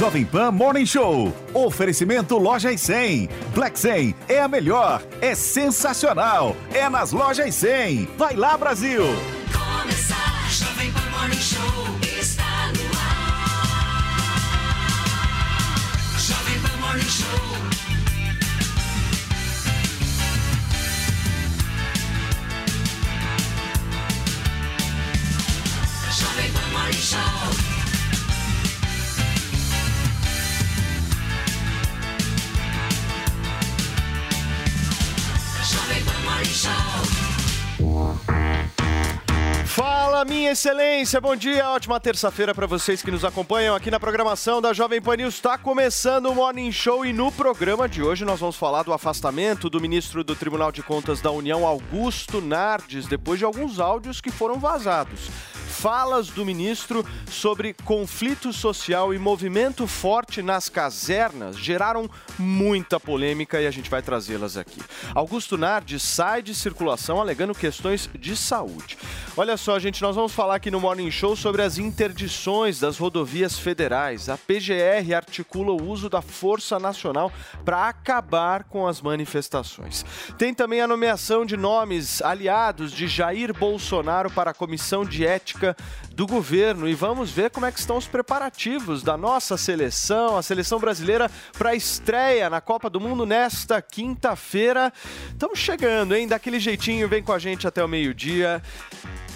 Jovem Pan Morning Show. Oferecimento Lojas 100. Black 100 é a melhor, é sensacional. É nas Lojas 100. Vai lá, Brasil! Começa, Jovem Pan Morning Show Fala, minha excelência, bom dia, ótima terça-feira para vocês que nos acompanham aqui na programação da Jovem Pan News. Está começando o Morning Show e no programa de hoje nós vamos falar do afastamento do ministro do Tribunal de Contas da União, Augusto Nardes, depois de alguns áudios que foram vazados. Falas do ministro sobre conflito social e movimento forte nas casernas geraram muita polêmica e a gente vai trazê-las aqui. Augusto Nardes sai de circulação alegando questões de saúde. Olha só, gente, nós vamos falar aqui no Morning Show sobre as interdições das rodovias federais. A PGR articula o uso da Força Nacional para acabar com as manifestações. Tem também a nomeação de nomes aliados de Jair Bolsonaro para a Comissão de Ética do governo e vamos ver como é que estão os preparativos da nossa seleção, a seleção brasileira para a estreia na Copa do Mundo nesta quinta-feira. Estamos chegando, hein? Daquele jeitinho, vem com a gente até o meio-dia.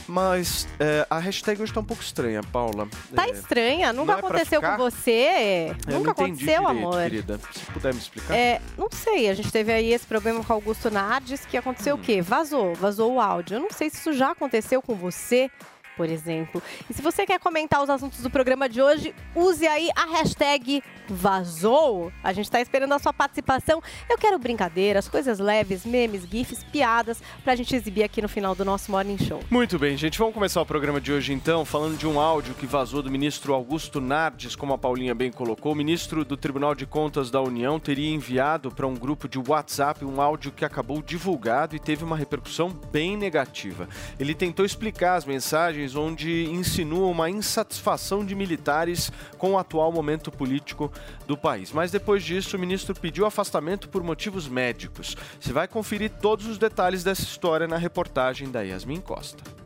Mas é, a hashtag hoje tá um pouco estranha, Paula. Tá É, estranha, nunca é aconteceu com você. eu nunca aconteceu, direito, amor. querida. Se puder me explicar. É, não sei, a gente teve aí esse problema com Augusto Nardes, que aconteceu o quê? Vazou, vazou o áudio. Eu não sei se isso já aconteceu com você, por exemplo. E se você quer comentar os assuntos do programa de hoje, use aí a hashtag vazou. A gente tá esperando a sua participação. Eu quero brincadeiras, coisas leves, memes, gifs, piadas, pra gente exibir aqui no final do nosso Morning Show. Muito bem, gente. Vamos começar o programa de hoje então, falando de um áudio que vazou do ministro Augusto Nardes, como a Paulinha bem colocou. O ministro do Tribunal de Contas da União teria enviado para um grupo de WhatsApp um áudio que acabou divulgado e teve uma repercussão bem negativa. Ele tentou explicar as mensagens onde insinua uma insatisfação de militares com o atual momento político do país. Mas depois disso, o ministro pediu afastamento por motivos médicos. Você vai conferir todos os detalhes dessa história na reportagem da Yasmin Costa.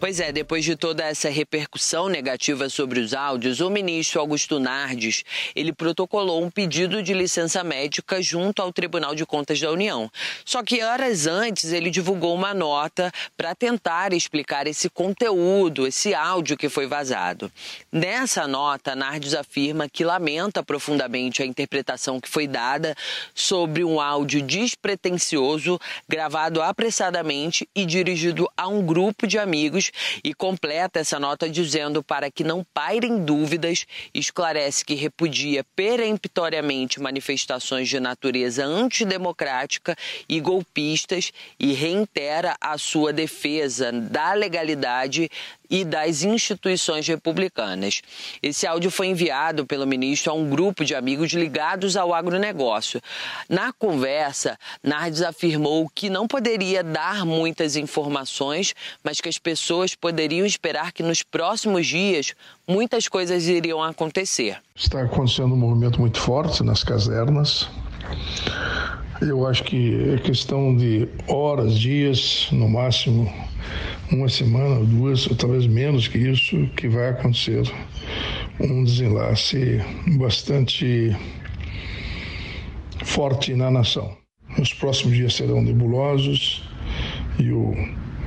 Pois é, depois de toda essa repercussão negativa sobre os áudios, o ministro Augusto Nardes, ele protocolou um pedido de licença médica junto ao Tribunal de Contas da União. Só que horas antes ele divulgou uma nota para tentar explicar esse conteúdo, esse áudio que foi vazado. Nessa nota, Nardes afirma que lamenta profundamente a interpretação que foi dada sobre um áudio despretensioso, gravado apressadamente e dirigido a um grupo de amigos e completa essa nota dizendo para que não pairem dúvidas, esclarece que repudia peremptoriamente manifestações de natureza antidemocrática e golpistas e reitera a sua defesa da legalidade e das instituições republicanas. Esse áudio foi enviado pelo ministro a um grupo de amigos ligados ao agronegócio. Na conversa, Nardes afirmou que não poderia dar muitas informações, mas que as pessoas poderiam esperar que nos próximos dias muitas coisas iriam acontecer. Está acontecendo um movimento muito forte nas casernas. Eu acho que é questão de horas, dias, no máximo uma semana, duas, ou talvez menos que isso, que vai acontecer um desenlace bastante forte na nação. Os próximos dias serão nebulosos e o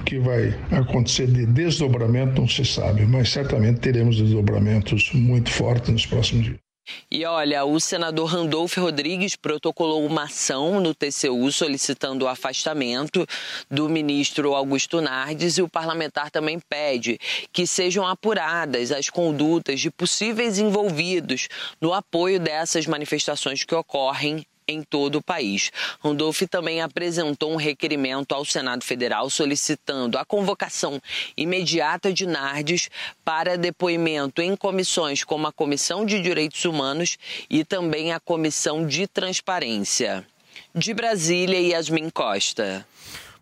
que vai acontecer de desdobramento não se sabe, mas certamente teremos desdobramentos muito fortes nos próximos dias. E olha, o senador Randolfo Rodrigues protocolou uma ação no TCU solicitando o afastamento do ministro Augusto Nardes e o parlamentar também pede que sejam apuradas as condutas de possíveis envolvidos no apoio dessas manifestações que ocorrem em todo o país. Randolph também apresentou um requerimento ao Senado Federal solicitando a convocação imediata de Nardes para depoimento em comissões como a Comissão de Direitos Humanos e também a Comissão de Transparência. De Brasília, Yasmin Costa.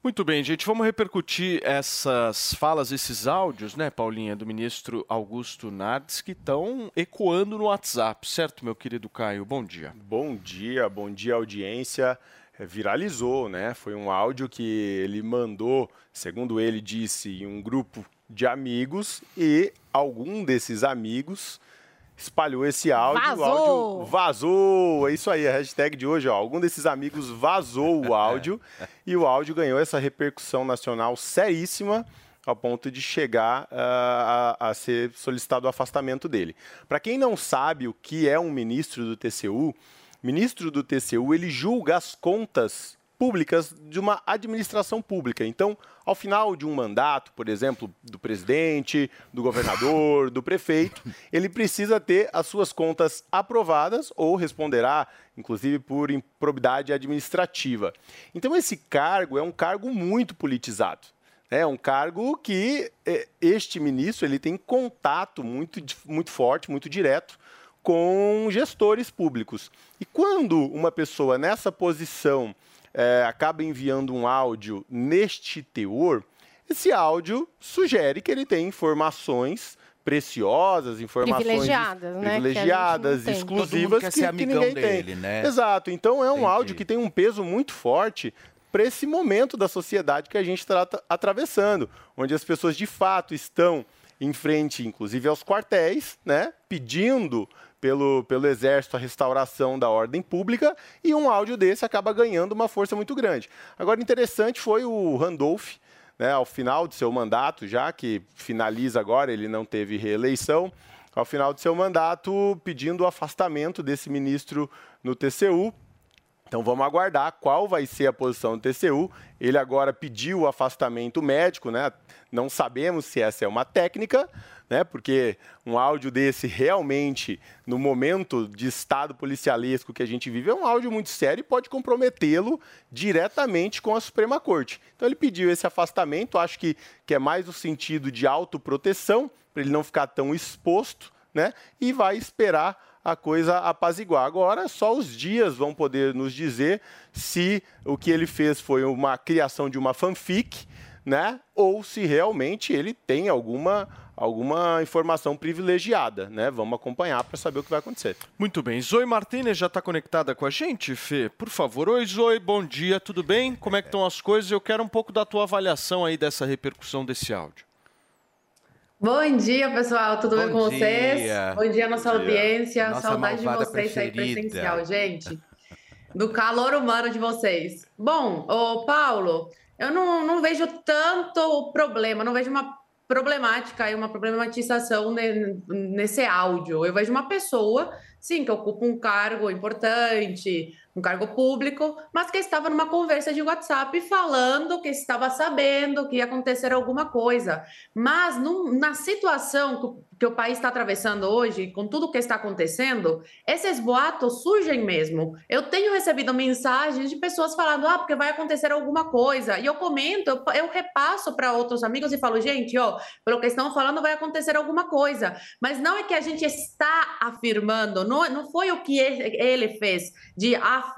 Muito bem, gente, vamos repercutir essas falas, esses áudios, né, Paulinha, do ministro Augusto Nardes, que estão ecoando no WhatsApp, certo, meu querido Caio? Bom dia. Bom dia, bom dia, audiência. É, viralizou, né? Foi um áudio que ele mandou, segundo ele disse, em um grupo de amigos e algum desses amigos espalhou esse áudio. Vazou! O áudio vazou! É isso aí, a hashtag de hoje, ó. Algum desses amigos vazou o áudio e o áudio ganhou essa repercussão nacional seríssima ao ponto de chegar uh, a, a, ser solicitado o afastamento dele. Para quem não sabe o que é um ministro do TCU, ministro do TCU ele julga as contas públicas de uma administração pública. Então, ao final de um mandato, por exemplo, do presidente, do governador, do prefeito, ele precisa ter as suas contas aprovadas ou responderá, inclusive, por improbidade administrativa. Então, esse cargo é um cargo muito politizado. É um cargo que é, este ministro ele tem contato muito, muito forte, muito direto com gestores públicos. E quando uma pessoa nessa posição é, acaba enviando um áudio neste teor, esse áudio sugere que ele tem informações preciosas, informações privilegiadas, né? privilegiadas que exclusivas que, que ninguém dele, tem. Né? Exato. Então é um Entendi. áudio que tem um peso muito forte para esse momento da sociedade que a gente está atravessando, onde as pessoas de fato estão em frente, inclusive aos quartéis, né, pedindo pelo, pelo Exército a restauração da ordem pública, e um áudio desse acaba ganhando uma força muito grande. Agora, interessante foi o Randolph, né, ao final de seu mandato, já que finaliza agora, ele não teve reeleição, ao final de seu mandato, pedindo o afastamento desse ministro no TCU. Então vamos aguardar qual vai ser a posição do TCU. Ele agora pediu o afastamento médico, né? Não sabemos se essa é uma técnica, né? Porque um áudio desse realmente, no momento de estado policialesco que a gente vive, é um áudio muito sério e pode comprometê-lo diretamente com a Suprema Corte. Então ele pediu esse afastamento, acho que, que é mais no sentido de autoproteção, para ele não ficar tão exposto, né? E vai esperar a coisa apaziguar. Agora, só os dias vão poder nos dizer se o que ele fez foi uma criação de uma fanfic, né? Ou se realmente ele tem alguma alguma informação privilegiada, né? Vamos acompanhar para saber o que vai acontecer. Muito bem. Zoe Martinez já está conectada com a gente, Fê? Por favor. Oi, Zoe, bom dia, tudo bem? Como é que estão as coisas? Eu quero um pouco da tua avaliação aí dessa repercussão desse áudio. Bom dia, pessoal. Tudo Bom bem com dia. vocês? Bom dia, nossa Bom dia. audiência. Nossa Saudade de vocês aí presencial, gente. Do calor humano de vocês. Bom, ô Paulo, eu não, não vejo tanto problema, não vejo uma problemática e uma problematização ne- nesse áudio. Eu vejo uma pessoa, sim, que ocupa um cargo importante, um cargo público, mas que estava numa conversa de WhatsApp falando que estava sabendo que ia acontecer alguma coisa. Mas num- na situação que o- o país está atravessando hoje, com tudo que está acontecendo, esses boatos surgem mesmo. Eu tenho recebido mensagens de pessoas falando, ah, porque vai acontecer alguma coisa. E eu comento, eu, eu repasso para outros amigos e falo, gente, ó, pelo que estão falando, vai acontecer alguma coisa. Mas não é que a gente está afirmando, não, não foi o que ele fez de afirmar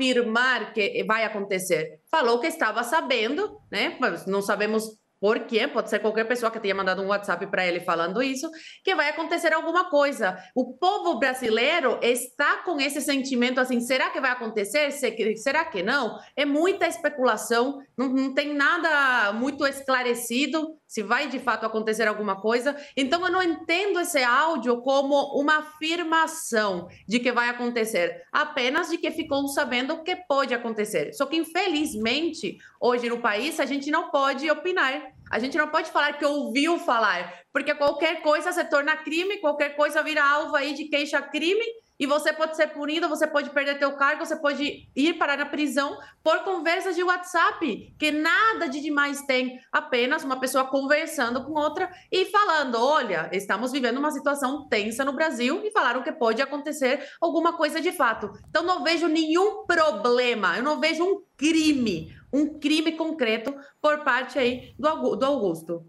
que vai acontecer. Falou que estava sabendo, né? Mas não sabemos por quê, pode ser qualquer pessoa que tenha mandado um WhatsApp para ele falando isso, que vai acontecer alguma coisa. O povo brasileiro está com esse sentimento assim: será que vai acontecer? Se- Será que não? É muita especulação, não, não tem nada muito esclarecido se vai de fato acontecer alguma coisa. Então eu não entendo esse áudio como uma afirmação de que vai acontecer, apenas de que ficou sabendo o que pode acontecer. Só que infelizmente, hoje no país, a gente não pode opinar. A gente não pode falar que ouviu falar, porque qualquer coisa se torna crime, qualquer coisa vira alvo aí de queixa-crime, e você pode ser punido, você pode perder teu cargo, você pode ir parar na prisão por conversas de WhatsApp, que nada de demais tem, apenas uma pessoa conversando com outra e falando, olha, estamos vivendo uma situação tensa no Brasil e falaram que pode acontecer alguma coisa de fato. Então não vejo nenhum problema, eu não vejo um crime, um crime concreto por parte aí do Augu- do Augusto.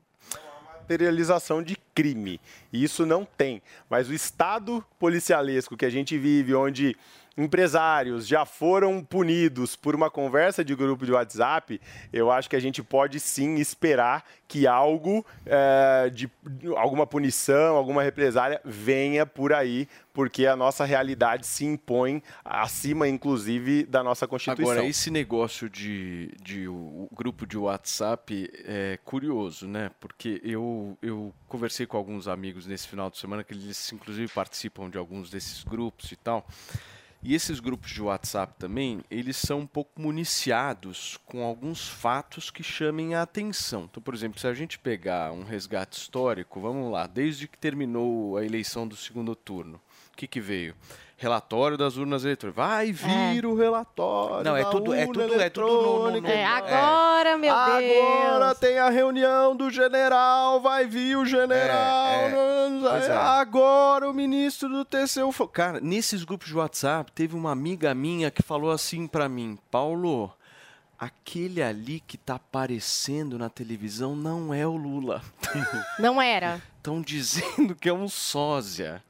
Materialização de crime. E isso não tem. Mas o estado policialesco que a gente vive, onde empresários já foram punidos por uma conversa de grupo de WhatsApp, eu acho que a gente pode sim esperar que algo é, de alguma punição, alguma represália venha por aí, porque a nossa realidade se impõe acima, inclusive, da nossa Constituição. Agora, esse negócio de, de o, grupo de WhatsApp é curioso, né? Porque eu, eu conversei com alguns amigos nesse final de semana que eles, inclusive, participam de alguns desses grupos e tal. E esses grupos de WhatsApp também, eles são um pouco municiados com alguns fatos que chamem a atenção. Então, por exemplo, se a gente pegar um resgate histórico, vamos lá, desde que terminou a eleição do segundo turno, o que, que veio? Relatório das urnas eletrônicas. Vai vir o relatório. Não, é tudo- é tudo- é tudo no- no- no- eletrônica. É, agora, meu Agora Deus. tem a reunião do general, vai vir o general. É, é. é. Agora o ministro do TCU. Cara, nesses grupos de WhatsApp, teve uma amiga minha que falou assim pra mim: Paulo, aquele ali que tá aparecendo na televisão não é o Lula. Não era. Estão dizendo que é um sósia.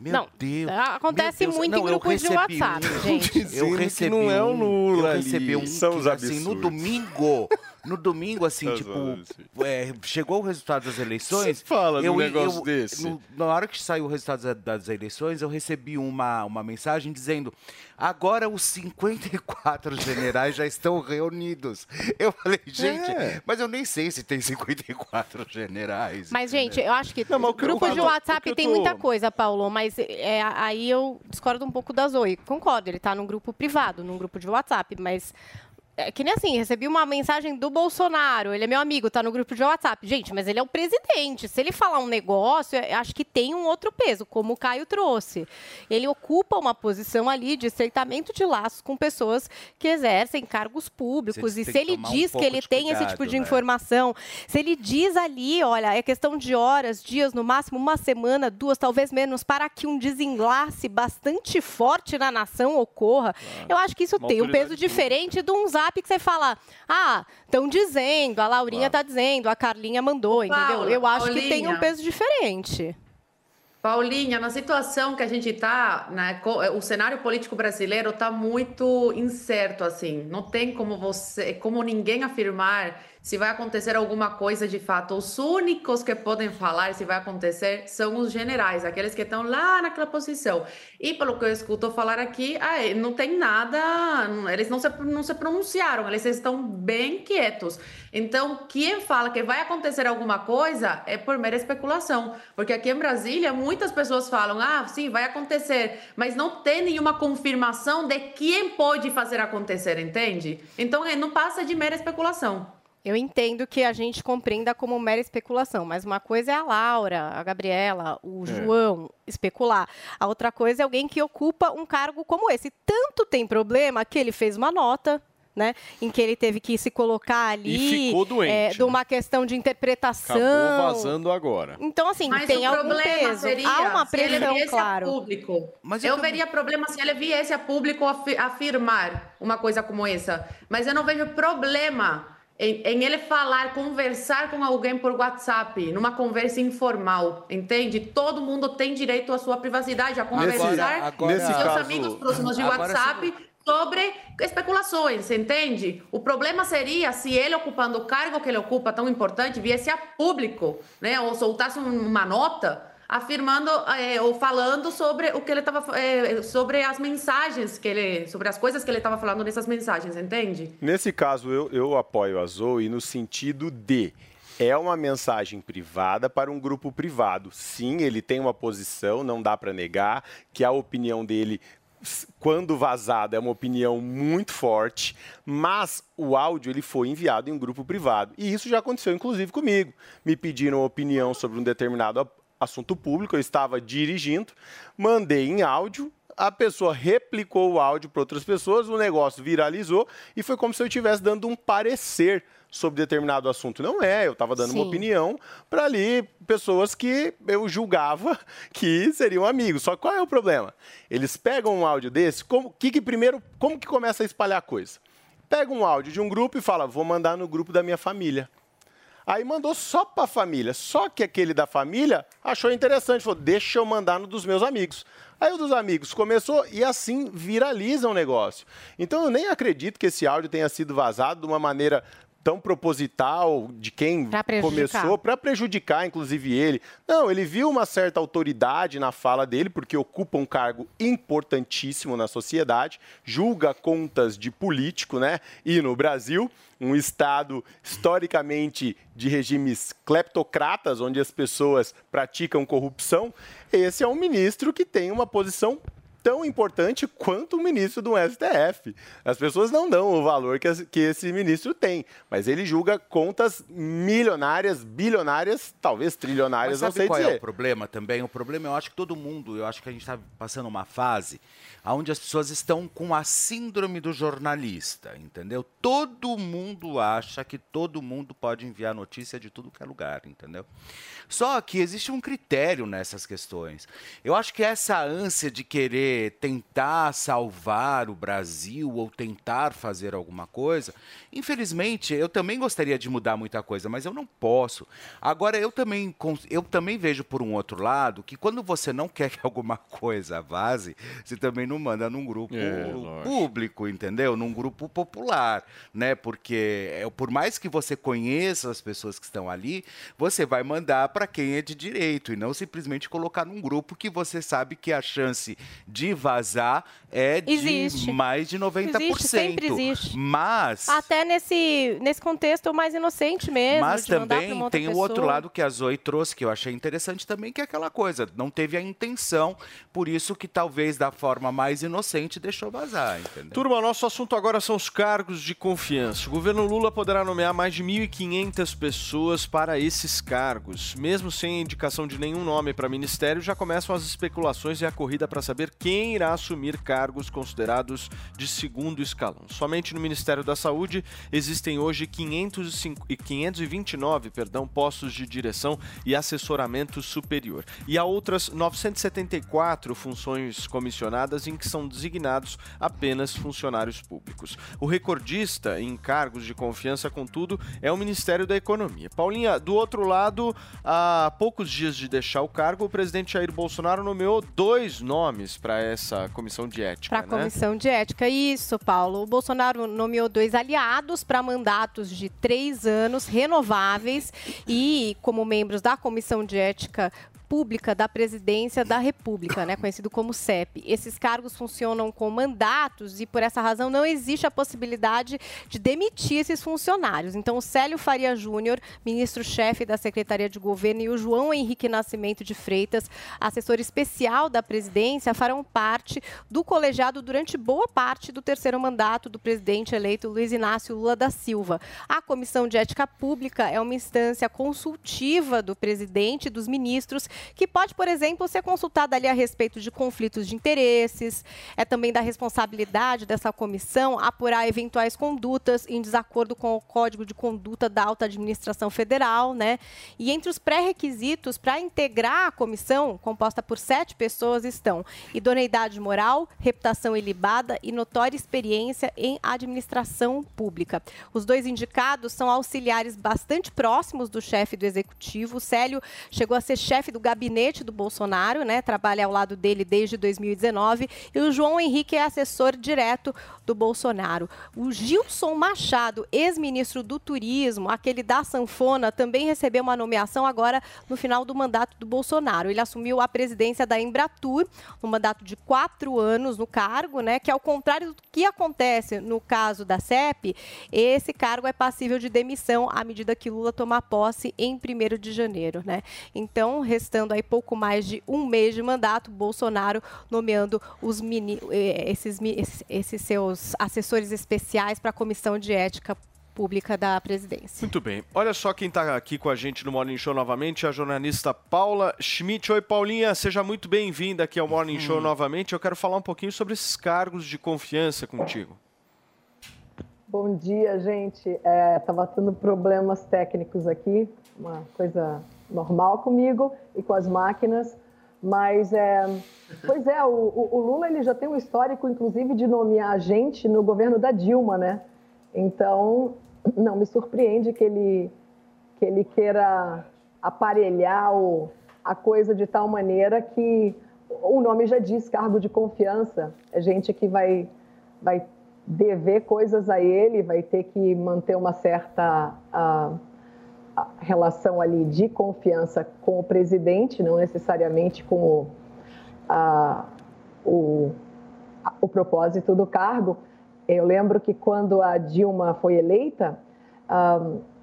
Meu Não, Deus. Acontece Deus. muito Não, em grupos de WhatsApp, um- gente. Eu que recebi não é o um, Lula eu recebi um São que, os assim, no domingo, no domingo assim, os tipo, é, chegou o resultado das eleições. Você fala eu, num negócio eu- desse? no- na hora que saiu o resultado das, das eleições, eu recebi uma, uma mensagem dizendo: agora os 54 generais já estão reunidos. Eu falei, gente, É. mas eu nem sei se tem 54 generais. Mas, entendeu? gente, eu acho que Não, mas o que eu grupos de WhatsApp tem tô- muita coisa, Paulo, mas é, aí eu discordo um pouco da Zoe. Concordo, ele tá num grupo privado, num grupo de WhatsApp, mas. É que nem assim, recebi uma mensagem do Bolsonaro, ele é meu amigo, tá no grupo de WhatsApp. Gente, mas ele é o presidente. Se ele falar um negócio, eu acho que tem um outro peso, como o Caio trouxe. Ele ocupa uma posição ali de estreitamento de laços com pessoas que exercem cargos públicos. Você E se ele tomar um diz que ele tem esse cuidado, tipo de né? informação, se ele diz ali, olha, é questão de horas, dias, no máximo uma semana, duas, talvez menos, para que um desenlace bastante forte na nação ocorra, eu acho que isso Uma tem um peso diferente de um zap que você fala, ah, estão dizendo, a Laurinha está dizendo, a Carlinha mandou, entendeu? Paula, Eu acho que tem um Paulinha. peso diferente. Paulinha, na situação que a gente está, né, co- o cenário político brasileiro está muito incerto assim. Não tem como você, como ninguém afirmar se vai acontecer alguma coisa de fato. Os únicos que podem falar se vai acontecer são os generais, aqueles que estão lá naquela posição. E pelo que eu escuto falar aqui, ah, é, não tem nada, eles não se, não se pronunciaram, eles estão bem quietos. Então, quem fala que vai acontecer alguma coisa é por mera especulação. Porque aqui em Brasília, muitas pessoas falam, ah, sim, vai acontecer, mas não tem nenhuma confirmação de quem pode fazer acontecer, entende? Então, é, não passa de mera especulação. Eu entendo que a gente compreenda como mera especulação, mas uma coisa é a Laura, a Gabriela, o João especular. A outra coisa é alguém que ocupa um cargo como esse. Tanto tem problema que ele fez uma nota. Né, em que ele teve que se colocar ali E ficou doente, é, de né? uma questão de interpretação. Acabou vazando agora. Então, assim, Mas tem o algum problema peso. seria Há uma se ele pressão, viesse claro. a público. Mas eu eu também- veria problema se ele viesse a público afi- afirmar uma coisa como essa. Mas eu não vejo problema em, em ele falar, conversar com alguém por WhatsApp, numa conversa informal, entende? Todo mundo tem direito à sua privacidade, a conversar agora- com seus caso- amigos próximos de WhatsApp sobre especulações, entende? O problema seria se ele ocupando o cargo que ele ocupa tão importante viesse a público, né? Ou soltasse um- uma nota afirmando eh, ou falando sobre o que ele estava sobre as mensagens que ele sobre as coisas que ele estava falando nessas mensagens, entende? Nesse caso, eu, eu apoio a Zoe no sentido de é uma mensagem privada para um grupo privado. Sim, ele tem uma posição, não dá para negar que a opinião dele quando vazada é uma opinião muito forte, mas o áudio ele foi enviado em um grupo privado. E isso já aconteceu inclusive comigo. Me pediram opinião sobre um determinado assunto público, eu estava dirigindo, mandei em áudio, a pessoa replicou o áudio para outras pessoas, o negócio viralizou e foi como se eu estivesse dando um parecer sobre determinado assunto. Não é, eu estava dando uma Sim. opinião para ali pessoas que eu julgava que seriam amigos. Só que qual é o problema? Eles pegam um áudio desse, como que, que primeiro, como que começa a espalhar a coisa? Pega um áudio de um grupo e fala: "Vou mandar no grupo da minha família". Aí mandou só para a família. Só que aquele da família achou interessante, falou: deixa eu mandar no dos meus amigos. Aí o dos amigos começou e assim viraliza o negócio. Então eu nem acredito que esse áudio tenha sido vazado de uma maneira tão proposital de quem começou para prejudicar, inclusive ele. Não, ele viu uma certa autoridade na fala dele, porque ocupa um cargo importantíssimo na sociedade, julga contas de político, né? E no Brasil, um estado historicamente de regimes cleptocratas, onde as pessoas praticam corrupção, esse é um ministro que tem uma posição tão importante quanto o ministro do STF. As pessoas não dão o valor que, as- que esse ministro tem, mas ele julga contas milionárias, bilionárias, talvez trilionárias, não sei qual é dizer. o problema também? O problema, eu acho que todo mundo, eu acho que a gente está passando uma fase onde as pessoas estão com a síndrome do jornalista, entendeu? Todo mundo acha que todo mundo pode enviar notícia de tudo que é lugar, entendeu? Só que existe um critério nessas questões. Eu acho que essa ânsia de querer tentar salvar o Brasil ou tentar fazer alguma coisa, infelizmente, eu também gostaria de mudar muita coisa, mas eu não posso. Agora, eu também, eu também vejo por um outro lado que quando você não quer que alguma coisa vaze, você também não manda num grupo É, lógico. público, entendeu? Num grupo popular, né? Porque é, por mais que você conheça as pessoas que estão ali, você vai mandar para quem é de direito e não simplesmente colocar num grupo que você sabe que a chance de vazar é de Existe. mais de 90%. Existe, sempre existe. Mas Até nesse, nesse contexto mais inocente mesmo. mas de mandar pra também uma outra tem o outro lado que a Zoe trouxe, que eu achei interessante também, que é aquela coisa, não teve a intenção, por isso que talvez da forma mais inocente deixou vazar, entendeu? Turma, nosso assunto agora são os cargos de confiança. O governo Lula poderá nomear mais de 1.500 pessoas para esses cargos. Mesmo sem indicação de nenhum nome para ministério, já começam as especulações e a corrida para saber quem irá assumir cargos considerados de segundo escalão. Somente no Ministério da Saúde existem hoje 505 e 529 perdão, postos de direção e assessoramento superior. E há outras 974 funções comissionadas em que são designados apenas funcionários públicos. O recordista em cargos de confiança, contudo, é o Ministério da Economia. Paulinha, do outro lado, há poucos dias de deixar o cargo, o presidente Jair Bolsonaro nomeou dois nomes para essa comissão de ética. Para a né? comissão de ética. Isso, Paulo. O Bolsonaro nomeou dois aliados para mandatos de três anos renováveis e como membros da comissão de ética pública da presidência da República, né, conhecido como CEP. Esses cargos funcionam com mandatos e por essa razão não existe a possibilidade de demitir esses funcionários. Então, o Célio Faria Júnior, ministro-chefe da Secretaria de Governo, e o João Henrique Nascimento de Freitas, assessor especial da presidência, farão parte do colegiado durante boa parte do terceiro mandato do presidente eleito Luiz Inácio Lula da Silva. A Comissão de Ética Pública é uma instância consultiva do presidente e dos ministros que pode, por exemplo, ser consultada ali a respeito de conflitos de interesses. É também da responsabilidade dessa comissão apurar eventuais condutas em desacordo com o Código de Conduta da Alta Administração Federal, né? E entre os pré-requisitos para integrar a comissão, composta por sete pessoas, estão idoneidade moral, reputação ilibada e notória experiência em administração pública. Os dois indicados são auxiliares bastante próximos do chefe do executivo. O Célio chegou a ser chefe do gabinete do Bolsonaro, né? Trabalha ao lado dele desde 2019. E o João Henrique é assessor direto do Bolsonaro. O Gilson Machado, ex-ministro do Turismo, aquele da sanfona, também recebeu uma nomeação agora no final do mandato do Bolsonaro. Ele assumiu a presidência da Embratur, um mandato de quatro anos no cargo, né? Que ao contrário do que acontece no caso da CEP, esse cargo é passível de demissão à medida que Lula tomar posse em 1 de janeiro, né? Então, restando aí pouco mais de um mês de mandato, Bolsonaro nomeando os mini, eh, esses, esses- esses seus assessores especiais para a Comissão de Ética Pública da Presidência. Muito bem. Olha só quem está aqui com a gente no Morning Show novamente, a jornalista Paula Schmidt. Oi, Paulinha, seja muito bem-vinda aqui ao Morning Show novamente. Eu quero falar um pouquinho sobre esses cargos de confiança contigo. Bom dia, gente. Estava tendo problemas técnicos aqui, uma coisa normal comigo e com as máquinas. Mas, é, pois é, o, o- Lula ele já tem um histórico, inclusive, de nomear gente no governo da Dilma, né? Então, não me surpreende que ele, que ele queira aparelhar o, a coisa de tal maneira que o nome já diz cargo de confiança. É gente que vai, vai dever coisas a ele, vai ter que manter uma certa a, a relação ali de confiança com o presidente, não necessariamente com o, a, o, a, o propósito do cargo. Eu lembro que quando a Dilma foi eleita,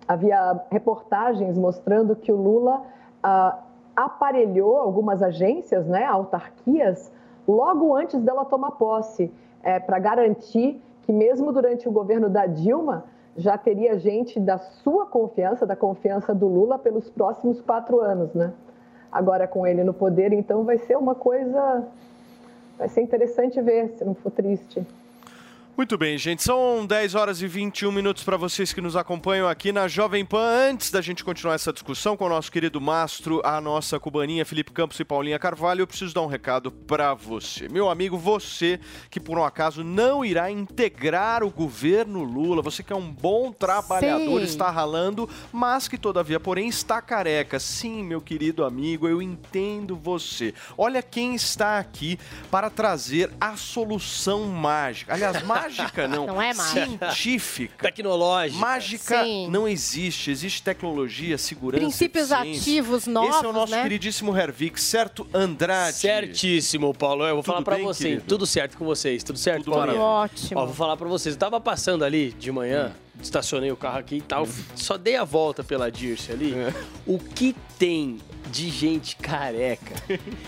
havia reportagens mostrando que o Lula uh, aparelhou algumas agências, né, autarquias, logo antes dela tomar posse, é, para garantir que mesmo durante o governo da Dilma já teria gente da sua confiança, da confiança do Lula pelos próximos quatro anos, né? Agora com ele no poder, então vai ser uma coisa, vai ser interessante ver, se não for triste. Muito bem, gente. São 10 horas e 21 minutos para vocês que nos acompanham aqui na Jovem Pan. Antes da gente continuar essa discussão com o nosso querido mastro, a nossa cubaninha Felipe Campos e Paulinha Carvalho, eu preciso dar um recado para você. Meu amigo, você que por um acaso não irá integrar o governo Lula, você que é um bom trabalhador, Sim. está ralando, mas que todavia, porém, está careca. Sim, meu querido amigo, eu entendo você. Olha quem está aqui para trazer a solução mágica. Aliás, mágica mágica não. Não é mágica. Científica. Tecnológica. Mágica Sim. não existe. Existe tecnologia, segurança, Princípios ativos novos, Esse é o nosso né? queridíssimo Hervik, certo, Andrade? Certíssimo, Paulo. Eu vou Tudo falar pra bem, você. querido? Tudo certo com vocês. Tudo certo, Tudo maravilha. Ótimo. Ó, vou falar pra vocês. Eu tava passando ali de manhã, estacionei o carro aqui e tal. Só dei a volta pela Dirce ali. O que tem de gente careca?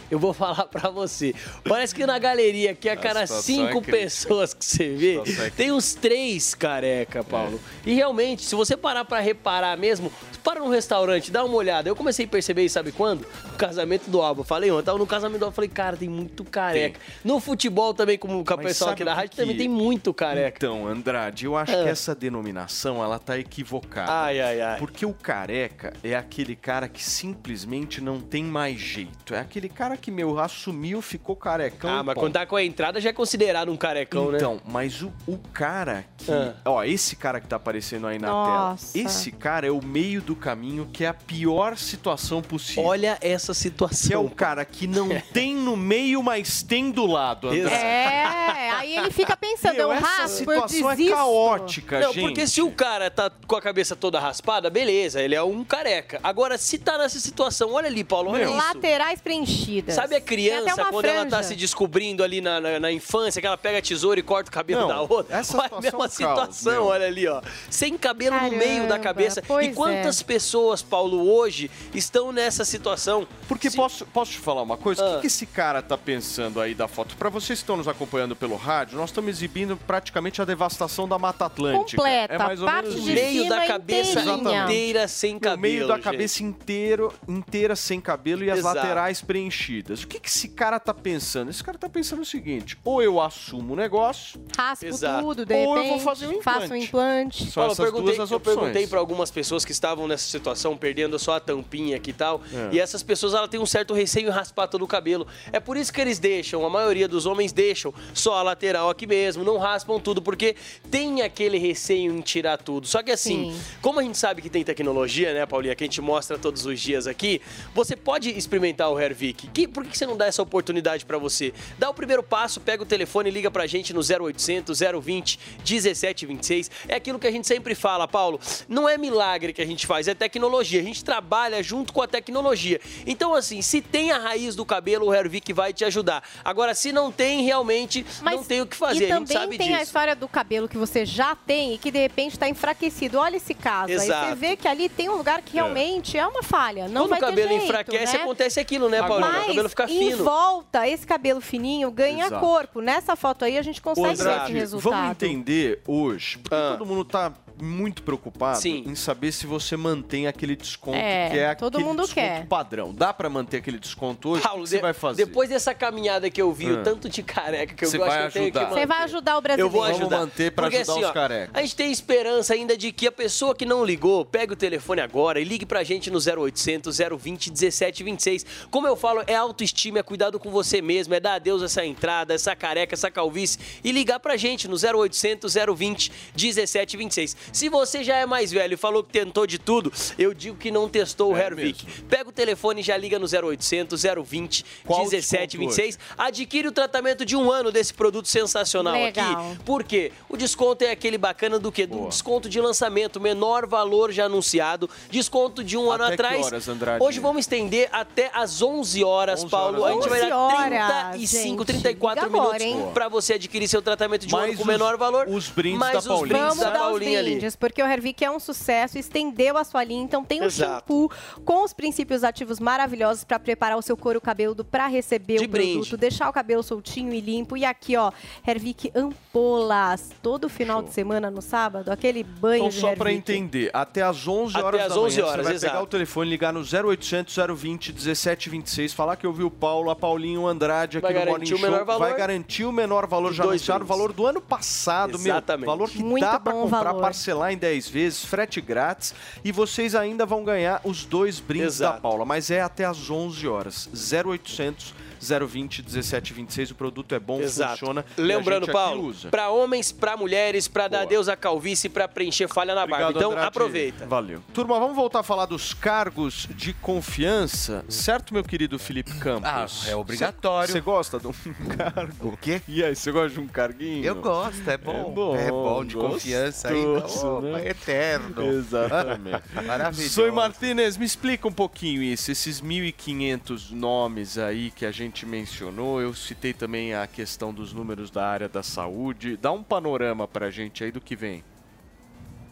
Eu vou falar pra você. Parece que na galeria aqui, a cada é cinco crítica. pessoas que você vê, é tem uns três careca, Paulo. E realmente, se você parar pra reparar mesmo, para num restaurante, dá uma olhada. Eu comecei a perceber isso, sabe quando? No casamento do Alba. Falei, ontem, eu tava no casamento do Alba, falei, cara, tem muito careca. No futebol também, como com a Mas pessoa sabe aqui da o que rádio, também tem muito careca. Então, Andrade, eu acho Ah. que essa denominação ela tá equivocada. Ai, ai, ai. Porque o careca é aquele cara que simplesmente não tem mais jeito. É aquele cara que, meu, assumiu, ficou carecão. Ah, mas ponto. quando tá com a entrada já é considerado um carecão, né? Então, mas o, o cara que. Ah. Ó, esse cara que tá aparecendo aí na Nossa. tela. Esse cara é o meio do caminho que é a pior situação possível. Olha essa que é situação. o cara que não tem no meio, mas tem do lado, Andrade. É, aí ele fica pensando, Meu, eu essa raspo, eu situação é desisto. caótica, Não, gente. porque se o cara tá com a cabeça toda raspada, beleza, ele é um careca. Agora, se tá nessa situação, olha ali, Paulo, olha isso. Laterais preenchidas. Sabe a criança, quando ela tá franja. se descobrindo ali na, na, na infância, que ela pega a tesoura e corta o cabelo Não, da outra? essa olha a situação mesma é situação, meu. olha ali, ó. Sem cabelo no meio da Caramba, cabeça. E quantas é. pessoas, Paulo, hoje estão nessa situação? Porque Se- posso, posso te falar uma coisa? O Ah. que, que esse cara tá pensando aí da foto? Pra vocês que estão nos acompanhando pelo rádio, nós estamos exibindo praticamente a devastação da Mata Atlântica. Completa, É mais ou parte menos meio da cabeça inteirinha. inteira sem No cabelo. meio da gente. cabeça inteiro, inteira sem cabelo e as Exato. laterais preenchidas. O que, que esse cara tá pensando? Esse cara tá pensando o seguinte: ou eu assumo o negócio, Raspo Exato. tudo, de Ou eu repente. vou fazer um Faço um implante. implante. são Paulo, eu essas perguntei, duas as eu opções. perguntei para algumas pessoas que estavam nessa situação, perdendo só a tampinha aqui e tal. É. E essas pessoas elas têm um certo receio em raspar todo o cabelo. É por isso que eles deixam, a maioria dos homens deixam só a lateral aqui mesmo, não raspam tudo, porque tem aquele receio em tirar tudo. Só que assim, Sim. como a gente sabe que tem tecnologia, né, Paulinha, que a gente mostra todos os dias aqui, você pode experimentar o Hervik. Que, por que você não dá essa oportunidade para você? Dá o primeiro passo, pega o telefone e liga pra gente no 0800 020 1726. É aquilo que a gente sempre fala, Paulo. Não é milagre que a gente faz, é tecnologia. A gente trabalha junto com a tecnologia. Então, assim, se tem a raiz do cabelo, o Hervik vai te ajudar. Agora, se não tem, realmente não tem o que fazer. E a gente também sabe tem a disso. história do cabelo que você já tem e que de repente está enfraquecido. Olha esse caso. Aí Exato. você vê que ali tem um lugar que realmente é, uma falha. Não Quando vai o cabelo enfraquece, né? acontece aquilo, né, Paulinho? Mas o cabelo fica em fino. volta, esse cabelo fininho ganha Exato. corpo. Nessa foto aí a gente consegue ver esse resultado. vamos entender hoje, porque Ah. todo mundo tá muito preocupado Sim. em saber se você mantém aquele desconto É, que é todo aquele mundo desconto quer. padrão. Dá pra manter aquele desconto hoje? Paulo, o que você vai fazer? depois dessa caminhada que eu vi, Ah. o tanto de careca que eu Você gosto vai que eu tenho que ajudar. manter. Você vai ajudar o Eu brasileiro. vou Vamos ajudar. manter pra Porque, ajudar assim, os carecas. A gente tem esperança ainda de que a pessoa que não ligou, pegue o telefone agora e ligue pra gente no 0800 020 1726. Como eu falo, é autoestima, é cuidado com você mesmo, é dar adeus essa entrada, essa careca, essa calvície e ligar pra gente no 0800 020 1726. Se você já é mais velho e falou que tentou de tudo, eu digo que não testou o É Hervik. Pega o telefone e já liga no 0800 020 Qual o 1726. Adquire o tratamento de um ano desse produto sensacional Legal. aqui. Por quê? O desconto é aquele bacana do quê? Do desconto de lançamento, menor valor já anunciado, desconto de um ano Até que atrás. horas, Andrade? Hoje vamos estender até às 11 horas, 11 Paulo. horas a gente vai 11 dar horas, 35, gente. 34 Liga minutos para você adquirir seu tratamento de um ano com os- menor valor. os brindes mais da os Paulinha. brindes Vamos da dar os Paulinha ali. Porque o Hervik é um sucesso, estendeu a sua linha, então tem um Exato. shampoo com os princípios ativos maravilhosos para preparar o seu couro cabeludo para receber De o produto, brinde. deixar o cabelo soltinho e limpo. E aqui, ó, Hervik Ampolas, todo final de semana no sábado, aquele banho Então, de só para entender, até às 11 Até horas às da manhã, 11 horas, você vai exato. pegar o telefone, ligar no 0800 020 1726, falar que eu vi o Paulo, a Paulinho Andrade aqui Vai no Morning o Show. menor valor. Vai garantir o menor valor já anunciado, o valor do ano passado, Exatamente. meu. Valor que Muito dá para bom comprar, valor. Parcelar em 10 vezes, frete grátis. E vocês ainda vão ganhar os dois brindes Exato. da Paula. Mas é até às 11 horas. 0800 020 1726. O produto é bom, Exato. funciona. e a Lembrando, gente aqui Paulo, para homens, para mulheres, para dar adeus à calvície, para preencher falha na barba. Então, Andrade. aproveita. Valeu. Turma, vamos voltar a falar dos cargos de confiança, certo, meu querido Felipe Campos? Ah, é obrigatório. Você gosta de um cargo? O quê? E aí, você gosta de um carguinho? Eu gosto, é bom. É É bom, bom, de confiança ainda. gostoso, Opa, né? eterno. Exatamente. Maravilhoso. Soi Martinez, me explica um pouquinho isso, esses 1.500 nomes aí que a gente mencionou. Eu citei também a questão dos números da área da saúde. Dá um panorama pra gente aí do que vem.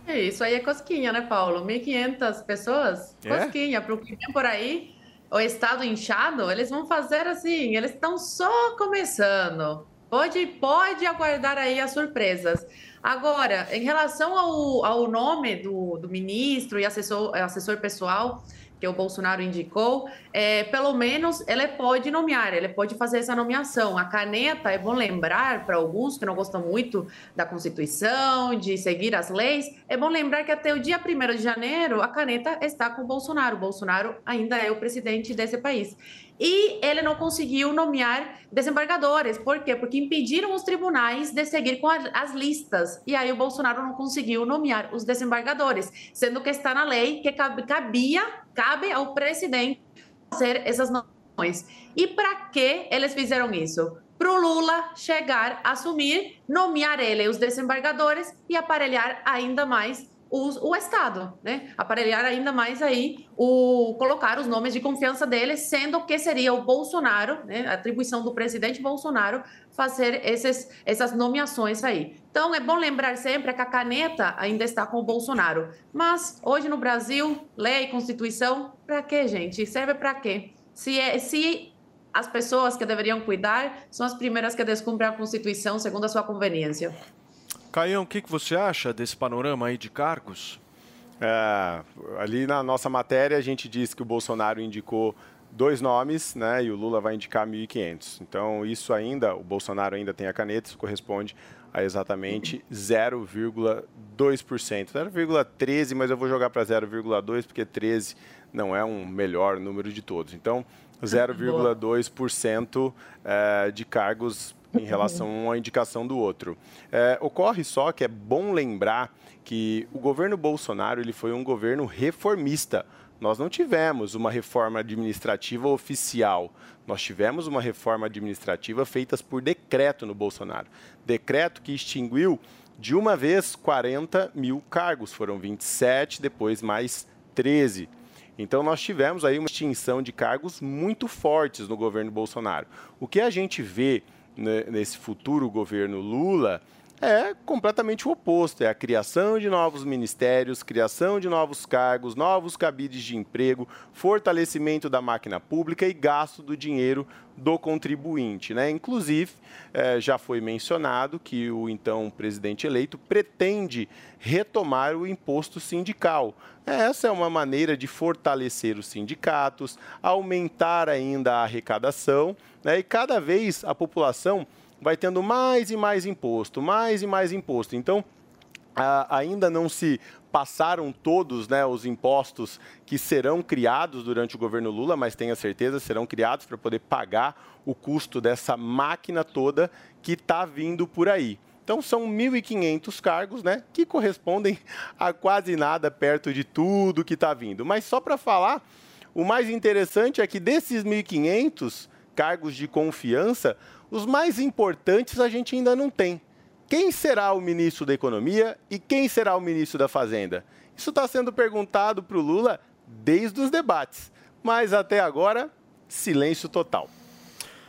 É, Isso aí é cosquinha, né, Paulo? 1.500 pessoas? É? Cosquinha. Para o que vem por aí, o estado inchado, eles vão fazer assim, eles estão só começando. Pode, pode aguardar aí as surpresas. Agora, em relação ao, ao nome do, do ministro e assessor, assessor pessoal que o Bolsonaro indicou, é, pelo menos ele pode nomear, ele pode fazer essa nomeação. A caneta, é bom lembrar para alguns que não gostam muito da Constituição, de seguir as leis, é bom lembrar que até o dia 1 de janeiro a caneta está com o Bolsonaro. O Bolsonaro ainda é o presidente desse país. E ele não conseguiu nomear desembargadores. Por quê? Porque impediram os tribunais de seguir com as listas. E aí o Bolsonaro não conseguiu nomear os desembargadores, sendo que está na lei que cab- cabia, cabe ao presidente fazer essas nomeações. E para que eles fizeram isso? Para o Lula chegar, assumir, nomear ele os desembargadores e aparelhar ainda mais os- o Estado, né? Aparelhar ainda mais aí o colocar os nomes de confiança dele, sendo que seria o Bolsonaro, né? A atribuição do presidente Bolsonaro fazer esses, essas nomeações aí. Então é bom lembrar sempre que a caneta ainda está com o Bolsonaro. Mas hoje no Brasil, lei, constituição, para quê, gente? Serve para quê? Se é, se as pessoas que deveriam cuidar são as primeiras que descumprem a Constituição segundo a sua conveniência. Caião, o que, que você acha desse panorama aí de cargos? É, ali na nossa matéria a gente diz que o Bolsonaro indicou dois nomes, né, e o Lula vai indicar 1.500. Então isso ainda, o Bolsonaro ainda tem a caneta, isso corresponde a exatamente 0,2%. 0,13, mas eu vou jogar para 0,2 porque 13 não é um melhor número de todos. Então 0,2% eh, de cargos em relação à indicação do outro. É, ocorre só que é bom lembrar que o governo Bolsonaro ele foi um governo reformista. Nós não tivemos uma reforma administrativa oficial. Nós tivemos uma reforma administrativa feita por decreto no Bolsonaro. Decreto que extinguiu de uma vez 40 mil cargos. Foram 27, depois mais 13. Então nós tivemos aí uma extinção de cargos muito fortes no governo Bolsonaro. O que a gente vê né, nesse futuro governo Lula é completamente o oposto. É a criação de novos ministérios, criação de novos cargos, novos cabides de emprego, fortalecimento da máquina pública e gasto do dinheiro do contribuinte. Né? Inclusive, eh, já foi mencionado que o então presidente eleito pretende retomar o imposto sindical. Essa é uma maneira de fortalecer os sindicatos, aumentar ainda a arrecadação, né? e cada vez a população vai tendo mais e mais imposto, mais e mais imposto. Então, ainda não se passaram todos né, os impostos que serão criados durante o governo Lula, mas tenha certeza serão criados para poder pagar o custo dessa máquina toda que está vindo por aí. Então são 1.500 cargos, né, que correspondem a quase nada perto de tudo que está vindo. Mas só para falar, o mais interessante é que desses 1.500 cargos de confiança, os mais importantes a gente ainda não tem. Quem será o ministro da Economia e quem será o ministro da Fazenda? Isso está sendo perguntado para o Lula desde os debates, mas até agora, silêncio total.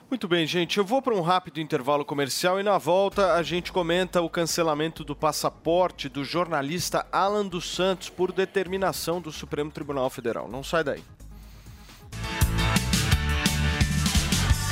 Muito bem, gente. Eu vou para um rápido intervalo comercial e na volta a gente comenta o cancelamento do passaporte do jornalista Alan dos Santos por determinação do Supremo Tribunal Federal. Não sai daí.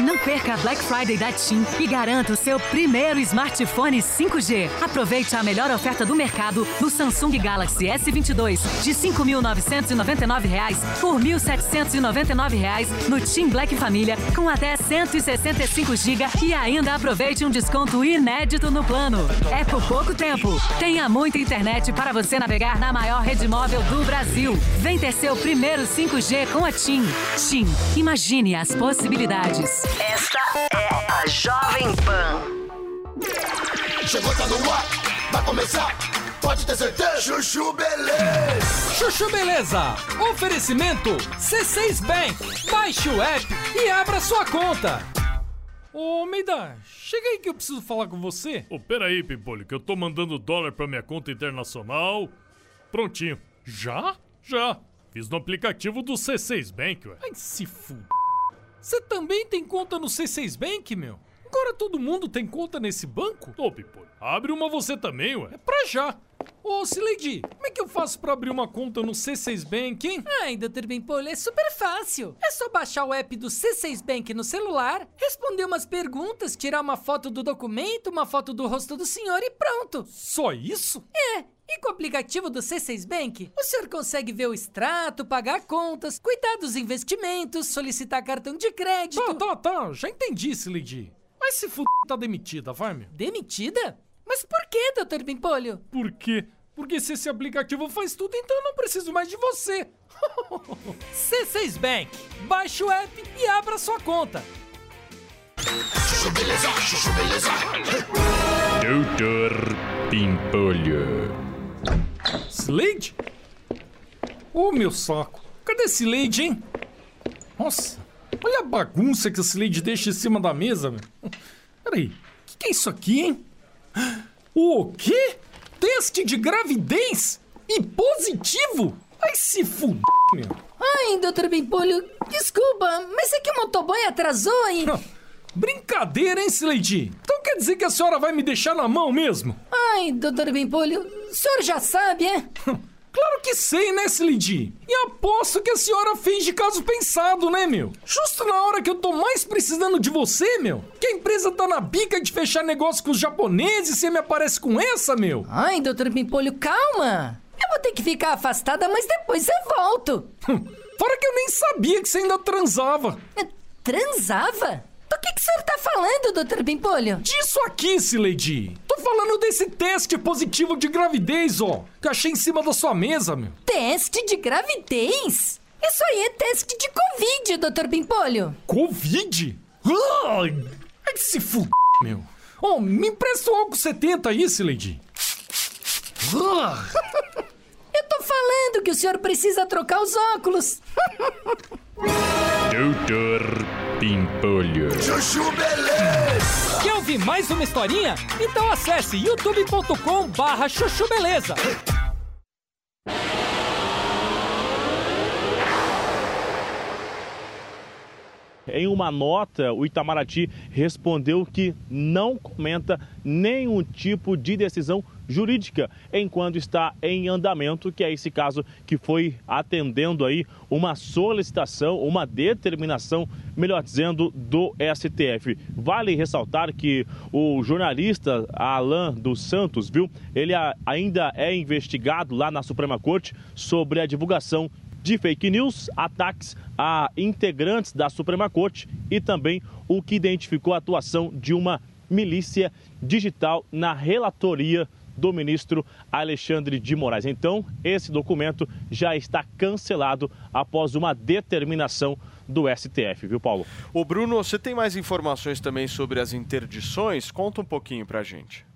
Não perca a Black Friday da TIM e garanta o seu primeiro smartphone 5G. Aproveite a melhor oferta do mercado no Samsung Galaxy S22 de 5.999 reais por 1.799 reais no TIM Black Família com até 165 GB e ainda aproveite um desconto inédito no plano. É por pouco tempo. Tenha muita internet para você navegar na maior rede móvel do Brasil. Vem ter seu primeiro 5G com a TIM. TIM, imagine as possibilidades. Esta é a Jovem Pan. Chegou, tá no ar, vai começar, pode ter certeza. Chuchu Beleza. Chuchu Beleza. Oferecimento C6 Bank. Baixe o app e abra sua conta. Ô, Meida, chega aí que eu preciso falar com você. Ô, peraí, Pimpolho, que eu tô mandando dólar pra minha conta internacional. Prontinho. Já? Já. Fiz no aplicativo do C6 Bank, ué. Ai, se fuder. Você também tem conta no C6 Bank, meu? Agora todo mundo tem conta nesse banco? Ô, Pimpolho, abre uma você também, ué. É pra já. Ô, Sileidi, como é que eu faço pra abrir uma conta no C6 Bank, hein? Ai, Dr. Bimpolho, é super fácil. É só baixar o app do C6 Bank no celular, responder umas perguntas, tirar uma foto do documento, uma foto do rosto do senhor e pronto. Só isso? É. E com o aplicativo do C6 Bank, o senhor consegue ver o extrato, pagar contas, cuidar dos investimentos, solicitar cartão de crédito. Tá, tá, tá. Já entendi, Sileidi. Mas se f... tá demitida, vai, meu. Demitida? Mas por que, Dr. Bimpolho? Por quê? Porque se esse aplicativo faz tudo, então eu não preciso mais de você. C6 Bank. Baixe o app e abra sua conta. Doutor Pimpolho. Slade? Ô, meu saco. Cadê esse Slade, hein? Nossa, olha a bagunça que esse Slade deixa em cima da mesa, meu. Peraí, o que, que é isso aqui, hein? O quê? Teste de gravidez? E positivo? Vai se fuder, meu. Ai, Dr. Bimpolho, desculpa, mas é que o motoboy atrasou e... Brincadeira, hein, Slade? Então quer dizer que a senhora vai me deixar na mão mesmo? Ai, Dr. Bimpolho, o senhor já sabe, é? Claro que sei, né, Slade? E aposto que a senhora fez de caso pensado, né, meu? Justo na hora que eu tô mais precisando de você, meu. Que a empresa tá na bica de fechar negócio com os japoneses e você me aparece com essa, meu. Ai, Dr. Pimpolho, calma. Eu vou ter que ficar afastada, mas depois eu volto. Fora que eu nem sabia que você ainda transava. Transava? Do que, que o senhor tá falando, Dr. Pimpolho? Disso aqui, Sileidi. Tô falando desse teste positivo de gravidez, ó. Que eu achei em cima da sua mesa, meu. Teste de gravidez? Isso aí é teste de Covid, Dr. Pimpolho. Covid? Ai, que se f... meu. Oh, me empresta o álcool 70 aí, Sileidi. Eu tô falando que o senhor precisa trocar os óculos. Doutor Pimpolho. Chuchu Beleza. Quer ouvir mais uma historinha? Então acesse youtube.com barra chuchu beleza. Em uma nota, o Itamaraty respondeu que não comenta nenhum tipo de decisão jurídica enquanto está em andamento, que é esse caso que foi atendendo aí uma solicitação, uma determinação, melhor dizendo, do STF. Vale ressaltar que o jornalista Alain dos Santos, viu, ele ainda é investigado lá na Suprema Corte sobre a divulgação de fake news, ataques a integrantes da Suprema Corte e também o que identificou a atuação de uma milícia digital na relatoria do ministro Alexandre de Moraes. Então, esse documento já está cancelado após uma determinação do STF, viu, Paulo? Ô Bruno, você tem mais informações também sobre as interdições? Conta um pouquinho pra gente.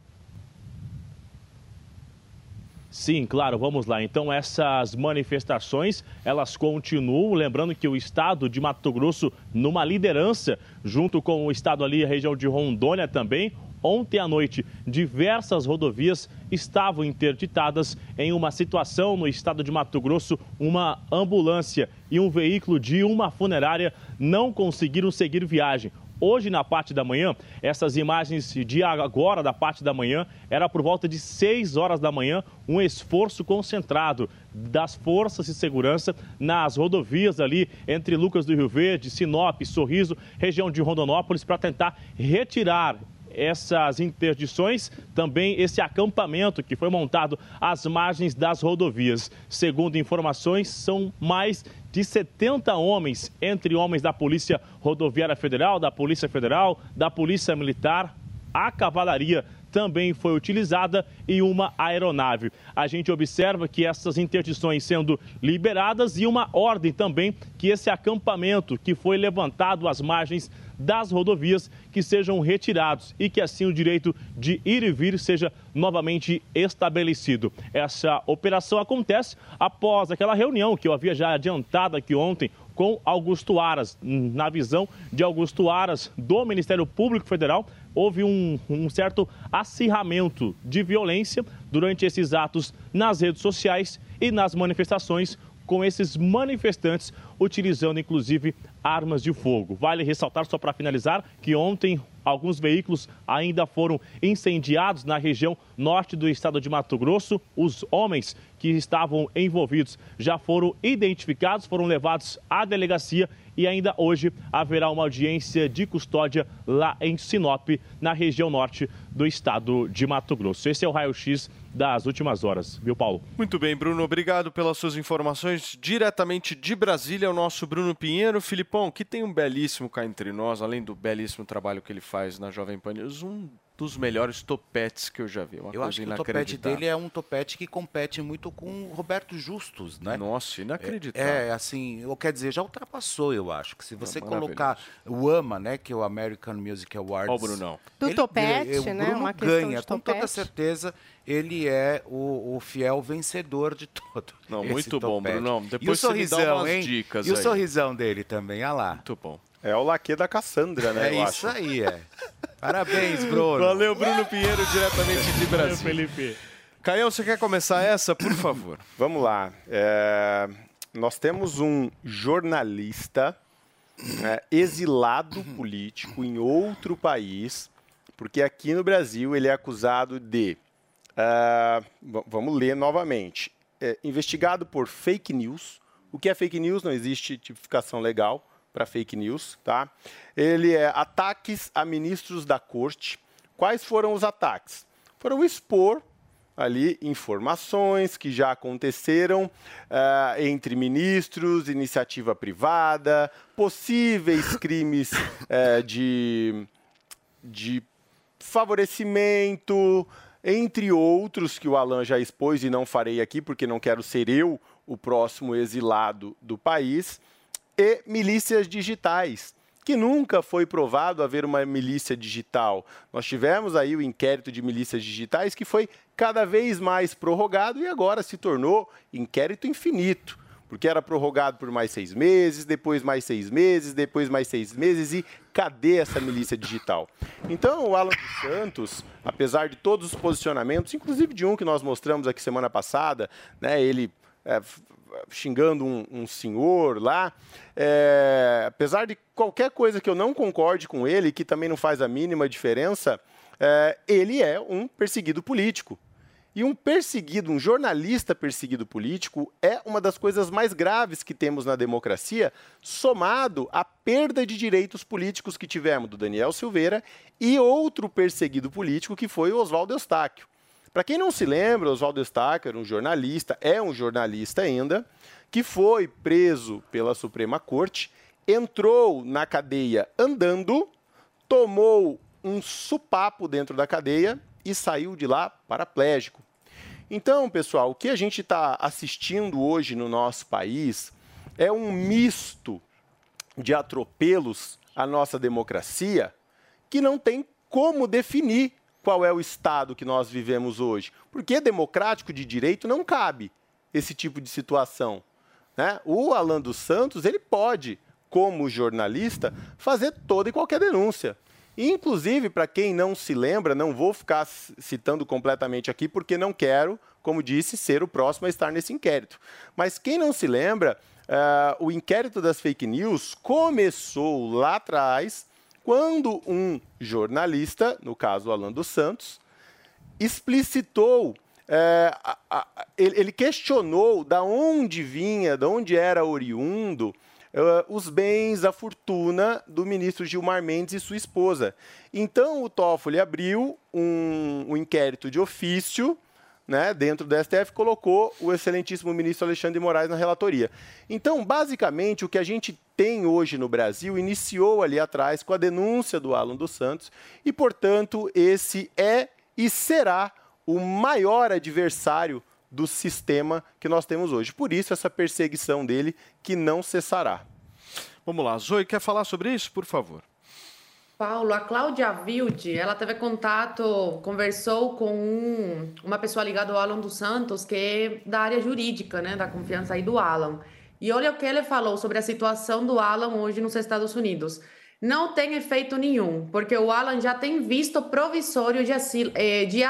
Sim, claro, vamos lá. Então essas manifestações, elas continuam, lembrando que o estado de Mato Grosso numa liderança, junto com o estado ali, a região de Rondônia também, Ontem à noite, diversas rodovias estavam interditadas em uma situação no estado de Mato Grosso. Uma ambulância e um veículo de uma funerária não conseguiram seguir viagem. Hoje, na parte da manhã, essas imagens de agora, da parte da manhã, era por volta de 6 horas da manhã, um esforço concentrado das forças de segurança nas rodovias ali entre Lucas do Rio Verde, Sinop, Sorriso, região de Rondonópolis, para tentar retirar essas interdições, também esse acampamento que foi montado às margens das rodovias. Segundo informações, são mais de 70 homens, entre homens da Polícia Rodoviária Federal, da Polícia Federal, da Polícia Militar, a cavalaria também foi utilizada e uma aeronave. A gente observa que essas interdições sendo liberadas e uma ordem também que esse acampamento que foi levantado às margens das rodovias que sejam retirados e que assim o direito de ir e vir seja novamente estabelecido. Essa operação acontece após aquela reunião que eu havia já adiantado aqui ontem com Augusto Aras. Na visão de Augusto Aras do Ministério Público Federal, houve um, um certo acirramento de violência durante esses atos nas redes sociais e nas manifestações com esses manifestantes utilizando inclusive armas de fogo. Vale ressaltar, só para finalizar, que ontem alguns veículos ainda foram incendiados na região norte do estado de Mato Grosso. Os homens que estavam envolvidos já foram identificados, foram levados à delegacia e ainda hoje haverá uma audiência de custódia lá em Sinop, na região norte do estado de Mato Grosso. Esse é o raio-x das últimas horas, viu, Paulo? Muito bem, Bruno, obrigado pelas suas informações. Diretamente de Brasília, o nosso Bruno Pinheiro. Filipão, que tem um belíssimo cá entre nós, além do belíssimo trabalho que ele faz na Jovem Pan News, um dos melhores topetes que eu já vi. Uma Eu acho que o topete dele é um topete que compete muito com o Roberto Justus, né? Nossa, inacreditável. É, é, assim, ou quer dizer, já ultrapassou, eu acho. Que se você maravilhoso. colocar o AMA, né, que é o American Music Awards. Ó o Brunão. Do ele- topete, ele- o né, Bruno uma ganha, com toda certeza, ele é o, o fiel vencedor de todo. Não, esse muito bom, topete. Brunão. e o Depois você me dá sorrisão, umas hein? dicas E o aí. sorrisão dele também, olha lá. Muito bom. É o laque da Cassandra, né? É eu isso acho. aí, é. Parabéns, Bruno. Valeu, Bruno Pinheiro, diretamente de Brasília. Felipe. Caião, você quer começar essa, por favor? Vamos lá. É, nós temos um jornalista né, exilado político em outro país, porque aqui no Brasil ele é acusado de. v- vamos ler novamente. É, investigado por fake news. O que é fake news? Não existe tipificação legal para fake news, tá? Ele é ataques a ministros da corte. Quais foram os ataques? Foram expor ali informações que já aconteceram ah, entre ministros, iniciativa privada, possíveis crimes eh, de, de favorecimento, entre outros que o Alan já expôs e não farei aqui porque não quero ser eu o próximo exilado do país, e milícias digitais, que nunca foi provado haver uma milícia digital. Nós tivemos aí o inquérito de milícias digitais que foi cada vez mais prorrogado e agora se tornou inquérito infinito porque era prorrogado por mais seis meses, depois mais seis meses, depois mais seis meses, e cadê essa milícia digital? Então, o Alan dos Santos, apesar de todos os posicionamentos, inclusive de um que nós mostramos aqui semana passada, né, ele é, xingando um, um senhor lá, é, apesar de qualquer coisa que eu não concorde com ele, que também não faz a mínima diferença, é, ele é um perseguido político. E um perseguido, um jornalista perseguido político é uma das coisas mais graves que temos na democracia, somado à perda de direitos políticos que tivemos do Daniel Silveira e outro perseguido político que foi o Oswaldo Eustáquio. Para quem não se lembra, Oswaldo era um jornalista, é um jornalista ainda, que foi preso pela Suprema Corte, entrou na cadeia andando, tomou um supapo dentro da cadeia e saiu de lá paraplégico. Então, pessoal, o que a gente está assistindo hoje no nosso país é um misto de atropelos à nossa democracia que não tem como definir qual é o Estado que nós vivemos hoje. Porque democrático de direito não cabe esse tipo de situação. Né? O Alan dos Santos ele pode, como jornalista, fazer toda e qualquer denúncia. Inclusive, para quem não se lembra, não vou ficar citando completamente aqui, porque não quero, como disse, ser o próximo a estar nesse inquérito. Mas quem não se lembra, uh, o inquérito das fake news começou lá atrás, quando um jornalista, no caso Alan dos Santos, explicitou, é, a, a, ele, ele questionou da onde vinha, de onde era oriundo uh, os bens, a fortuna do ministro Gilmar Mendes e sua esposa. Então, o Toffoli abriu um, um inquérito de ofício né, dentro do STF, colocou o excelentíssimo ministro Alexandre de Moraes na relatoria. Então, basicamente, o que a gente tem hoje no Brasil iniciou ali atrás com a denúncia do Alan dos Santos e, portanto, esse é e será o maior adversário do sistema que nós temos hoje. Por isso, essa perseguição dele que não cessará. Vamos lá, Zoe, quer falar sobre isso, por favor? Paulo, a Cláudia Wilde, ela teve contato, conversou com um, uma pessoa ligada ao Alan dos Santos, que é da área jurídica, né, da confiança aí do Alan. E olha o que ele falou sobre a situação do Alan hoje nos Estados Unidos. Não tem efeito nenhum, porque o Alan já tem visto provisório de, asil, eh, de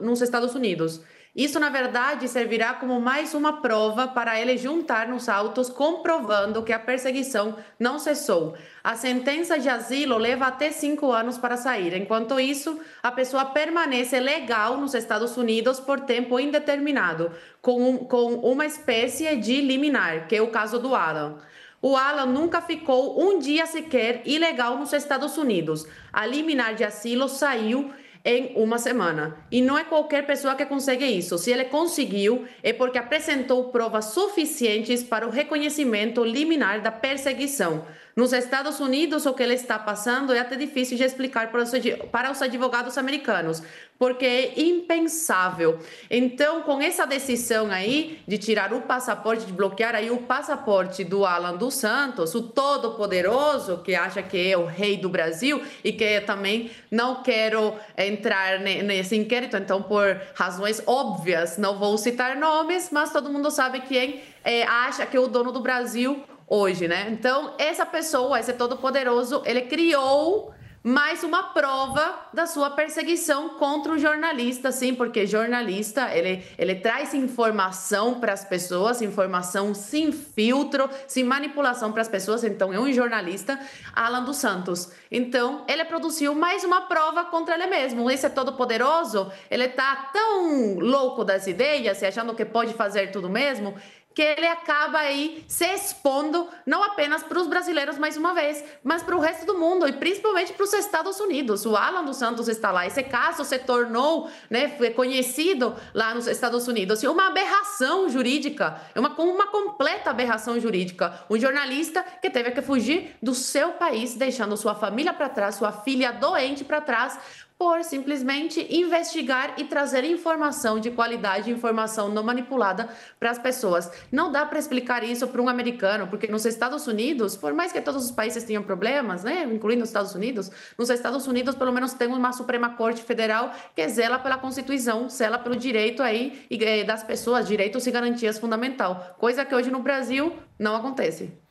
nos Estados Unidos. Isso, na verdade, servirá como mais uma prova para ele juntar nos autos, comprovando que a perseguição não cessou. A sentença de asilo leva até cinco anos para sair. Enquanto isso, a pessoa permanece legal nos Estados Unidos por tempo indeterminado, com, um, com uma espécie de liminar, que é o caso do Alan. O Alan nunca ficou um dia sequer ilegal nos Estados Unidos. A liminar de asilo saiu em uma semana. E não é qualquer pessoa que consegue isso. Se ele conseguiu, é porque apresentou provas suficientes para o reconhecimento liminar da perseguição. Nos Estados Unidos, o que ele está passando é até difícil de explicar para os advogados americanos, porque é impensável. Então, com essa decisão aí de tirar o passaporte, de bloquear aí o passaporte do Alan dos Santos, o todo-poderoso, que acha que é o rei do Brasil e que também não quero entrar nesse inquérito, então, por razões óbvias, não vou citar nomes, mas todo mundo sabe quem é, acha que é o dono do Brasil hoje, né? Então, essa pessoa, esse todo-poderoso, ele criou mais uma prova da sua perseguição contra o jornalista, sim, porque jornalista, ele, ele traz informação para as pessoas, informação sem filtro, sem manipulação para as pessoas, então é um jornalista, Alan dos Santos. Então, ele produziu mais uma prova contra ele mesmo. Esse é todo poderoso, ele tá tão louco das ideias, se achando que pode fazer tudo mesmo, que ele acaba aí se expondo não apenas para os brasileiros mais uma vez, mas para o resto do mundo e principalmente para os Estados Unidos. O Alan dos Santos está lá. Esse caso se tornou, né, conhecido lá nos Estados Unidos. E uma aberração jurídica, é uma, uma completa aberração jurídica. Um jornalista que teve que fugir do seu país, deixando sua família para trás, sua filha doente para trás, por simplesmente investigar e trazer informação de qualidade, informação não manipulada para as pessoas. Não dá para explicar isso para um americano, porque nos Estados Unidos, por mais que todos os países tenham problemas, né, incluindo os Estados Unidos, nos Estados Unidos pelo menos tem uma Suprema Corte Federal que zela pela Constituição, zela pelo direito aí eh, das pessoas, direitos e garantias fundamental, coisa que hoje no Brasil não acontece.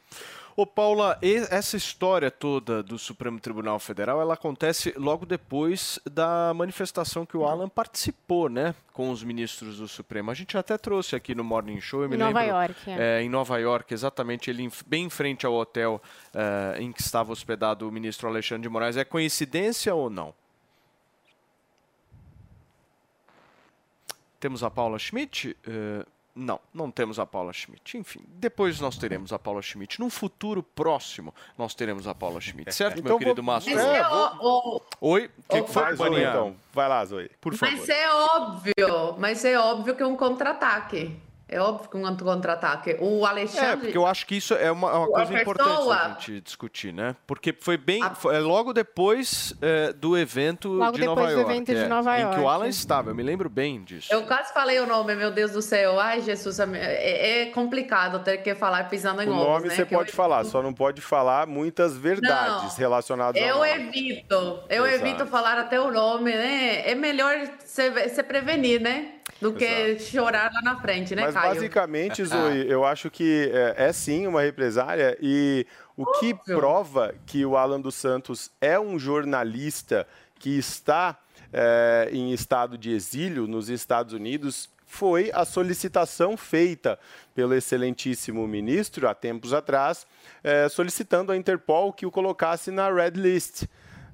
Ô Paula, essa história toda do Supremo Tribunal Federal, ela acontece logo depois da manifestação que o Alan participou, né, com os ministros do Supremo. A gente até trouxe aqui no Morning Show, eu me em lembro, Nova York, é. é. em Nova York, exatamente, ele bem em frente ao hotel é, em que estava hospedado o ministro Alexandre de Moraes. É coincidência ou não? Temos a Paula Schmidt? Eh, não, não temos a Paula Schmidt. Enfim, depois nós teremos a Paula Schmidt. Num futuro próximo, nós teremos a Paula Schmidt. Certo, meu Então querido vou- Márcio? É ó- Oi? O que, que foi, Vai, Zoe, então. Vai lá, Zoe. Por favor. Mas é óbvio, mas é óbvio que é um contra-ataque. É óbvio que é um contra-ataque. O É, Alexandre. porque eu acho que isso é uma, é uma A coisa importante pessoa- a gente discutir, né? Porque foi bem. foi- é logo depois é, do evento Logo de Nova depois do York. evento de é, Nova Em que o York. Alan estava, eu me lembro bem disso. Eu quase falei o nome, meu Deus do céu. Ai, Jesus, é, é complicado ter que falar pisando em O ovos, nome né? você Que eu pode falar, só não pode falar muitas verdades Não. relacionadas ao Eu nome. evito, eu Exato. evito falar até o nome, né? É melhor se, se prevenir, né? Do que chorar lá na frente, né, Mas Caio? basicamente, Zoe, eu acho que é, é sim uma represália e o que prova que o Alan dos Santos é um jornalista que está é, em estado de exílio nos Estados Unidos foi a solicitação feita pelo excelentíssimo ministro há tempos atrás, é, solicitando à Interpol que o colocasse na red list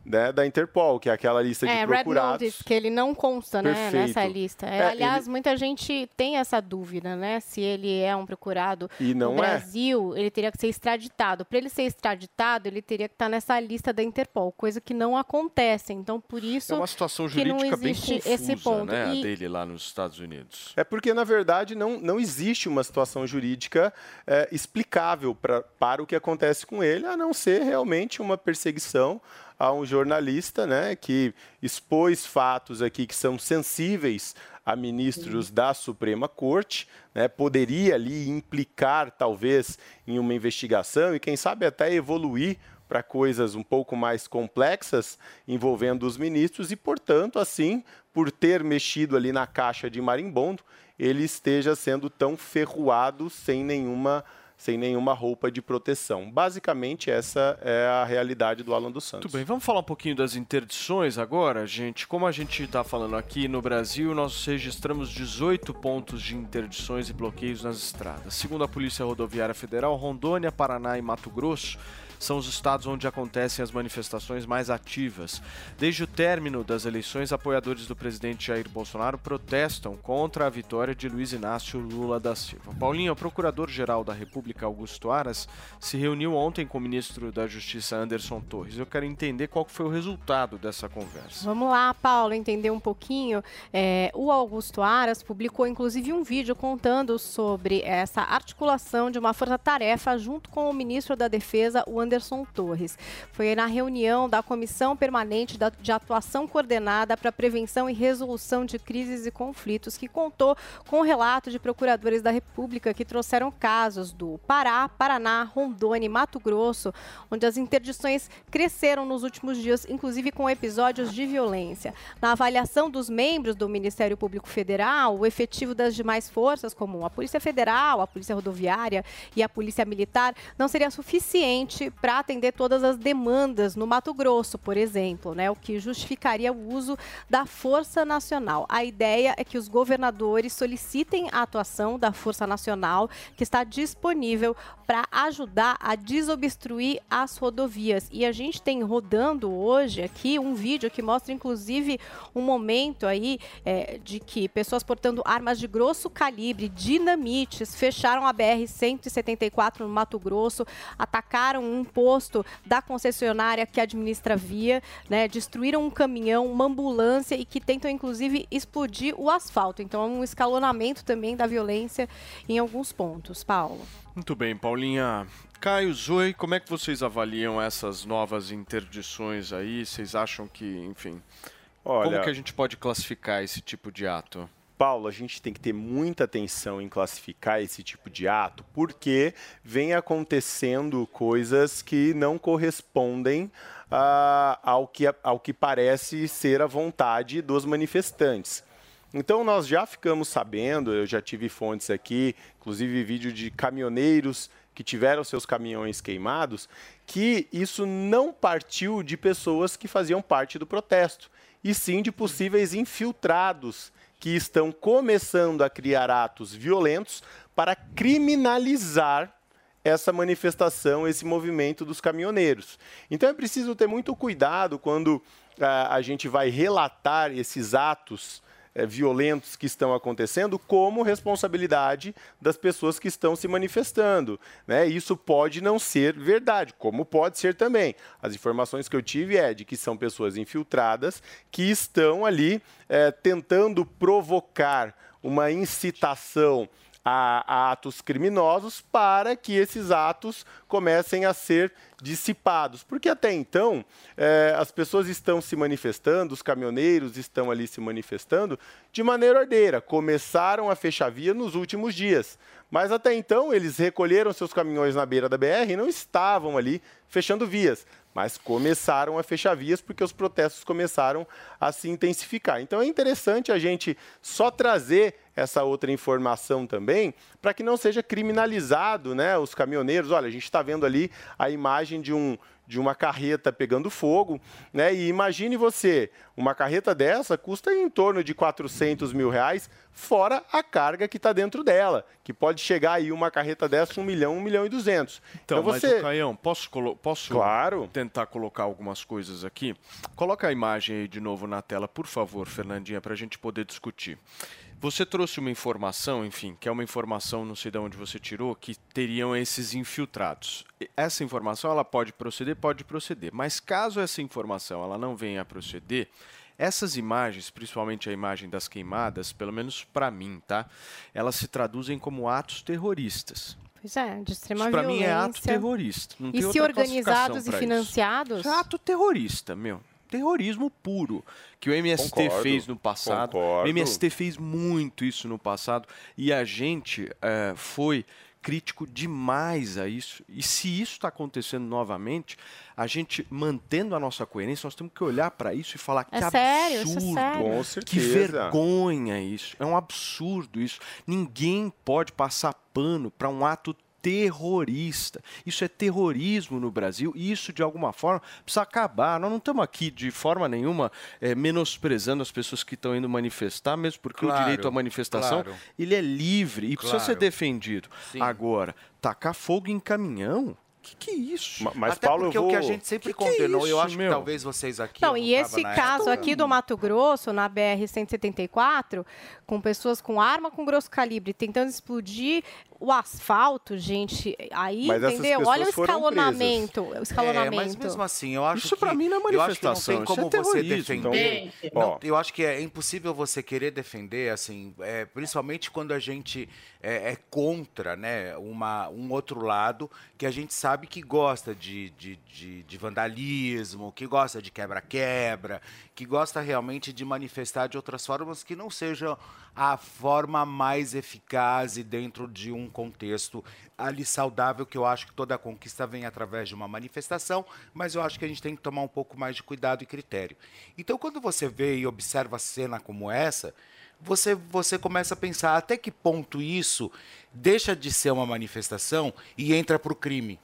né, da Interpol, que é aquela lista de É, Red procurados. Notice, que ele não consta né, nessa lista. É, É, aliás, ele- muita gente tem essa dúvida, né? Se ele é um procurado E não no é. Brasil, ele teria que ser extraditado. Para ele ser extraditado, ele teria que estar nessa lista da Interpol, coisa que não acontece. Então, por isso É uma situação que não jurídica bem existe confusa, esse ponto. né? E- A dele lá nos Estados Unidos. É porque, na verdade, não, não existe uma situação jurídica é, explicável pra, para o que acontece com ele, a não ser realmente uma perseguição a um jornalista né, que expôs fatos aqui que são sensíveis a ministros da Suprema Corte, né, poderia ali implicar, talvez, em uma investigação e, quem sabe, até evoluir para coisas um pouco mais complexas envolvendo os ministros e, portanto, assim, por ter mexido ali na caixa de marimbondo, ele esteja sendo tão ferroado sem nenhuma sem nenhuma roupa de proteção. Basicamente, essa é a realidade do Alan dos Santos. Muito bem, vamos falar um pouquinho das interdições agora, gente. Como a gente está falando aqui no Brasil, nós registramos 18 pontos de interdições e bloqueios nas estradas. Segundo a Polícia Rodoviária Federal, Rondônia, Paraná e Mato Grosso são os estados onde acontecem as manifestações mais ativas. Desde o término das eleições, apoiadores do presidente Jair Bolsonaro protestam contra a vitória de Luiz Inácio Lula da Silva. Paulinho, o procurador-geral da República, Augusto Aras, se reuniu ontem com o ministro da Justiça, Anderson Torres. Eu quero entender qual foi o resultado dessa conversa. Vamos lá, Paulo, entender um pouquinho. É, o Augusto Aras publicou inclusive um vídeo contando sobre essa articulação de uma força-tarefa junto com o ministro da Defesa, o Anderson Torres. Foi na reunião da Comissão Permanente de Atuação Coordenada para Prevenção e Resolução de Crises e Conflitos, que contou com o relato de procuradores da República que trouxeram casos do Pará, Paraná, Rondônia e Mato Grosso, onde as interdições cresceram nos últimos dias, inclusive com episódios de violência. Na avaliação dos membros do Ministério Público Federal, o efetivo das demais forças, como a Polícia Federal, a Polícia Rodoviária e a Polícia Militar, não seria suficiente para atender todas as demandas no Mato Grosso, por exemplo, né, o que justificaria o uso da Força Nacional. A ideia é que os governadores solicitem a atuação da Força Nacional, que está disponível para ajudar a desobstruir as rodovias. E a gente tem rodando hoje aqui um vídeo que mostra, inclusive, um momento aí é, de que pessoas portando armas de grosso calibre, dinamites, fecharam a BR-174 no Mato Grosso, atacaram um posto da concessionária que administra a via, né, destruíram um caminhão, uma ambulância e que tentam, inclusive, explodir o asfalto. Então, é um escalonamento também da violência em alguns pontos. Paulo. Muito bem, Paulinha. Caio, Zoe, como é que vocês avaliam essas novas interdições aí? Vocês acham que, enfim, Olha- como que a gente pode classificar esse tipo de ato? Paulo, a gente tem que ter muita atenção em classificar esse tipo de ato, porque vem acontecendo coisas que não correspondem ah, ao, que, ao que parece ser a vontade dos manifestantes. Então, nós já ficamos sabendo, eu já tive fontes aqui, inclusive vídeo de caminhoneiros que tiveram seus caminhões queimados, que isso não partiu de pessoas que faziam parte do protesto, e sim de possíveis infiltrados que estão começando a criar atos violentos para criminalizar essa manifestação, esse movimento dos caminhoneiros. Então é preciso ter muito cuidado quando ah, a gente vai relatar esses atos eh, violentos que estão acontecendo, como responsabilidade das pessoas que estão se manifestando. Né? Isso pode não ser verdade, como pode ser também. As informações que eu tive é de que são pessoas infiltradas que estão ali eh, tentando provocar uma incitação a, a atos criminosos para que esses atos comecem a ser dissipados. Porque até então, eh, as pessoas estão se manifestando, os caminhoneiros estão ali se manifestando de maneira ordeira. Começaram a fechar via nos últimos dias. Mas até então, eles recolheram seus caminhões na beira da BR e não estavam ali fechando vias. Mas começaram a fechar vias porque os protestos começaram a se intensificar. Então é interessante a gente só trazer essa outra informação também, para que não seja criminalizado né, os caminhoneiros. Olha, a gente está vendo ali a imagem de um de uma carreta pegando fogo, né? E imagine você, uma carreta dessa custa em torno de 400 mil reais, fora a carga que está dentro dela, que pode chegar aí uma carreta dessa, um milhão, um milhão e duzentos. Então, você... mas, Caião, posso, colo- posso Claro. tentar colocar algumas coisas aqui? Coloca a imagem aí de novo na tela, por favor, Fernandinha, para a gente poder discutir. Você trouxe uma informação, enfim, que é uma informação, não sei de onde você tirou, que teriam esses infiltrados. Essa informação ela pode proceder, pode proceder, mas caso essa informação ela não venha a proceder, essas imagens, principalmente a imagem das queimadas, pelo menos para mim, tá? Elas se traduzem como atos terroristas. Pois é, de extrema Isso pra violência. mim é ato terrorista. E se organizados e financiados? Isso é ato terrorista, meu. Terrorismo puro. Que o MST Concordo, fez no passado. concordo. O MST fez muito isso no passado. E a gente eh, foi crítico demais a isso. E se isso está acontecendo novamente, a gente mantendo a nossa coerência, nós temos que olhar para isso e falar que É sério, isso é absurdo. sério. Com Que vergonha isso. É um absurdo isso. Ninguém pode passar pano para um ato terrorista. Isso é terrorismo no Brasil e isso, de alguma forma, precisa acabar. Nós não estamos aqui, de forma nenhuma, eh, menosprezando as pessoas que estão indo manifestar, mesmo porque Claro, o direito à manifestação claro. ele é livre e precisa ser Claro. defendido. Sim. Agora, tacar fogo em caminhão? Que que é isso? Ma- Mas, Até Paulo, porque eu o que a vou... gente sempre Que que é condenou, eu isso, acho meu? que talvez vocês aqui. Não, eu e esse caso aqui do Mato Grosso, na BR-174, com pessoas com arma com grosso calibre tentando explodir o asfalto, gente, aí, Mas entendeu? Olha o escalonamento. O escalonamento. É, mas mesmo assim, eu acho Isso que pra mim não é eu acho que não manifestação, tem isso é como você defender. Então, Não, eu acho que é impossível você querer defender, assim, é, principalmente quando a gente é, é contra, né, uma, um outro lado que a gente sabe que gosta de, de, de, de vandalismo, que gosta de quebra-quebra, que gosta realmente de manifestar de outras formas que não sejam a forma mais eficaz e dentro de um contexto ali saudável, que eu acho que toda conquista vem através de uma manifestação, mas eu acho que a gente tem que tomar um pouco mais de cuidado e critério. Então, quando você vê e observa cena como essa, você, você começa a pensar até que ponto isso deixa de ser uma manifestação e entra para o crime,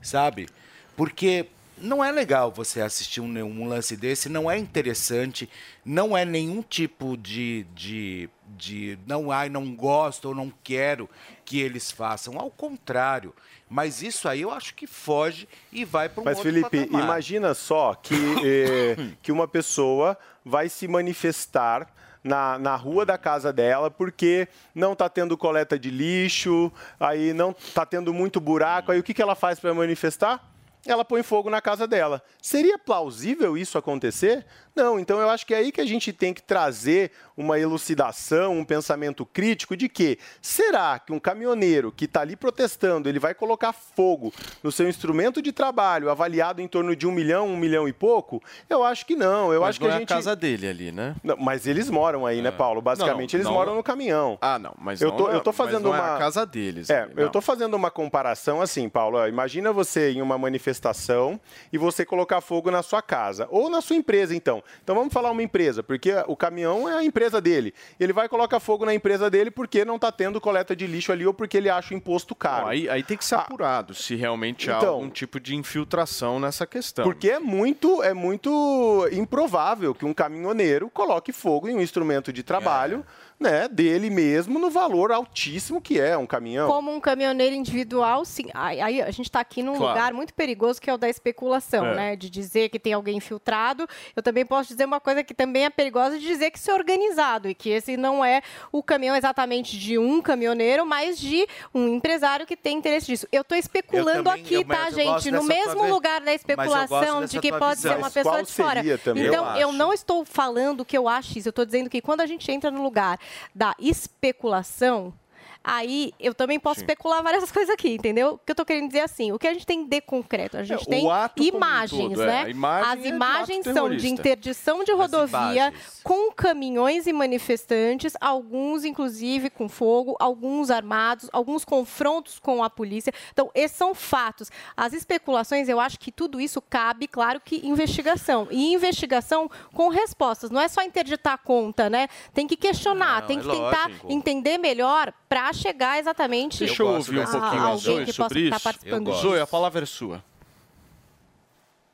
sabe? Porque não é legal você assistir um, um lance desse, não é interessante, não é nenhum tipo de, de, de não, ai, não gosto ou não quero que eles façam. Ao contrário. Mas isso aí eu acho que foge e vai para um Mas, outro Felipe, patamar. imagina só que, eh, que uma pessoa vai se manifestar na, na rua da casa dela porque não está tendo coleta de lixo, aí não está tendo muito buraco. Aí o que, que ela faz para manifestar? Ela põe fogo na casa dela. Seria plausível isso acontecer? Não, então eu acho que é aí que a gente tem que trazer uma elucidação, um pensamento crítico de que será que um caminhoneiro que está ali protestando, ele vai colocar fogo no seu instrumento de trabalho avaliado em torno de um milhão, um milhão e pouco? Eu acho que não. Eu Mas acho não que a é gente a casa dele ali, né? Não, mas eles moram aí, né, Paulo? Basicamente, Não, eles não. moram no caminhão. Ah, não, mas eu não tô, é- eu tô fazendo não é uma a casa deles É, ali, eu não. tô fazendo uma comparação assim, Paulo. ó, Imagina você em uma manifestação e você colocar fogo na sua casa ou na sua empresa, então. Então vamos falar uma empresa, porque o caminhão é a empresa dele. Ele vai colocar fogo na empresa dele porque não tá tendo coleta de lixo ali ou porque ele acha o imposto caro. Bom, aí, aí tem que ser apurado se realmente há Então- algum tipo de infiltração nessa questão. Porque é muito, é muito improvável que um caminhoneiro coloque fogo em um instrumento de trabalho, né, dele mesmo no valor altíssimo que é um caminhão. Como um caminhoneiro individual, sim. Aí, aí a gente está aqui num Claro. lugar muito perigoso que é o da especulação, É. né? De dizer que tem alguém infiltrado. Eu também posso dizer uma coisa que também é perigosa de dizer que isso é organizado e que esse não é o caminhão exatamente de um caminhoneiro, mas de um empresário que tem interesse disso. Eu estou especulando também, aqui, eu- tá, eu gente? No mesmo lugar da eu especulação de que pode ser visão. uma Mas pessoa de fora. também? Então, Eu eu não estou falando que eu acho isso. Eu estou dizendo que quando a gente entra no lugar da especulação, aí eu também posso especular várias coisas aqui, entendeu? O que eu estou querendo dizer assim, o que a gente tem de concreto? A gente É, tem imagens, todo, é. né? A imagem As é imagens ato são de interdição de rodovia com caminhões e manifestantes, alguns inclusive com fogo, alguns armados, alguns confrontos com a polícia. Então, esses são fatos. As especulações, eu acho que tudo isso cabe, claro que investigação. E investigação com respostas. Não é só interditar a conta, né? Tem que questionar, Não, tem é que tentar entender melhor para chegar exatamente Deixa eu ouvir um pouquinho a alguém Zoe que possa sobre estar isso. participando disso. Zoe, a palavra é sua.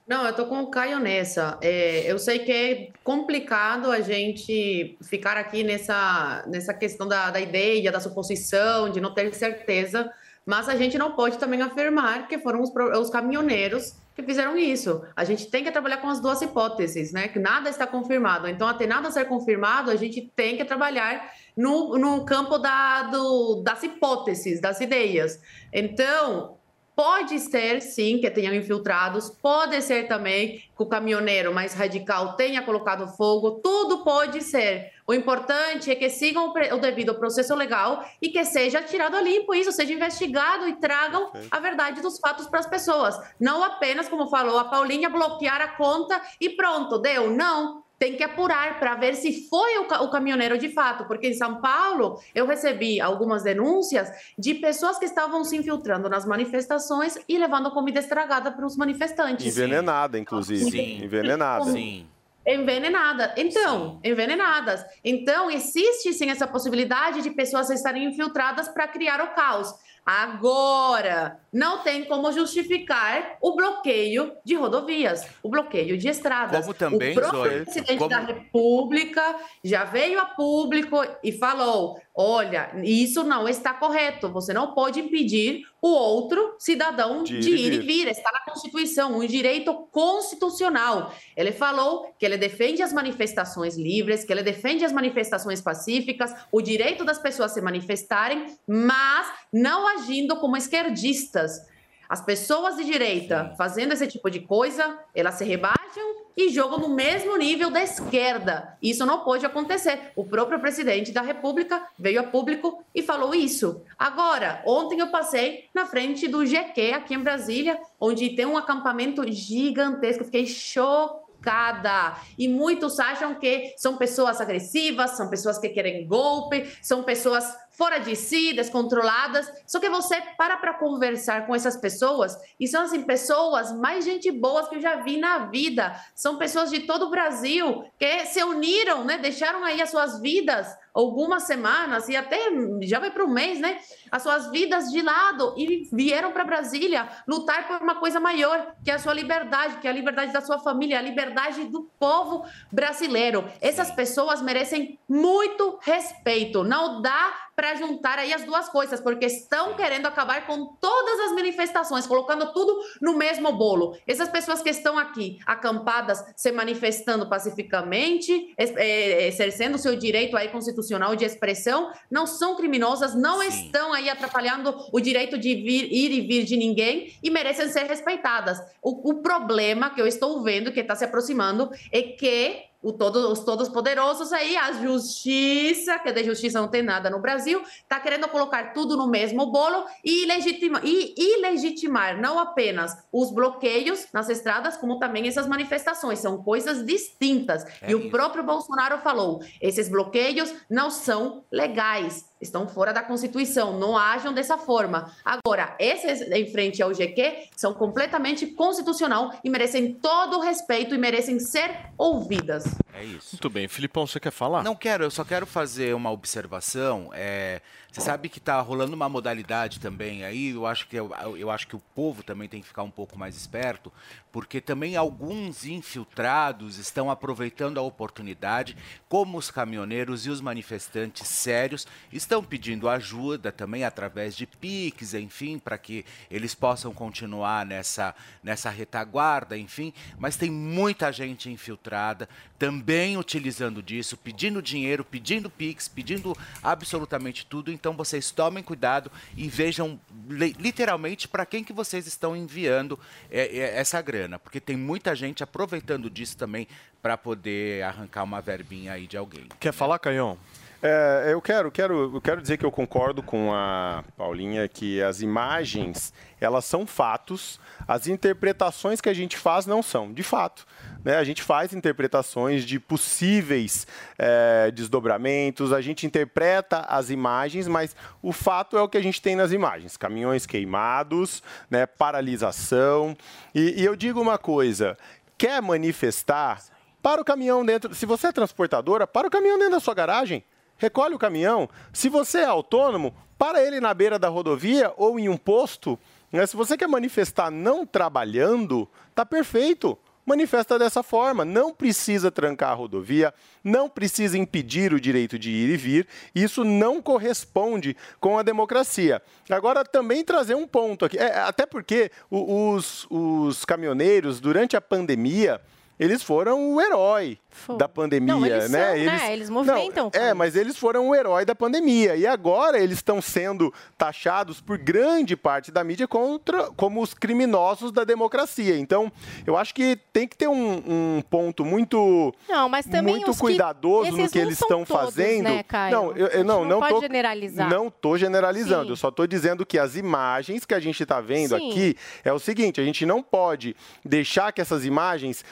Não, eu tô com o Caio nessa. É, eu sei que é complicado a gente ficar aqui nessa, nessa questão da, da ideia, da suposição, de não ter certeza, mas a gente não pode também afirmar que foram os, os caminhoneiros que fizeram isso. A gente tem que trabalhar com as duas hipóteses, né? Que nada está confirmado. Então, até nada ser confirmado, a gente tem que trabalhar no, no campo da, do, das hipóteses, das ideias. Então, Pode ser, sim, que tenham infiltrados, pode ser também que o caminhoneiro mais radical tenha colocado fogo, tudo pode ser. O importante é que sigam o devido processo legal e que seja tirado a limpo isso, seja investigado e tragam a verdade dos fatos para as pessoas. Não apenas, como falou a Paulinha, bloquear a conta e pronto, deu. Não. Tem que apurar para ver se foi o, o caminhoneiro de fato, porque em São Paulo eu recebi algumas denúncias de pessoas que estavam se infiltrando nas manifestações e levando comida estragada para os manifestantes. Envenenada, inclusive. Sim. Envenenada. Sim. Envenenada. Então, envenenadas. Então, existe sim essa possibilidade de pessoas estarem infiltradas para criar o caos. Agora, não tem como justificar o bloqueio de rodovias, o bloqueio de estradas. Como também, o próprio Zoe, presidente como- da República já veio a público e falou: olha, isso não está correto. Você não pode impedir o outro cidadão De de, ir e ir e vir. vir. Está na Constituição, um direito constitucional. Ele falou que ele defende as manifestações livres, que ele defende as manifestações pacíficas, o direito das pessoas se manifestarem, mas não agindo como esquerdistas. As pessoas de direita fazendo esse tipo de coisa, elas se rebaixam e jogam no mesmo nível da esquerda. Isso não pode acontecer. O próprio presidente da República veio a público e falou isso. Agora, ontem eu passei na frente do GQ aqui em Brasília, onde tem um acampamento gigantesco. Eu Fiquei chocada. E muitos acham que são pessoas agressivas, são pessoas que querem golpe, são pessoas fora de si, descontroladas. Só que você para para conversar com essas pessoas e são assim pessoas mais gente boas que eu já vi na vida. São pessoas de todo o Brasil que se uniram, né? Deixaram aí as suas vidas algumas semanas e até já vai para um mês, né? As suas vidas de lado e vieram para Brasília lutar por uma coisa maior, que é a sua liberdade, que é a liberdade da sua família, a liberdade do povo brasileiro. Essas pessoas merecem muito respeito. Não dá para juntar aí as duas coisas, porque estão querendo acabar com todas as manifestações, colocando tudo no mesmo bolo. Essas pessoas que estão aqui acampadas, se manifestando pacificamente, é, exercendo seu direito aí constitucional de expressão, não são criminosas, não estão aí atrapalhando o direito de vir, ir e vir de ninguém e merecem ser respeitadas. O, o problema que eu estou vendo que está se aproximando é que o todo, os todos poderosos aí, a justiça, que de justiça não tem nada no Brasil, está querendo colocar tudo no mesmo bolo e, ilegitima, e ilegitimar não apenas os bloqueios nas estradas, como também essas manifestações. São coisas distintas. É e o isso. próprio Bolsonaro falou: esses bloqueios não são legais. Estão fora da Constituição, não ajam dessa forma. Agora, esses em frente ao GQ são completamente constitucional e merecem todo o respeito e merecem ser ouvidas. É isso. Muito bem. Filipão, você quer falar? Não quero, eu só quero fazer uma observação. É, você sabe que está rolando uma modalidade também aí, eu acho, que, eu, eu acho que o povo também tem que ficar um pouco mais esperto, porque também alguns infiltrados estão aproveitando a oportunidade, como os caminhoneiros e os manifestantes sérios estão pedindo ajuda também através de PIX, enfim, para que eles possam continuar nessa, nessa retaguarda, enfim, mas tem muita gente infiltrada também utilizando disso, pedindo dinheiro, pedindo PIX, pedindo absolutamente tudo, então vocês tomem cuidado e vejam li- literalmente para quem que vocês estão enviando é, é, essa grana, porque tem muita gente aproveitando disso também para poder arrancar uma verbinha aí de alguém. Quer falar, Caião? É, eu quero, quero, eu quero dizer que eu concordo com a Paulinha que as imagens elas são fatos, as interpretações que a gente faz não são, de fato. Né? A gente faz interpretações de possíveis é, desdobramentos, a gente interpreta as imagens, mas o fato é o que a gente tem nas imagens: caminhões queimados, né, paralisação. E, e eu digo uma coisa: quer manifestar? Para o caminhão dentro. Se você é transportadora, para o caminhão dentro da sua garagem recolhe o caminhão. Se você é autônomo, para ele na beira da rodovia ou em um posto. né? Se você quer manifestar não trabalhando, tá perfeito. Manifesta dessa forma. Não precisa trancar a rodovia, não precisa impedir o direito de ir e vir. Isso não corresponde com a democracia. Agora, também trazer um ponto aqui. É, até porque os, os caminhoneiros, durante a pandemia, eles foram o herói da pandemia, Não, eles né? são, né? Eles movimentam Não, é, mas eles foram o herói da pandemia. E agora eles estão sendo taxados por grande parte da mídia contra, como os criminosos da democracia. Então, eu acho que tem que ter um, um ponto muito, Não, mas também muito os que- cuidadoso no que não eles estão todos, fazendo. né, Caio? não, eu, eu não, não não pode tô, generalizar. Não tô generalizando. Sim. Eu só tô dizendo que as imagens que a gente está vendo Sim. aqui é o seguinte: a gente não pode deixar que essas imagens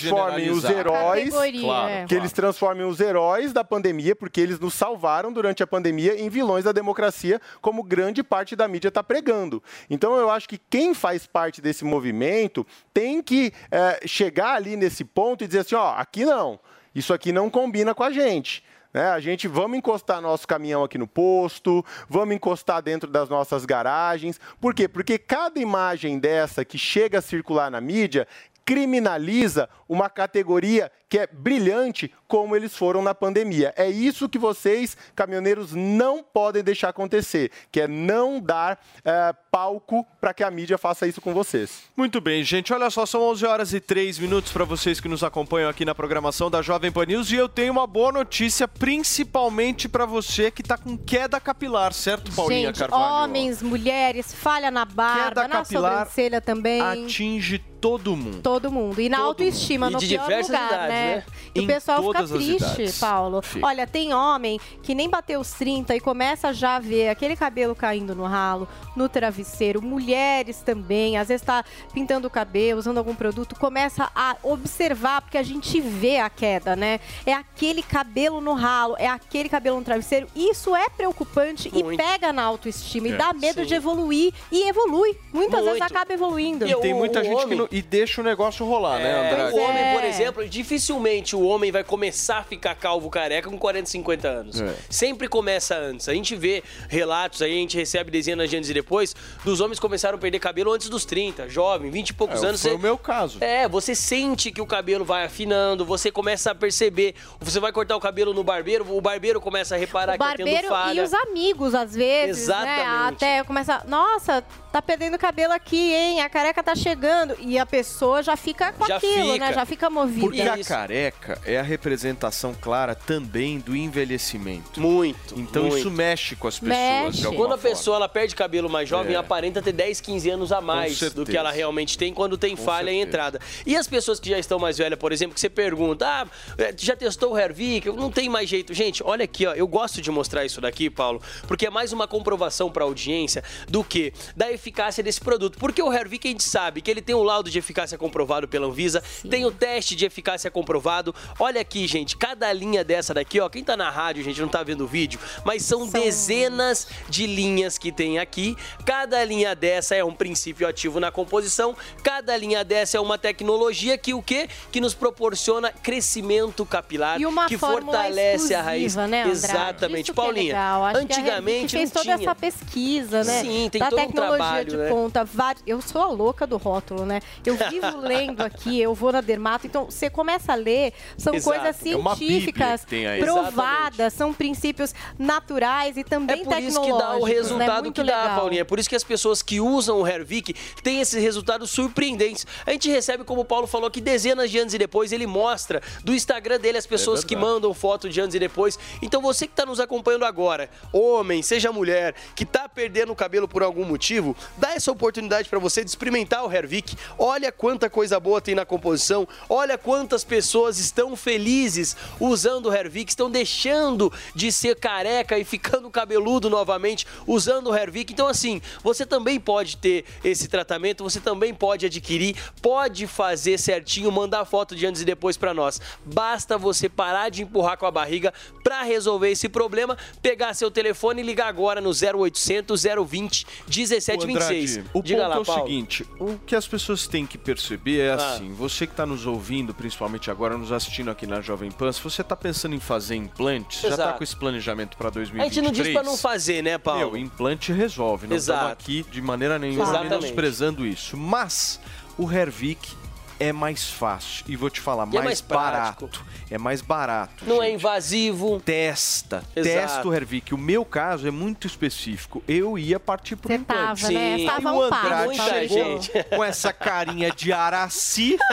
transformem os heróis, Claro, é. que eles transformem os heróis da pandemia, porque eles nos salvaram durante a pandemia em vilões da democracia, como grande parte da mídia está pregando. Então eu acho que quem faz parte desse movimento tem que eh, chegar ali nesse ponto e dizer assim, ó, aqui não, isso aqui não combina com a gente. né? a gente vamos encostar nosso caminhão aqui no posto, vamos encostar dentro das nossas garagens. Por quê? Porque cada imagem dessa que chega a circular na mídia criminaliza uma categoria que é brilhante, como eles foram na pandemia. É isso que vocês, caminhoneiros, não podem deixar acontecer, que é não dar eh, palco para que a mídia faça isso com vocês. Muito bem, gente. Olha só, são 11 horas e 3 minutos para vocês que nos acompanham aqui na programação da Jovem Pan News e eu tenho uma boa notícia, principalmente para você que tá com queda capilar, certo, Paulinha Gente, Carvalho? homens, mulheres, falha na barba, Queda na capilar sobrancelha também. Atinge todo mundo. Todo mundo. E na autoestima, E no de pior lugar, idades, né? Né? E Em o pessoal fica triste. Paulo. Fica. Olha, tem homem que nem bateu os 30 e começa já a ver aquele cabelo caindo no ralo, no travesseiro. Mulheres também, às vezes tá pintando o cabelo, usando algum produto, começa a observar, porque a gente vê a queda, né? É aquele cabelo no ralo, é aquele cabelo no travesseiro. Isso é preocupante e pega na autoestima e É. dá medo Sim. de evoluir. E evolui. Muitas vezes Muito. acaba evoluindo. E tem muita o gente que homem- não, e deixa o negócio rolar, né, É, Andrade? o homem, por exemplo, dificilmente o homem vai começar a ficar calvo careca com 40, 50 anos. É. Sempre começa antes. A gente vê relatos aí, a gente recebe dezenas de anos e depois, dos homens começaram a perder cabelo antes dos 30, jovem, 20 e poucos É, anos. foi você- o meu caso. É, você sente que o cabelo vai afinando, você começa a perceber. Você vai cortar o cabelo no barbeiro, o barbeiro começa a reparar O que tá tendo barbeiro falha. e os amigos, às vezes, né? Exatamente. Até começa, nossa, tá perdendo cabelo aqui, hein? A careca tá chegando. E a pessoa já fica com Já aquilo, fica. né? Já fica movida. Porque a careca é a representação clara também do envelhecimento. Muito. Então muito. isso mexe com as pessoas. de alguma Quando a pessoa ela perde cabelo mais jovem, É. aparenta ter 10, 15 anos a mais do que ela realmente tem quando tem Com falha em certeza. entrada. E as pessoas que já estão mais velhas, por exemplo, que você pergunta, ah, eh, já testou o Hervik? Não tem mais jeito. Gente, olha aqui, ó, eu gosto de mostrar isso daqui, Paulo, porque é mais uma comprovação para a audiência do que da eficácia desse produto. Porque o Hervik a gente sabe que ele tem um laudo de eficácia comprovado pela Anvisa, tem o teste de eficácia comprovado, Olha aqui, gente, cada linha dessa daqui, ó, quem tá na rádio, gente, não tá vendo o vídeo, mas são, dezenas de linhas que tem aqui. Cada linha dessa é um princípio ativo na composição, cada linha dessa é uma tecnologia que o quê? Que nos proporciona crescimento capilar, E uma que fortalece a raiz. né, Andrade? Exatamente, Isso é Paulinha. legal. Acho que a antigamente fez não toda tinha. essa pesquisa, né? Sim, tem da todo um tecnologia trabalho, de né? ponta. vari- Eu sou a louca do rótulo, né? Eu vivo lendo aqui, eu vou na dermato, então você começa a ler, são Exato. coisas É científicas, que tem aí. provadas, são princípios naturais e também É por isso que dá o tecnológicos, né? resultado Muito que dá, legal. Paulinha. É por isso que as pessoas que usam o Hervik têm esses resultados surpreendentes. A gente recebe, como o Paulo falou, que dezenas de anos e depois ele mostra do Instagram dele as pessoas que verdade. mandam foto de anos e depois. Então você que está nos acompanhando agora, homem, seja mulher, que está perdendo o cabelo por algum motivo, dá essa oportunidade para você de experimentar o Hervik. Olha quanta coisa boa tem na composição, olha quantas pessoas estão felizes usando o Hervik, estão deixando de ser careca e ficando cabeludo novamente usando o Hervik. Então assim, você também pode ter esse tratamento, você também pode adquirir, pode fazer certinho, mandar foto de antes e depois para nós. Basta você parar de empurrar com a barriga para resolver esse problema, pegar seu telefone e ligar agora no 0800 020 17 Andrade, o Diga ponto lá, é o Paulo. seguinte: o que as pessoas têm que perceber é ah. assim, você que está nos ouvindo, principalmente agora, nos assistindo aqui na Jovem Pan, se você está pensando em fazer implantes, já está com esse planejamento para 2023. A gente não diz para não fazer, né, Paulo? Meu, implante resolve. Não Exato. estamos aqui de maneira nenhuma menosprezando isso. Mas o Hervik é mais fácil e vou te falar, E é mais, mais prático. barato. É mais barato. Não é invasivo. Testa, Exato. testa o Hervik. O meu caso é muito específico. Eu ia partir pro implante. tava, né? Tava o um passo. Andrade Muita chegou gente. com essa carinha de araci.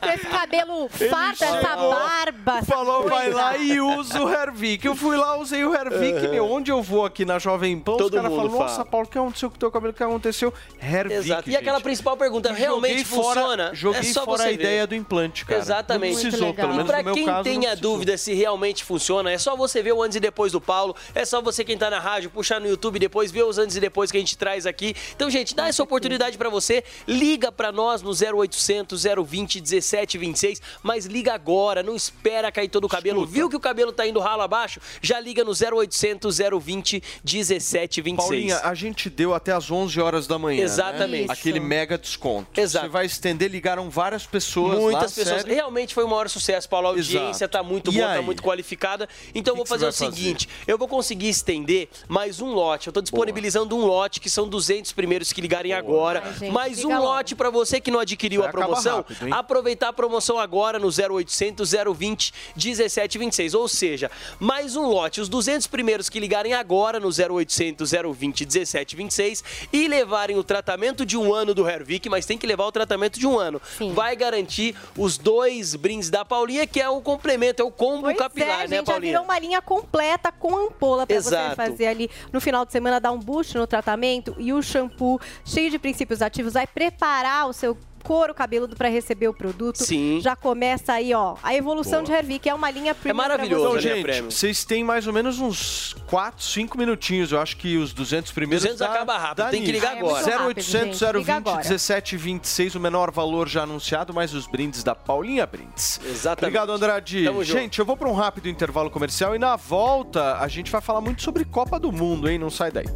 Com esse cabelo farto, essa barba. essa Falou, coisa. vai lá e usa o Hervik. Eu fui lá, usei o Hervik. Meu, onde eu vou aqui na Jovem Pan, os Todo caras mundo falam, nossa, fala. Paulo, o que aconteceu com o teu cabelo? O que aconteceu? Hervik, Exato. E aquela gente. principal pergunta, realmente joguei fora- funciona? Joguei é só fora a ideia do implante, cara. Exatamente. Não precisou, pelo menos pra no meu quem caso. tem a dúvida se realmente funciona, é só você ver o antes e depois do Paulo. É só você quem tá na rádio, puxar no YouTube depois, ver os antes e depois que a gente traz aqui. Então, gente, dá essa oportunidade pra você. Liga pra nós no 0800 020 1726, mas liga agora, não espera cair todo o cabelo. Viu que o cabelo tá indo ralo abaixo? Já liga no 0800 020 1726. Paulinha, a gente deu até as 11 horas da manhã. Exatamente. né? Aquele mega desconto. Exato. Você vai estender, ligaram várias pessoas. Muitas lá, pessoas. sério. Realmente foi o maior sucesso, Paulo. A audiência Exato. tá muito boa, tá aí? muito qualificada. Então eu vou que fazer o seguinte: eu vou conseguir estender mais um lote. Eu tô disponibilizando um lote, que são 200 primeiros que ligarem agora. Ai, gente, mais um lote pra você que não adquiriu Vai a promoção. rápido, aproveitar a promoção agora no 0800 020 1726. Ou seja, mais um lote. Os 200 primeiros que ligarem agora no 0800 020 1726 e levarem o tratamento de um ano do Hervik, mas tem que levar o tratamento de um ano. Vai garantir os dois brindes da Paulinha, que é o complemento, é o combo Pois capilar, é, né, gente, já Paulinha? virou uma linha completa com ampola pra você fazer ali no final de semana, dar um boost no tratamento e o shampoo cheio de princípios ativos vai preparar o seu couro cabeludo para receber o produto. Sim. Já começa aí, ó, a evolução Boa. de Hervik, é uma linha premium pra Então, você. gente, vocês têm mais ou menos uns 4, 5 minutinhos. Eu acho que os 200 primeiros 200 dá- acaba rápido, dá tem que ligar é agora. rápido, 0800 gente, liga 020 agora. 1726, o menor valor já anunciado, mais os brindes da Paulinha Brindes. Exatamente. Obrigado, Andrade. Tamo junto. gente, eu vou para um rápido intervalo comercial e na volta a gente vai falar muito sobre Copa do Mundo, hein? Não sai daí.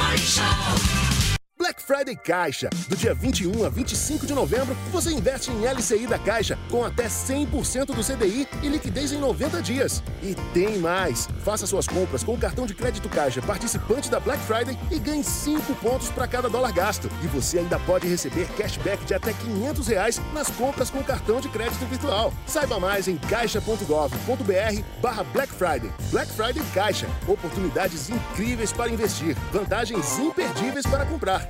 Jovem Pan Morning Show. Black Friday Caixa. Do dia 21 a 25 de novembro, você investe em LCI da Caixa com até 100% do CDI e liquidez em 90 dias. E tem mais! Faça suas compras com o cartão de crédito Caixa participante da Black Friday e ganhe 5 pontos para cada dólar gasto. E você ainda pode receber cashback de até 500 reais nas compras com o cartão de crédito virtual. Saiba mais em caixa.gov.br barra Black Friday. Black Friday Caixa. Oportunidades incríveis para investir. Vantagens imperdíveis para comprar.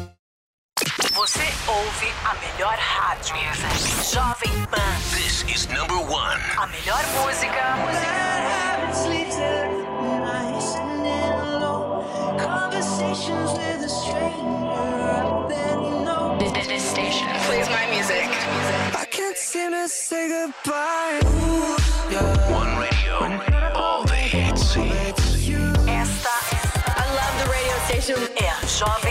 Você ouve a melhor rádio. Jovem Pan. This is number one. A melhor música. This, this station plays my music. I can't seem to say goodbye. One radio, all the hits. Esta, I love the radio station. É a Jovem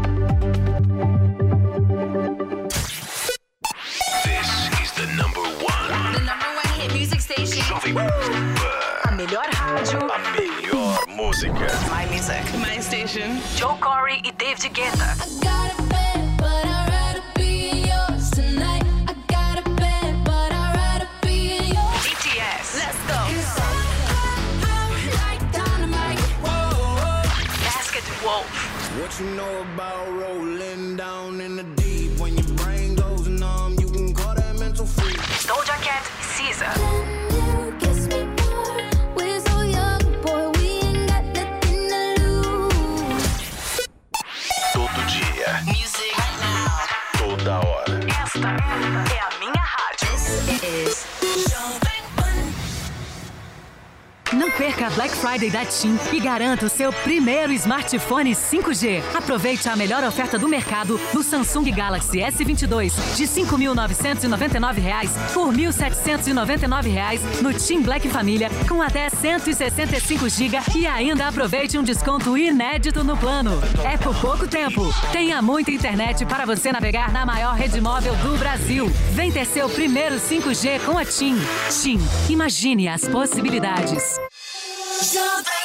Música. My music. My station. Joe Corey e David Guetta. BTS. Let's go. Basket Wolf. What you know about rolling down in the Não perca a Black Friday da TIM e garanta o seu primeiro smartphone 5G. Aproveite a melhor oferta do mercado no Samsung Galaxy S22 de 5.999 reais por 1.799 reais no TIM Black Família com até 165 GB e ainda aproveite um desconto inédito no plano. É por pouco tempo. Tenha muita internet para você navegar na maior rede móvel do Brasil. Vem ter seu primeiro 5G com a TIM. TIM, imagine as possibilidades. Jovem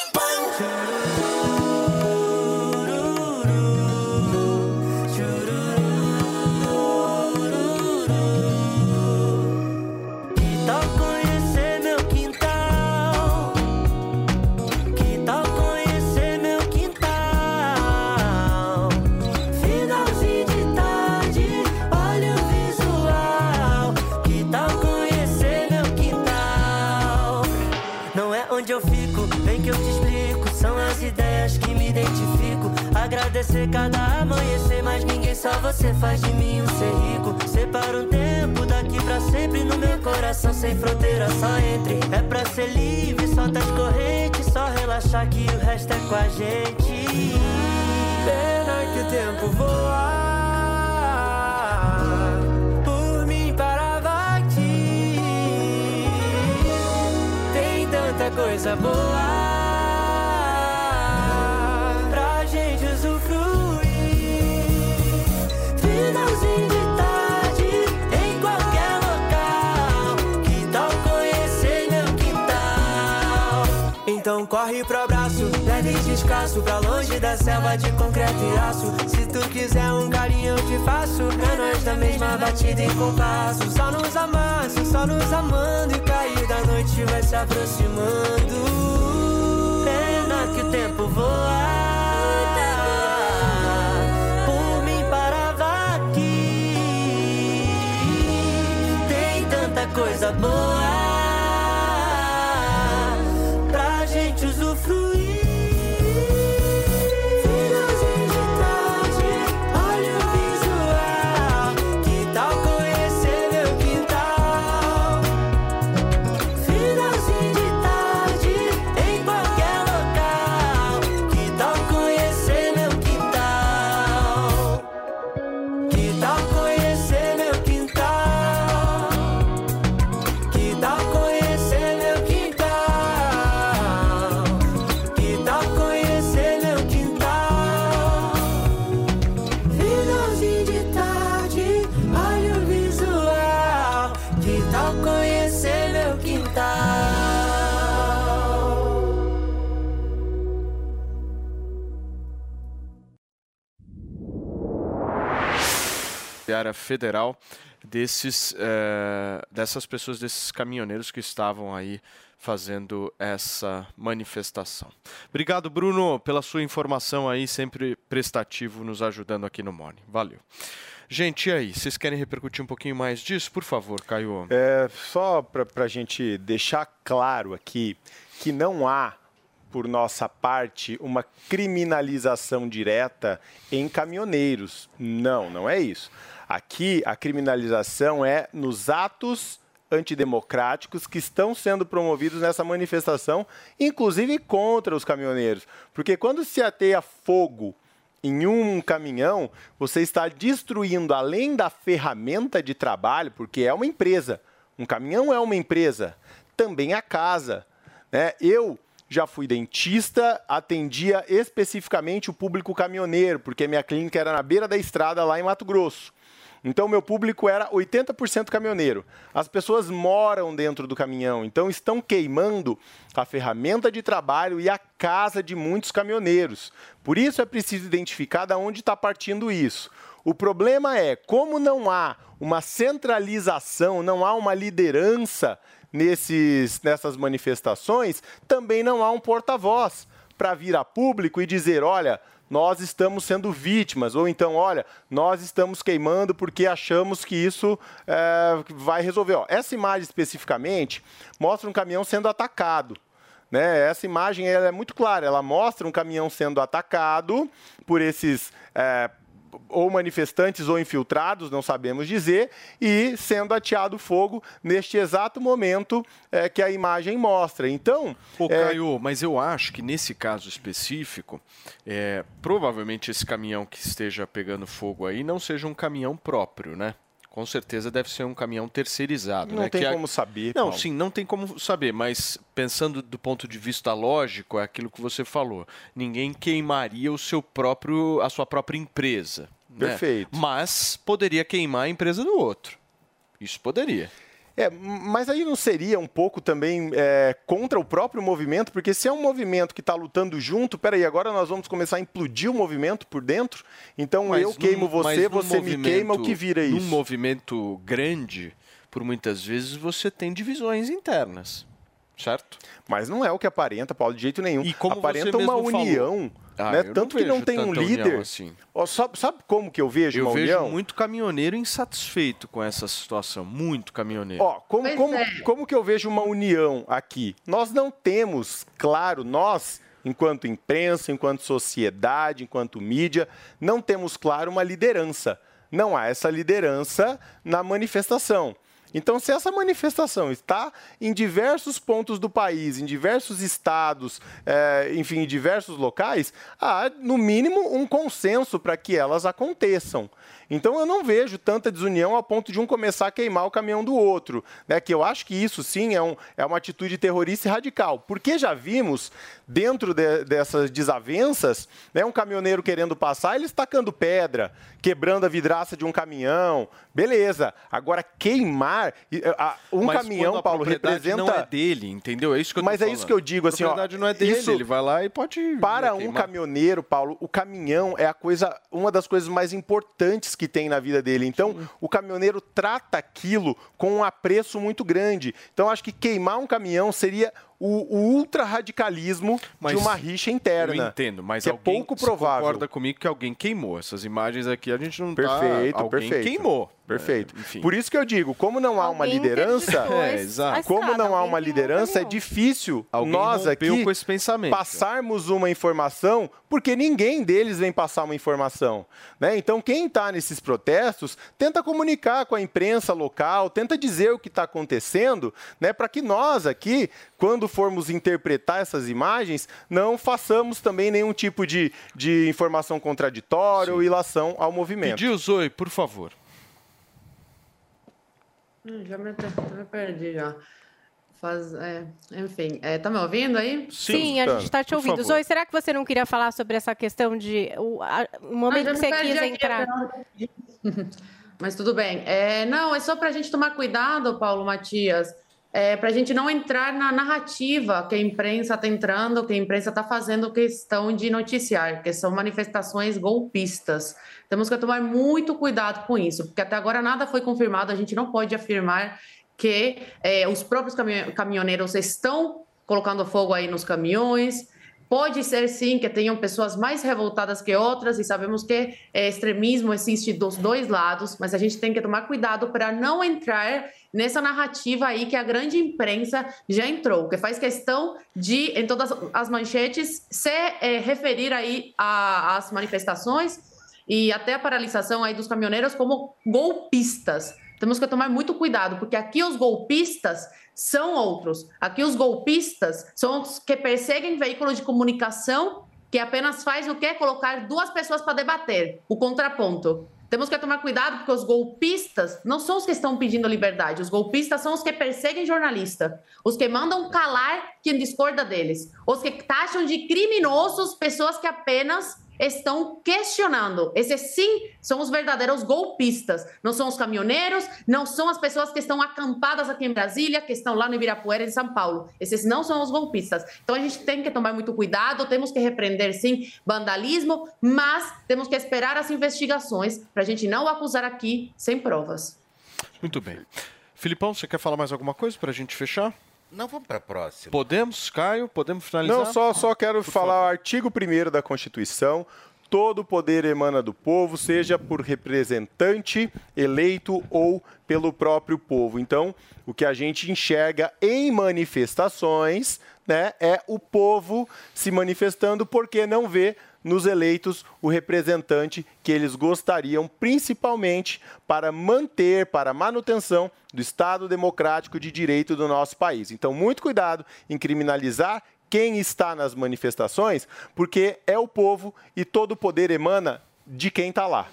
ideias que me identifico. Agradecer cada amanhecer, mas ninguém, só você faz de mim um ser rico. Separa um tempo daqui pra sempre no meu coração, sem fronteira, só entre. É pra ser livre, solta as correntes, só relaxar que o resto é com a gente. Pena que o tempo voa. Coisa boa corre pro abraço, leve descasso pra longe da selva de concreto e aço. Se tu quiser um carinho eu te faço, é nós da mesma batida e compasso. Só nos amasso, só nos amando e cair da noite vai se aproximando. Pena que o tempo voa. Por mim parava aqui. Tem tanta coisa boa Rodoviária Federal desses, eh, dessas pessoas, desses caminhoneiros que estavam aí fazendo essa manifestação. Obrigado, Bruno, pela sua informação aí, sempre prestativo, nos ajudando aqui no Morning. Valeu. Gente, e aí? Vocês querem repercutir um pouquinho mais disso? Por favor, Caio. É, só para a gente deixar claro aqui que não há, por nossa parte, uma criminalização direta em caminhoneiros. Não, não é isso. Aqui a criminalização é nos atos antidemocráticos que estão sendo promovidos nessa manifestação, inclusive contra os caminhoneiros. Porque quando se ateia fogo em um caminhão, você está destruindo, além da ferramenta de trabalho, porque é uma empresa, um caminhão é uma empresa, também a casa. Né? Eu já fui dentista, atendia especificamente o público caminhoneiro, porque minha clínica era na beira da estrada lá em Mato Grosso. Então, meu público era 80% caminhoneiro. As pessoas moram dentro do caminhão, então estão queimando a ferramenta de trabalho e a casa de muitos caminhoneiros. Por isso é preciso identificar de onde está partindo isso. O problema é, como não há uma centralização, não há uma liderança nesses, nessas manifestações, também não há um porta-voz para vir a público e dizer: olha, nós estamos sendo vítimas, ou então, olha, nós estamos queimando porque achamos que isso é, vai resolver. Ó, essa imagem especificamente mostra um caminhão sendo atacado. Né? Essa imagem é muito clara, ela mostra um caminhão sendo atacado por esses é, ou manifestantes ou infiltrados, não sabemos dizer, e sendo ateado fogo neste exato momento é, que a imagem mostra. Então. Ô, é, Caio, mas eu acho que nesse caso específico, é, provavelmente esse caminhão que esteja pegando fogo aí não seja um caminhão próprio, né? Com certeza deve ser um caminhão terceirizado. Não né? tem Que a- como saber. Não, Paulo. sim, não tem como saber, mas pensando do ponto de vista lógico, é aquilo que você falou. Ninguém queimaria o seu próprio, a sua própria empresa. né? Perfeito. Mas poderia queimar a empresa do outro. Isso poderia. É, mas aí não seria um pouco também é, contra o próprio movimento? Porque se é um movimento que está lutando junto, peraí, agora nós vamos começar a implodir o movimento por dentro? Então Mas eu queimo num- você, num você me queima, o que vira Num isso? movimento grande, por muitas vezes você tem divisões internas, certo? Mas não é o que aparenta, Paulo, de jeito nenhum. E como aparenta você uma mesmo falou. união. Ah, né? Tanto que não tem um líder. assim. Ó, sabe, sabe como que eu vejo Eu uma vejo união? muito caminhoneiro insatisfeito com essa situação, muito caminhoneiro. Ó, como, como, como que eu vejo uma união aqui? Nós não temos, claro, nós, enquanto imprensa, enquanto sociedade, enquanto mídia, não temos, claro, uma liderança. Não há essa liderança na manifestação. Então, se essa manifestação está em diversos pontos do país, em diversos estados, eh, enfim, em diversos locais, há, no mínimo, um consenso para que elas aconteçam. Então, eu não vejo tanta desunião a ponto de um começar a queimar o caminhão do outro. Né? Que eu acho que isso, sim, é, um- é uma atitude terrorista e radical. Porque já vimos, dentro de- dessas desavenças, né, um caminhoneiro querendo passar, ele estacando pedra, quebrando a vidraça de um caminhão. Beleza. Agora, queimar... Um Mas caminhão, Paulo, representa... não é dele, entendeu? É isso que eu Mas é isso falando. que eu digo, assim, ó. propriedade não é dele, isso- ele vai lá e pode Para um queimar. caminhoneiro, Paulo, o caminhão é a coisa, uma das coisas mais importantes que tem na vida dele. Então, o caminhoneiro trata aquilo com um apreço muito grande. Então, acho que queimar um caminhão seria o, o ultra-radicalismo de Mas uma rixa interna. Eu entendo, mas que é alguém pouco você provável. concorda comigo que alguém queimou. Essas imagens aqui a gente não Perfeito, tá... Alguém perfeito. queimou. Perfeito. É. Por isso que eu digo, como não há uma Alguém liderança, É, como não há uma liderança, é difícil Alguém nós aqui com esse pensamento. passarmos uma informação, porque ninguém deles vem passar uma informação. Né? Então, quem está nesses protestos, tenta comunicar com a imprensa local, tenta dizer o que está acontecendo, né? para que nós aqui, quando formos interpretar essas imagens, não façamos também nenhum tipo de, de informação contraditória ou ilação ao movimento. Pediu, Zoe, por favor. Hum, Já me, me perdi já. Faz, é, enfim, é, tá me ouvindo aí? Sim, a gente está te ouvindo. Zoe, será que você não queria falar sobre essa questão de. O, a- o momento Ah, que já você quis aqui, entrar? Mas tudo bem. É, não, é só para a gente tomar cuidado, Paulo Matias, é, para a gente não entrar na narrativa que a imprensa está entrando, que a imprensa está fazendo questão de noticiar, que são manifestações golpistas. Temos que tomar muito cuidado com isso, porque até agora nada foi confirmado, a gente não pode afirmar que é, os próprios caminho- caminhoneiros estão colocando fogo aí nos caminhões. Pode ser sim que tenham pessoas mais revoltadas que outras, e sabemos que é, extremismo existe dos dois lados, mas a gente tem que tomar cuidado para não entrar nessa narrativa aí que a grande imprensa já entrou, que faz questão de, em todas as manchetes, se é, referir aí às manifestações e até a paralisação aí dos caminhoneiros como golpistas. Temos que tomar muito cuidado, porque aqui os golpistas são outros. Aqui os golpistas são os que perseguem veículos de comunicação que apenas faz o quê? Colocar duas pessoas para debater, o contraponto. Temos que tomar cuidado porque os golpistas não são os que estão pedindo liberdade. Os golpistas são os que perseguem jornalista, os que mandam calar quem discorda deles, os que taxam de criminosos pessoas que apenas estão questionando. Esses sim são os verdadeiros golpistas. Não são os caminhoneiros, não são as pessoas que estão acampadas aqui em Brasília, que estão lá no Ibirapuera, em São Paulo. Esses não são os golpistas. Então a gente tem que tomar muito cuidado, temos que repreender sim vandalismo, mas temos que esperar as investigações para a gente não acusar aqui sem provas. Muito bem. Filipão, você quer falar mais alguma coisa para a gente fechar? Não, vamos para a próxima. Podemos, Caio? Podemos finalizar? Não, só, só quero falar o artigo 1 da Constituição. Todo poder emana do povo, seja por representante eleito ou pelo próprio povo. Então, o que a gente enxerga em manifestações né, é o povo se manifestando porque não vê nos eleitos o representante que eles gostariam, principalmente para manter, para manutenção do Estado democrático de direito do nosso país. Então, muito cuidado em criminalizar quem está nas manifestações, porque é o povo e todo o poder emana de quem está lá.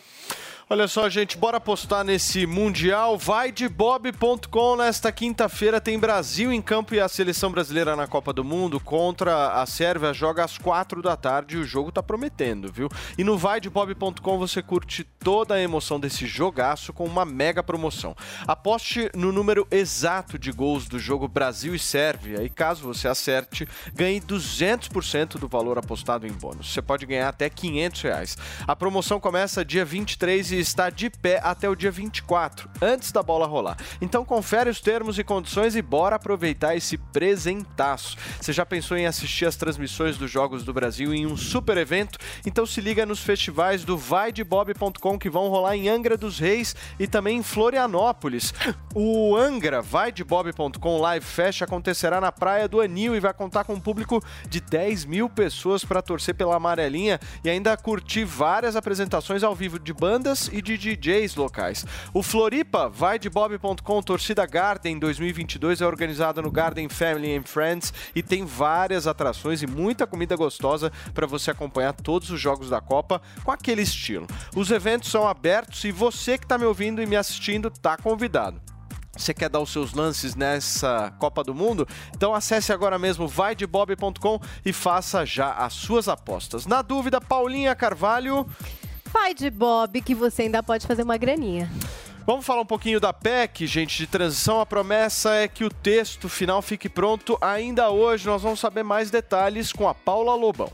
Olha só, gente, bora apostar nesse Mundial. Vai de bob.com. Nesta quinta-feira tem Brasil em campo e a seleção brasileira na Copa do Mundo contra a Sérvia joga às quatro da tarde e o jogo tá prometendo, viu? E no vai de bob.com você curte toda a emoção desse jogaço com uma mega promoção. Aposte no número exato de gols do jogo Brasil e Sérvia e caso você acerte, ganhe 200% do valor apostado em bônus. Você pode ganhar até 500 reais. A promoção começa dia 23 e está de pé até o dia 24, antes da bola rolar. Então confere os termos e condições e bora aproveitar esse presentaço. Você já pensou em assistir as transmissões dos Jogos do Brasil em um super evento? Então se liga nos festivais do vaidebob.com que vão rolar em Angra dos Reis e também em Florianópolis. O Angra vaidebob.com Live Fest acontecerá na Praia do Anil e vai contar com um público de 10 mil pessoas para torcer pela amarelinha e ainda curtir várias apresentações ao vivo de bandas e de DJs locais. O Floripa vai de bob.com Torcida Garden 2022 é organizado no Garden Family and Friends e tem várias atrações e muita comida gostosa para você acompanhar todos os jogos da Copa com aquele estilo. Os eventos são abertos e você que está me ouvindo e me assistindo está convidado. Você quer dar os seus lances nessa Copa do Mundo? Então acesse agora mesmo vaidebob.com e faça já as suas apostas. Na dúvida, Paulinha Carvalho. Vai de Bob que você ainda pode fazer uma graninha. Vamos falar um pouquinho da PEC, gente, de transição. A promessa é que o texto final fique pronto ainda hoje. Nós vamos saber mais detalhes com a Paula Lobão.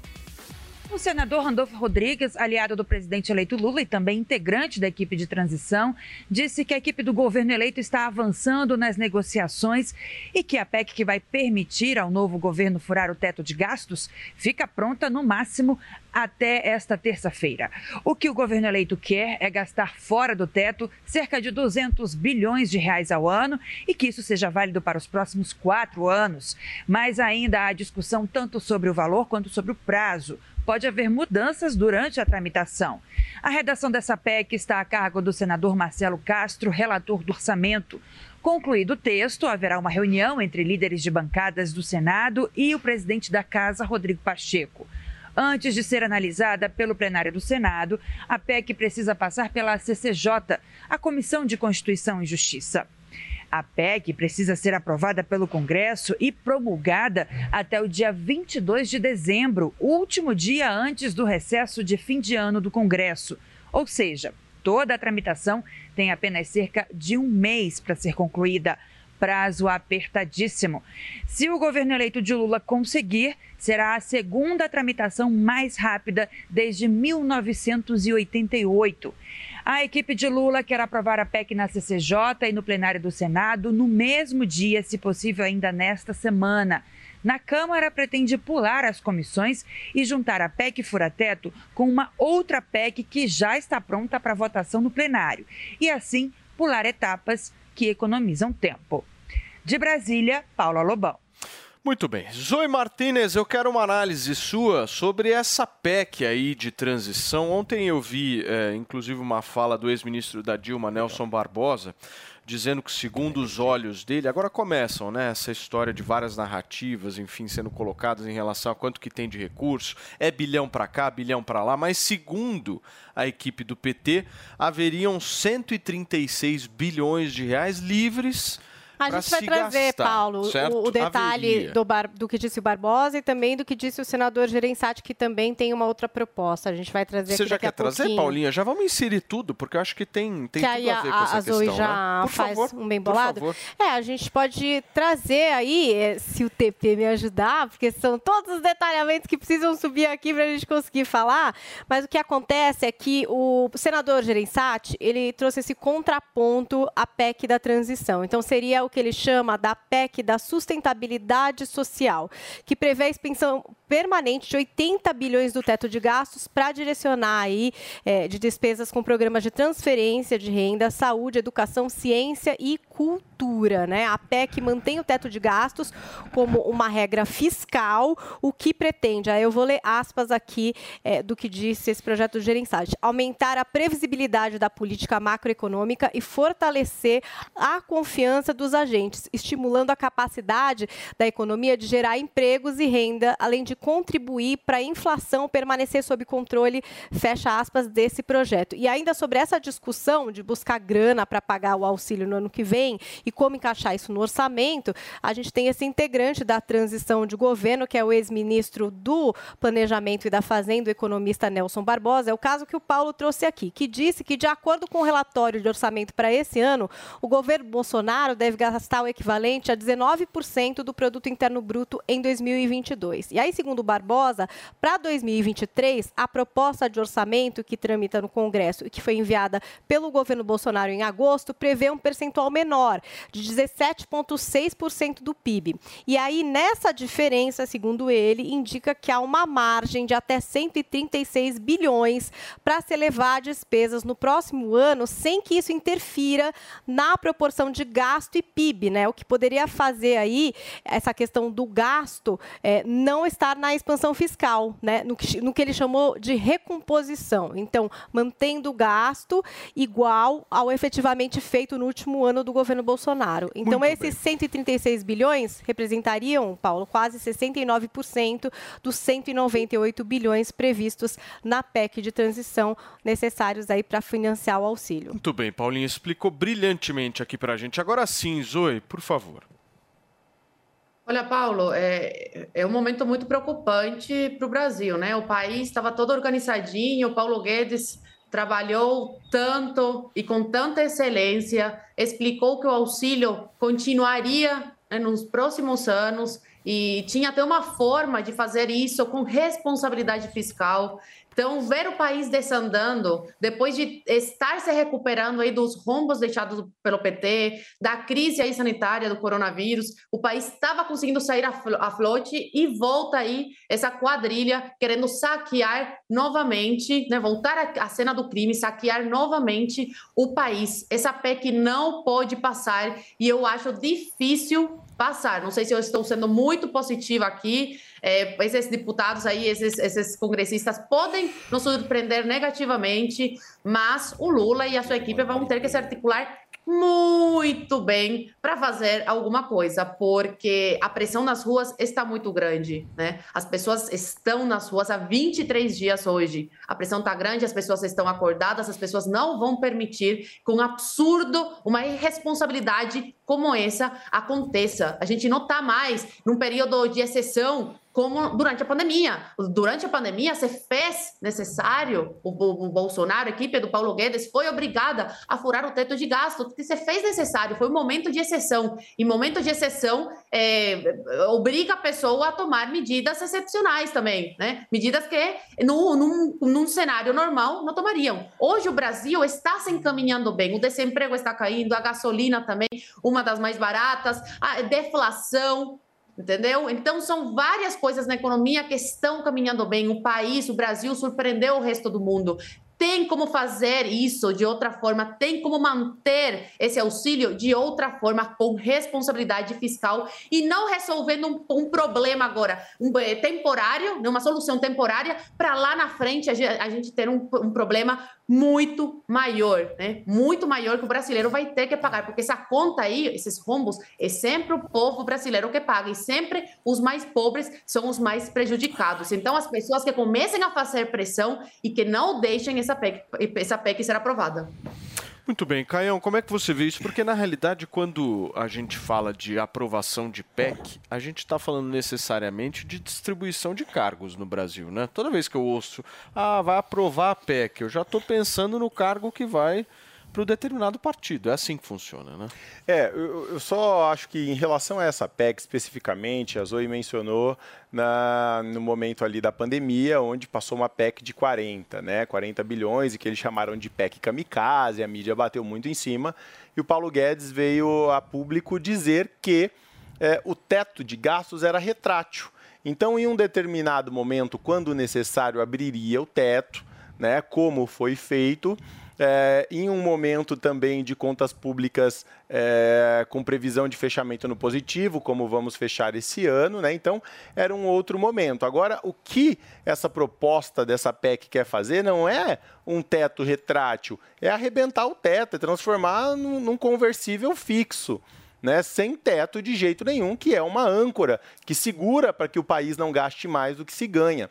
O senador Randolfo Rodrigues, aliado do presidente eleito Lula e também integrante da equipe de transição, disse que a equipe do governo eleito está avançando nas negociações e que a PEC que vai permitir ao novo governo furar o teto de gastos fica pronta no máximo até esta terça-feira. O que o governo eleito quer é gastar fora do teto cerca de 200 bilhões de reais ao ano e que isso seja válido para os próximos quatro anos. Mas ainda há discussão tanto sobre o valor quanto sobre o prazo pode haver mudanças durante a tramitação. A redação dessa PEC está a cargo do senador Marcelo Castro, relator do orçamento. Concluído o texto, haverá uma reunião entre líderes de bancadas do Senado e o presidente da Casa, Rodrigo Pacheco. Antes de ser analisada pelo plenário do Senado, a PEC precisa passar pela CCJ, a Comissão de Constituição e Justiça. A PEC precisa ser aprovada pelo Congresso e promulgada até o dia 22 de dezembro, último dia antes do recesso de fim de ano do Congresso. Ou seja, toda a tramitação tem apenas cerca de um mês para ser concluída. prazo apertadíssimo. Se o governo eleito de Lula conseguir, será a segunda tramitação mais rápida desde 1988. A equipe de Lula quer aprovar a PEC na CCJ e no plenário do Senado no mesmo dia, se possível, ainda nesta semana. Na Câmara, pretende pular as comissões e juntar a PEC Fura-Teto com uma outra PEC que já está pronta para votação no plenário. E assim, pular etapas que economizam tempo. De Brasília, Paula Lobão. Muito bem. Zoe Martinez, eu quero uma análise sua sobre essa PEC aí de transição. Ontem eu vi, é, inclusive, uma fala do ex-ministro da Dilma, Nelson Barbosa, dizendo que, segundo os olhos dele, agora começam, né, essa história de várias narrativas, enfim, sendo colocadas em relação a quanto que tem de recurso, é bilhão para cá, bilhão para lá, mas segundo a equipe do PT, haveriam 136 bilhões de reais livres A gente vai trazer, gastar, Paulo, o, o detalhe Haveria. do, Bar- do que disse o Barbosa e também do que disse o senador Gerençati, que também tem uma outra proposta. A gente vai trazer Você já quer trazer. Paulinha? Já vamos inserir tudo, porque eu acho que tem, tem que tudo a ver com a, essa a Zoe questão, já né? Faz favor, um bem bolado. É, a gente pode trazer aí, eh, se o TP me ajudar, porque são todos os detalhamentos que precisam subir aqui para a gente conseguir falar. Mas o que acontece é que o senador Gerençati, ele trouxe esse contraponto à PEC da transição. Então, seria o que ele chama da PEC da sustentabilidade social, que prevê a expensão permanente de 80 bilhões do teto de gastos para direcionar aí eh, de despesas com programas de transferência de renda, saúde, educação, ciência e cultura, né? A PEC mantém o teto de gastos como uma regra fiscal, o que pretende, aí eu vou ler aspas aqui eh, do que disse esse projeto do Gerençade, aumentar a previsibilidade da política macroeconômica e fortalecer a confiança dos agentes, estimulando a capacidade da economia de gerar empregos e renda, além de contribuir para a inflação permanecer sob controle, fecha aspas, desse projeto. E ainda sobre essa discussão de buscar grana para pagar o auxílio no ano que vem e como encaixar isso no orçamento, a gente tem esse integrante da transição de governo, que é o ex-ministro do Planejamento e da Fazenda, o economista Nelson Barbosa. É o caso que o Paulo trouxe aqui, que disse que, de acordo com o relatório de orçamento para esse ano, o governo Bolsonaro deve gastar o equivalente a 19% do produto interno bruto em 2022. E aí, segundo o Barbosa, para 2023, a proposta de orçamento que tramita no Congresso e que foi enviada pelo governo Bolsonaro em agosto prevê um percentual menor, de 17,6% do PIB. E aí, nessa diferença, segundo ele, indica que há uma margem de até 136 bilhões para se elevar despesas no próximo ano, sem que isso interfira na proporção de gasto e PIB, né? O que poderia fazer aí essa questão do gasto é, não estar na expansão fiscal, né? No que, no que ele chamou de recomposição. Então, mantendo o gasto igual ao efetivamente feito no último ano do governo Bolsonaro. Então, Muito esses 136 bilhões representariam, Paulo, quase 69% dos 198 bilhões previstos na PEC de transição necessários aí para financiar o auxílio. Muito bem, Paulinha explicou brilhantemente aqui pra gente. Agora sim, Zoe, por favor. Olha, Paulo, é, é um momento muito preocupante para o Brasil, né? O país estava todo organizadinho, o Paulo Guedes trabalhou tanto e com tanta excelência, explicou que o auxílio continuaria né, nos próximos anos e tinha até uma forma de fazer isso com responsabilidade fiscal. Então, ver o país desandando, depois de estar se recuperando aí dos rombos deixados pelo PT, da crise aí sanitária do coronavírus, o país estava conseguindo sair a flo- a flote e volta aí essa quadrilha querendo saquear novamente, né, voltar à cena do crime, saquear novamente o país. Essa PEC não pode passar e eu acho difícil passar. Não sei se eu estou sendo muito positiva aqui. É, esses deputados aí, esses, esses congressistas podem nos surpreender negativamente, mas o Lula e a sua equipe vão ter que se articular muito bem para fazer alguma coisa, porque a pressão nas ruas está muito grande, né? As pessoas estão nas ruas há 23 dias hoje. A pressão está grande, as pessoas estão acordadas, as pessoas não vão permitir que um absurdo, uma irresponsabilidade como essa aconteça. A gente não está mais num período de exceção como durante a pandemia. Durante a pandemia, se fez necessário, o, o, Bolsonaro, a equipe do Paulo Guedes, foi obrigada a furar o teto de gasto, porque se fez necessário, foi um momento de exceção. E momento de exceção é, obriga a pessoa a tomar medidas excepcionais também, né? Medidas que no, num, num cenário normal não tomariam. Hoje o Brasil está se encaminhando bem, o desemprego está caindo, a gasolina também, uma das mais baratas, a deflação, entendeu? Então são várias coisas na economia que estão caminhando bem. O país, o Brasil surpreendeu o resto do mundo tem como fazer isso de outra forma, tem como manter esse auxílio de outra forma, com responsabilidade fiscal e não resolvendo um, um problema agora um, é, temporário, né, uma solução temporária, para lá na frente a gente, a gente ter um, um, problema muito maior, né? Muito maior que o brasileiro vai ter que pagar, porque essa conta aí, esses rombos, é sempre o povo brasileiro que paga e sempre os mais pobres são os mais prejudicados. Então, as pessoas que comecem a fazer pressão e que não deixem essa PEC, essa PEC ser aprovada. Muito bem, Caião, como é que você vê isso? Porque na realidade, quando a gente fala de aprovação de PEC, a gente está falando necessariamente de distribuição de cargos no Brasil, né? Toda vez que eu ouço, ah, vai aprovar a PEC, eu já estou pensando no cargo que vai para o determinado partido. É assim que funciona, né? É, eu, eu, só acho que em relação a essa PEC especificamente, a Zoe mencionou na, no momento ali da pandemia, onde passou uma PEC de 40, né? 40 bilhões, e que eles chamaram de PEC kamikaze, a mídia bateu muito em cima, e o Paulo Guedes veio a público dizer que é, o teto de gastos era retrátil. Então, em um determinado momento, quando necessário, abriria o teto, né, como foi feito, é, em um momento também de contas públicas é, com previsão de fechamento no positivo, como vamos fechar esse ano, né? Então, era um outro momento. Agora, o que essa proposta dessa PEC quer fazer não é um teto retrátil, é arrebentar o teto, é transformar num, num conversível fixo. Né, sem teto de jeito nenhum, que é uma âncora que segura para que o país não gaste mais do que se ganha.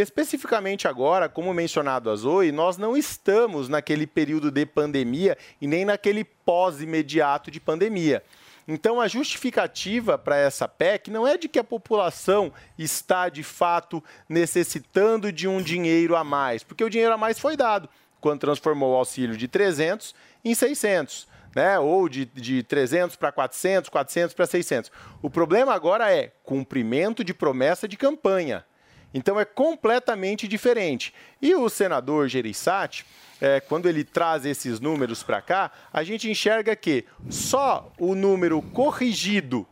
Especificamente agora, como mencionado a Zoe, nós não estamos naquele período de pandemia e nem naquele pós-imediato de pandemia. Então, a justificativa para essa PEC não é de que a população está, de fato, necessitando de um dinheiro a mais, porque o dinheiro a mais foi dado quando transformou o auxílio de 300 em 600. Né? ou de, de 300 para 400, 400 para 600. O problema agora é cumprimento de promessa de campanha. Então é completamente diferente. E o senador Gereissati, é, quando ele traz esses números para cá, a gente enxerga que só o número corrigido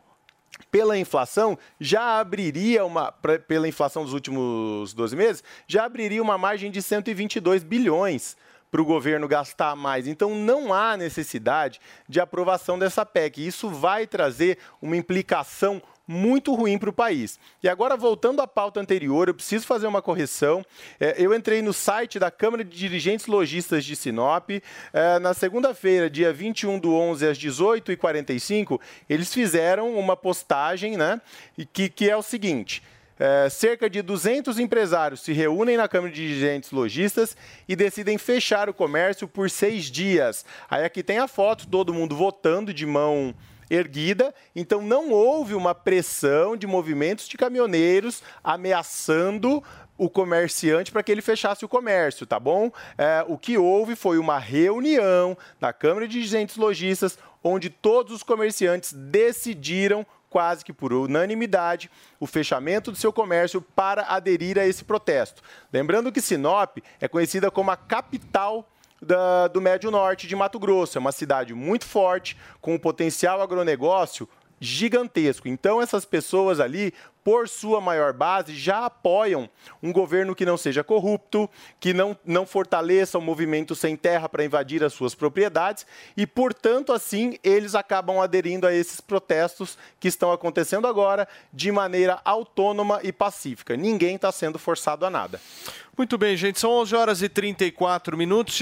pela inflação já abriria uma pela inflação dos últimos 12 meses, já abriria uma margem de 122 bilhões para o governo gastar mais. Então não há necessidade de aprovação dessa PEC. Isso vai trazer uma implicação muito ruim para o país. E agora, voltando à pauta anterior, eu preciso fazer uma correção. É, eu entrei no site da Câmara de Dirigentes Logistas de Sinop. É, na segunda-feira, dia 21 do 11, às 18h45, eles fizeram uma postagem né, que, que é o seguinte. É, cerca de 200 empresários se reúnem na Câmara de Dirigentes Logistas e decidem fechar o comércio por seis dias. Aí aqui tem a foto, todo mundo votando de mão erguida, então não houve uma pressão de movimentos de caminhoneiros ameaçando o comerciante para que ele fechasse o comércio, tá bom? É, o que houve foi uma reunião da Câmara de Dirigentes Logistas, onde todos os comerciantes decidiram quase que por unanimidade, o fechamento do seu comércio para aderir a esse protesto. Lembrando que Sinop é conhecida como a capital da, do Médio Norte de Mato Grosso. É uma cidade muito forte, com um potencial agronegócio gigantesco. Então, essas pessoas ali, por sua maior base, já apoiam um governo que não seja corrupto, que não, não fortaleça o movimento sem terra para invadir as suas propriedades e, portanto, assim, eles acabam aderindo a esses protestos que estão acontecendo agora de maneira autônoma e pacífica. Ninguém está sendo forçado a nada. Muito bem, gente, são 11 horas e 34 minutos.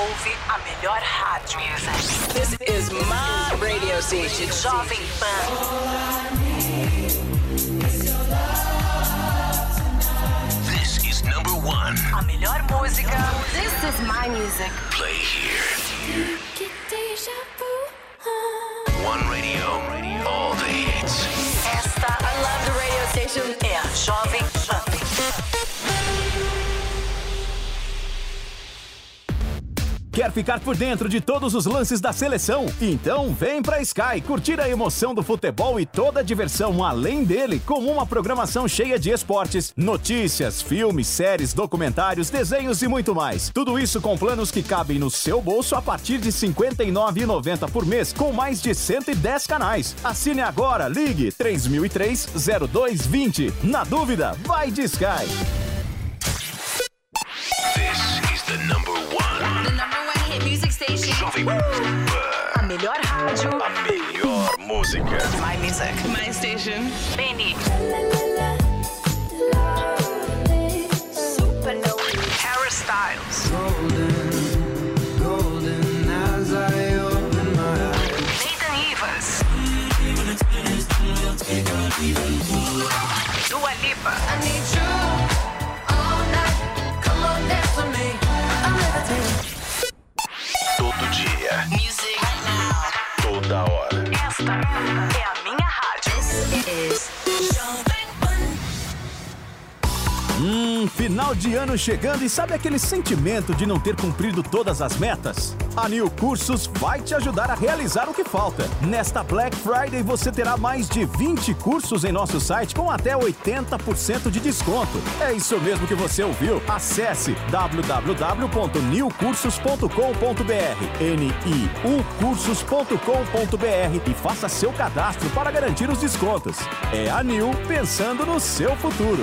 Você ouve a melhor rádio. This is my radio station, Jovem Pan. This is number one. A melhor música. This is my music. Play here. One radio, all the hits. Esta, I love the radio station, é a Jovem Quer ficar por dentro de todos os lances da seleção? Então vem pra Sky curtir a emoção do futebol e toda a diversão além dele, com uma programação cheia de esportes, notícias, filmes, séries, documentários, desenhos e muito mais. Tudo isso com planos que cabem no seu bolso a partir de R$ 59,90 por mês, com mais de 110 canais. Assine agora, ligue 3003-0220. Na dúvida, vai de Sky. This is the number A melhor rádio. A melhor música. My music. My station. Benny. Supernova. Harry Styles. Nathan Evans. Dua Lipa. Todo é a minha rádio. Hum, final de ano chegando e sabe aquele sentimento de não ter cumprido todas as metas? A New Cursos vai te ajudar a realizar o que falta. Nesta Black Friday você terá mais de 20 cursos em nosso site com até 80% de desconto. É isso mesmo que você ouviu. Acesse www.newcursos.com.br niucursos.com.br e faça seu cadastro para garantir os descontos. É a New pensando no seu futuro.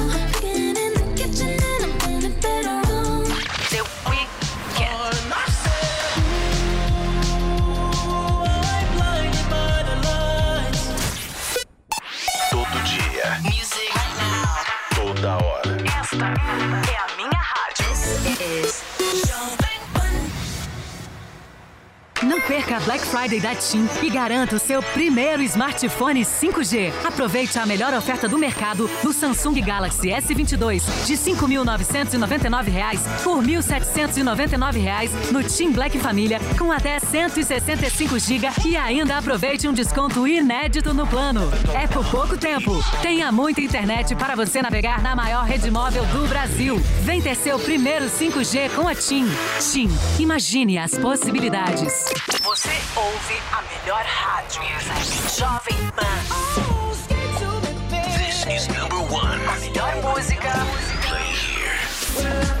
perca a Black Friday da TIM e garanta o seu primeiro smartphone 5G. Aproveite a melhor oferta do mercado no Samsung Galaxy S22 de 5.999 reais por 1.799 reais no TIM Black Família com até 165 GB e ainda aproveite um desconto inédito no plano. É por pouco tempo. Tenha muita internet para você navegar na maior rede móvel do Brasil. Vem ter seu primeiro 5G com a TIM. TIM, imagine as possibilidades. Você ouve a melhor rádio. Jovem Pan. This is number one. A melhor música. Play here.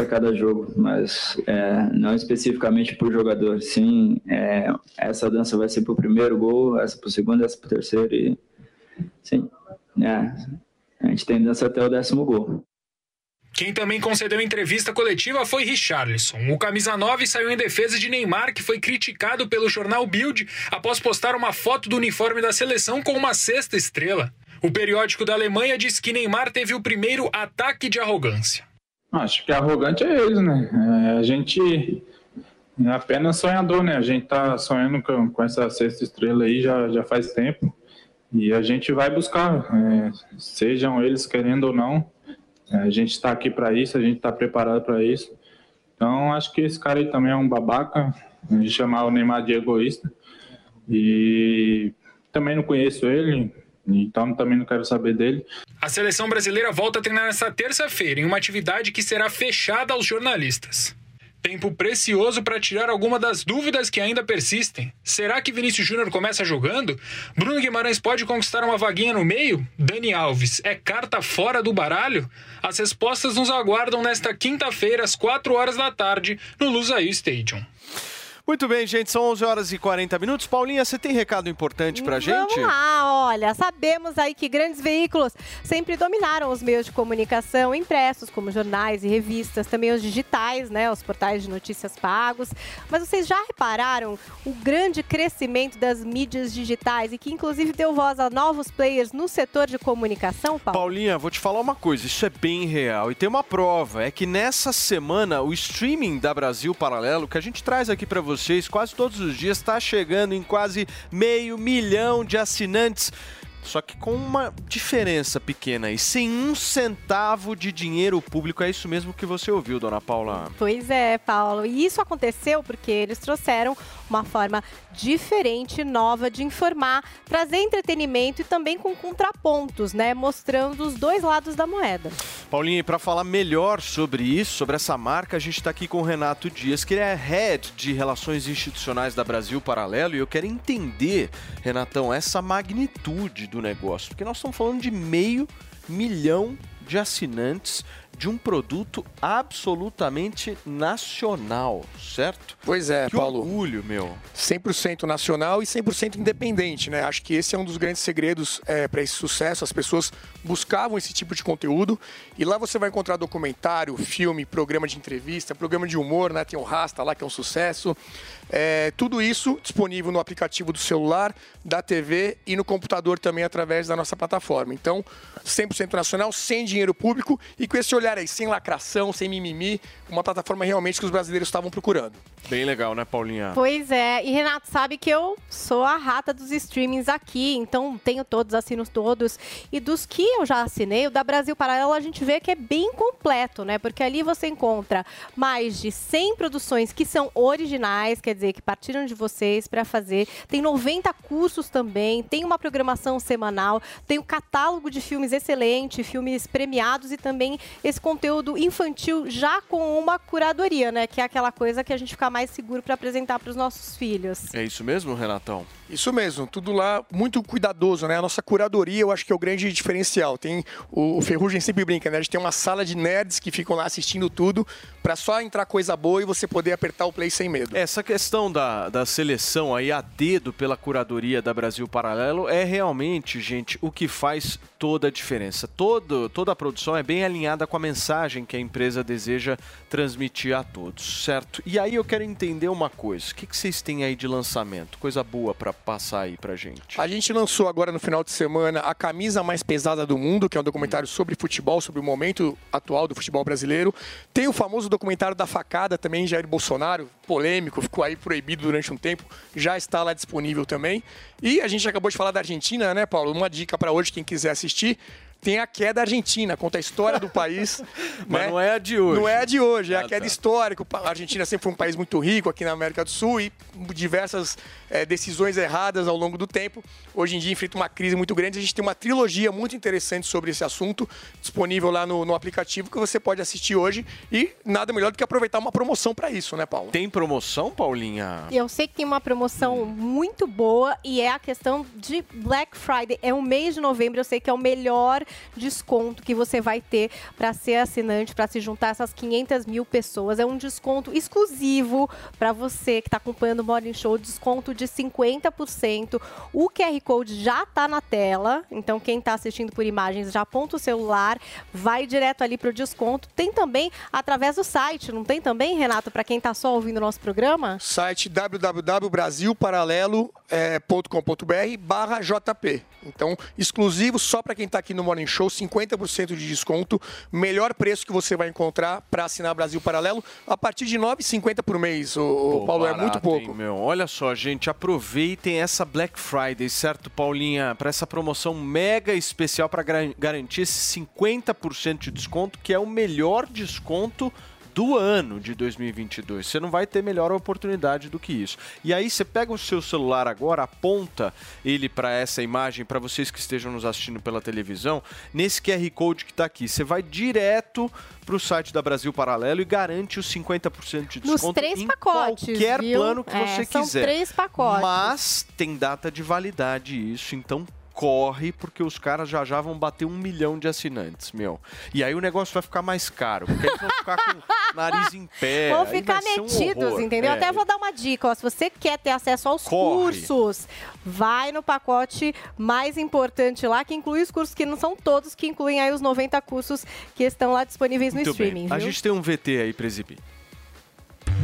Para cada jogo, mas é, não especificamente por jogador. Sim, é, essa dança vai ser para o primeiro gol, essa para o segundo, essa para o terceiro e sim, é, a gente tem dança até o décimo gol. Quem também concedeu entrevista coletiva foi Richarlison. O camisa 9 saiu em defesa de Neymar, que foi criticado pelo jornal Bild após postar uma foto do uniforme da seleção com uma sexta estrela. O periódico da Alemanha diz que Neymar teve o primeiro ataque de arrogância. Acho que arrogante é eles, né? É, a gente é apenas sonhador, né? A gente tá sonhando com, com essa sexta estrela aí já, já faz tempo. E a gente vai buscar, é, sejam eles querendo ou não. É, a gente está aqui para isso, a gente está preparado para isso. Então, acho que esse cara aí também é um babaca, a gente chamar o Neymar de egoísta. E também não conheço ele, então também não quero saber dele. A seleção brasileira volta a treinar nesta terça-feira em uma atividade que será fechada aos jornalistas. Tempo precioso para tirar alguma das dúvidas que ainda persistem. Será que Vinícius Júnior começa jogando? Bruno Guimarães pode conquistar uma vaguinha no meio? Dani Alves é carta fora do baralho? As respostas nos aguardam nesta quinta-feira, às 4 horas da tarde, no Lusail Stadium. Muito bem, gente, são 11 horas e 40 minutos. Paulinha, você tem recado importante pra gente? Vamos lá, olha, sabemos aí que grandes veículos sempre dominaram os meios de comunicação impressos, como jornais e revistas, também os digitais, né, os portais de notícias pagos. Mas vocês já repararam o grande crescimento das mídias digitais e que inclusive deu voz a novos players no setor de comunicação, Paulo? Paulinha, vou te falar uma coisa, isso é bem real. E tem uma prova, é que nessa semana o streaming da Brasil Paralelo, que a gente traz aqui pra vocês quase todos os dias, está chegando em quase meio milhão de assinantes. Só que com uma diferença pequena aí, sem um centavo de dinheiro público. É isso mesmo que você ouviu, dona Paula. Pois é, Paulo. E isso aconteceu porque eles trouxeram uma forma diferente, nova de informar, trazer entretenimento e também com contrapontos, né? Mostrando os dois lados da moeda. Paulinha, para falar melhor sobre isso, sobre essa marca, a gente está aqui com o Renato Dias, que é Head de Relações Institucionais da Brasil Paralelo, e eu quero entender, Renatão, essa magnitude do negócio, porque nós estamos falando de meio milhão de assinantes de um produto absolutamente nacional, certo? Pois é, que Paulo. orgulho, meu. 100% nacional e 100% independente, né? Acho que esse é um dos grandes segredos é, para esse sucesso. As pessoas buscavam esse tipo de conteúdo e lá você vai encontrar documentário, filme, programa de entrevista, programa de humor, né? Tem o Rasta lá que é um sucesso. É, tudo isso disponível no aplicativo do celular, da TV e no computador também através da nossa plataforma. Então, 100% nacional, sem dinheiro público e com esse olhar aí, sem lacração, sem mimimi, uma plataforma realmente que os brasileiros estavam procurando. Bem legal, né, Paulinha? Pois é, e Renato sabe que eu sou a rata dos streamings aqui, então tenho todos, assino todos. E dos que eu já assinei, o da Brasil Paralelo, a gente vê que é bem completo, né? Porque ali você encontra mais de 100 produções que são originais, quer dizer, que partiram de vocês para fazer. Tem 90 cursos também, tem uma programação semanal, tem um catálogo de filmes excelente, filmes premiados e também esse conteúdo infantil já com uma curadoria, né? Que é aquela coisa que a gente fica mais seguro para apresentar para os nossos filhos. É isso mesmo, Renatão? Isso mesmo, tudo lá muito cuidadoso, né? A nossa curadoria eu acho que é o grande diferencial. Tem o, o Ferrugem sempre brinca, né? A gente tem uma sala de nerds que ficam lá assistindo tudo para só entrar coisa boa e você poder apertar o play sem medo. Essa questão da, da seleção aí a dedo pela curadoria da Brasil Paralelo é realmente, gente, o que faz toda a diferença. Todo, toda a produção é bem alinhada com a mensagem que a empresa deseja transmitir a todos, certo? E aí eu quero entender uma coisa. O que, que vocês têm aí de lançamento? Coisa boa para passar aí pra gente. A gente lançou agora no final de semana a camisa mais pesada do mundo, que é um documentário sobre futebol, sobre o momento atual do futebol brasileiro. Tem o famoso documentário da facada também, Jair Bolsonaro, polêmico, ficou aí proibido durante um tempo, já está lá disponível também. E a gente acabou de falar da Argentina, né, Paulo? Uma dica para hoje, quem quiser assistir tem a queda argentina, conta a história do país. Mas né? não é a de hoje. Não é a de hoje, é Ah, a queda tá. histórica. A Argentina sempre foi um país muito rico aqui na América do Sul e diversas eh, decisões erradas ao longo do tempo. Hoje em dia enfrenta uma crise muito grande. A gente tem uma trilogia muito interessante sobre esse assunto disponível lá no, no aplicativo que você pode assistir hoje e nada melhor do que aproveitar uma promoção para isso, né, Paulo? Tem promoção, Paulinha? Eu sei que tem uma promoção muito boa e é a questão de Black Friday. É o mês de novembro, eu sei que é o melhor desconto que você vai ter para ser assinante, para se juntar a essas 500 mil pessoas. É um desconto exclusivo para você que está acompanhando o Morning Show, desconto de 50%. O QR Code já está na tela, então quem está assistindo por imagens já aponta o celular, vai direto ali para o desconto. Tem também através do site, não tem também, Renato, para quem está só ouvindo o nosso programa? Site www.brasilparalelo.com.br barra JP. Então, exclusivo só para quem está aqui no Morning Show, 50% de desconto. Melhor preço que você vai encontrar para assinar Brasil Paralelo a partir de R$ 9,50 por mês. O, Paulo, é barato, muito pouco. hein, meu. Olha só, gente, aproveitem essa Black Friday, certo, Paulinha? Para essa promoção mega especial para garantir esse 50% de desconto, que é o melhor desconto do ano de 2022. Você não vai ter melhor oportunidade do que isso. E aí você pega o seu celular agora, aponta ele para essa imagem para vocês que estejam nos assistindo pela televisão, nesse QR Code que está aqui. Você vai direto para o site da Brasil Paralelo e garante os 50% de Nos desconto três em pacotes, qualquer viu? plano que É, você são quiser. três pacotes. Mas tem data de validade isso, então corre, porque os caras já já vão bater um milhão de assinantes, meu. E aí o negócio vai ficar mais caro, porque eles vão ficar com o nariz em pé. Vão ficar um metidos, horror. entendeu? É. Até vou dar uma dica, ó, se você quer ter acesso aos Corre. cursos, vai no pacote mais importante lá, que inclui os cursos que não são todos, que incluem aí os 90 cursos que estão lá disponíveis no Muito streaming. A gente tem um VT aí pra exibir.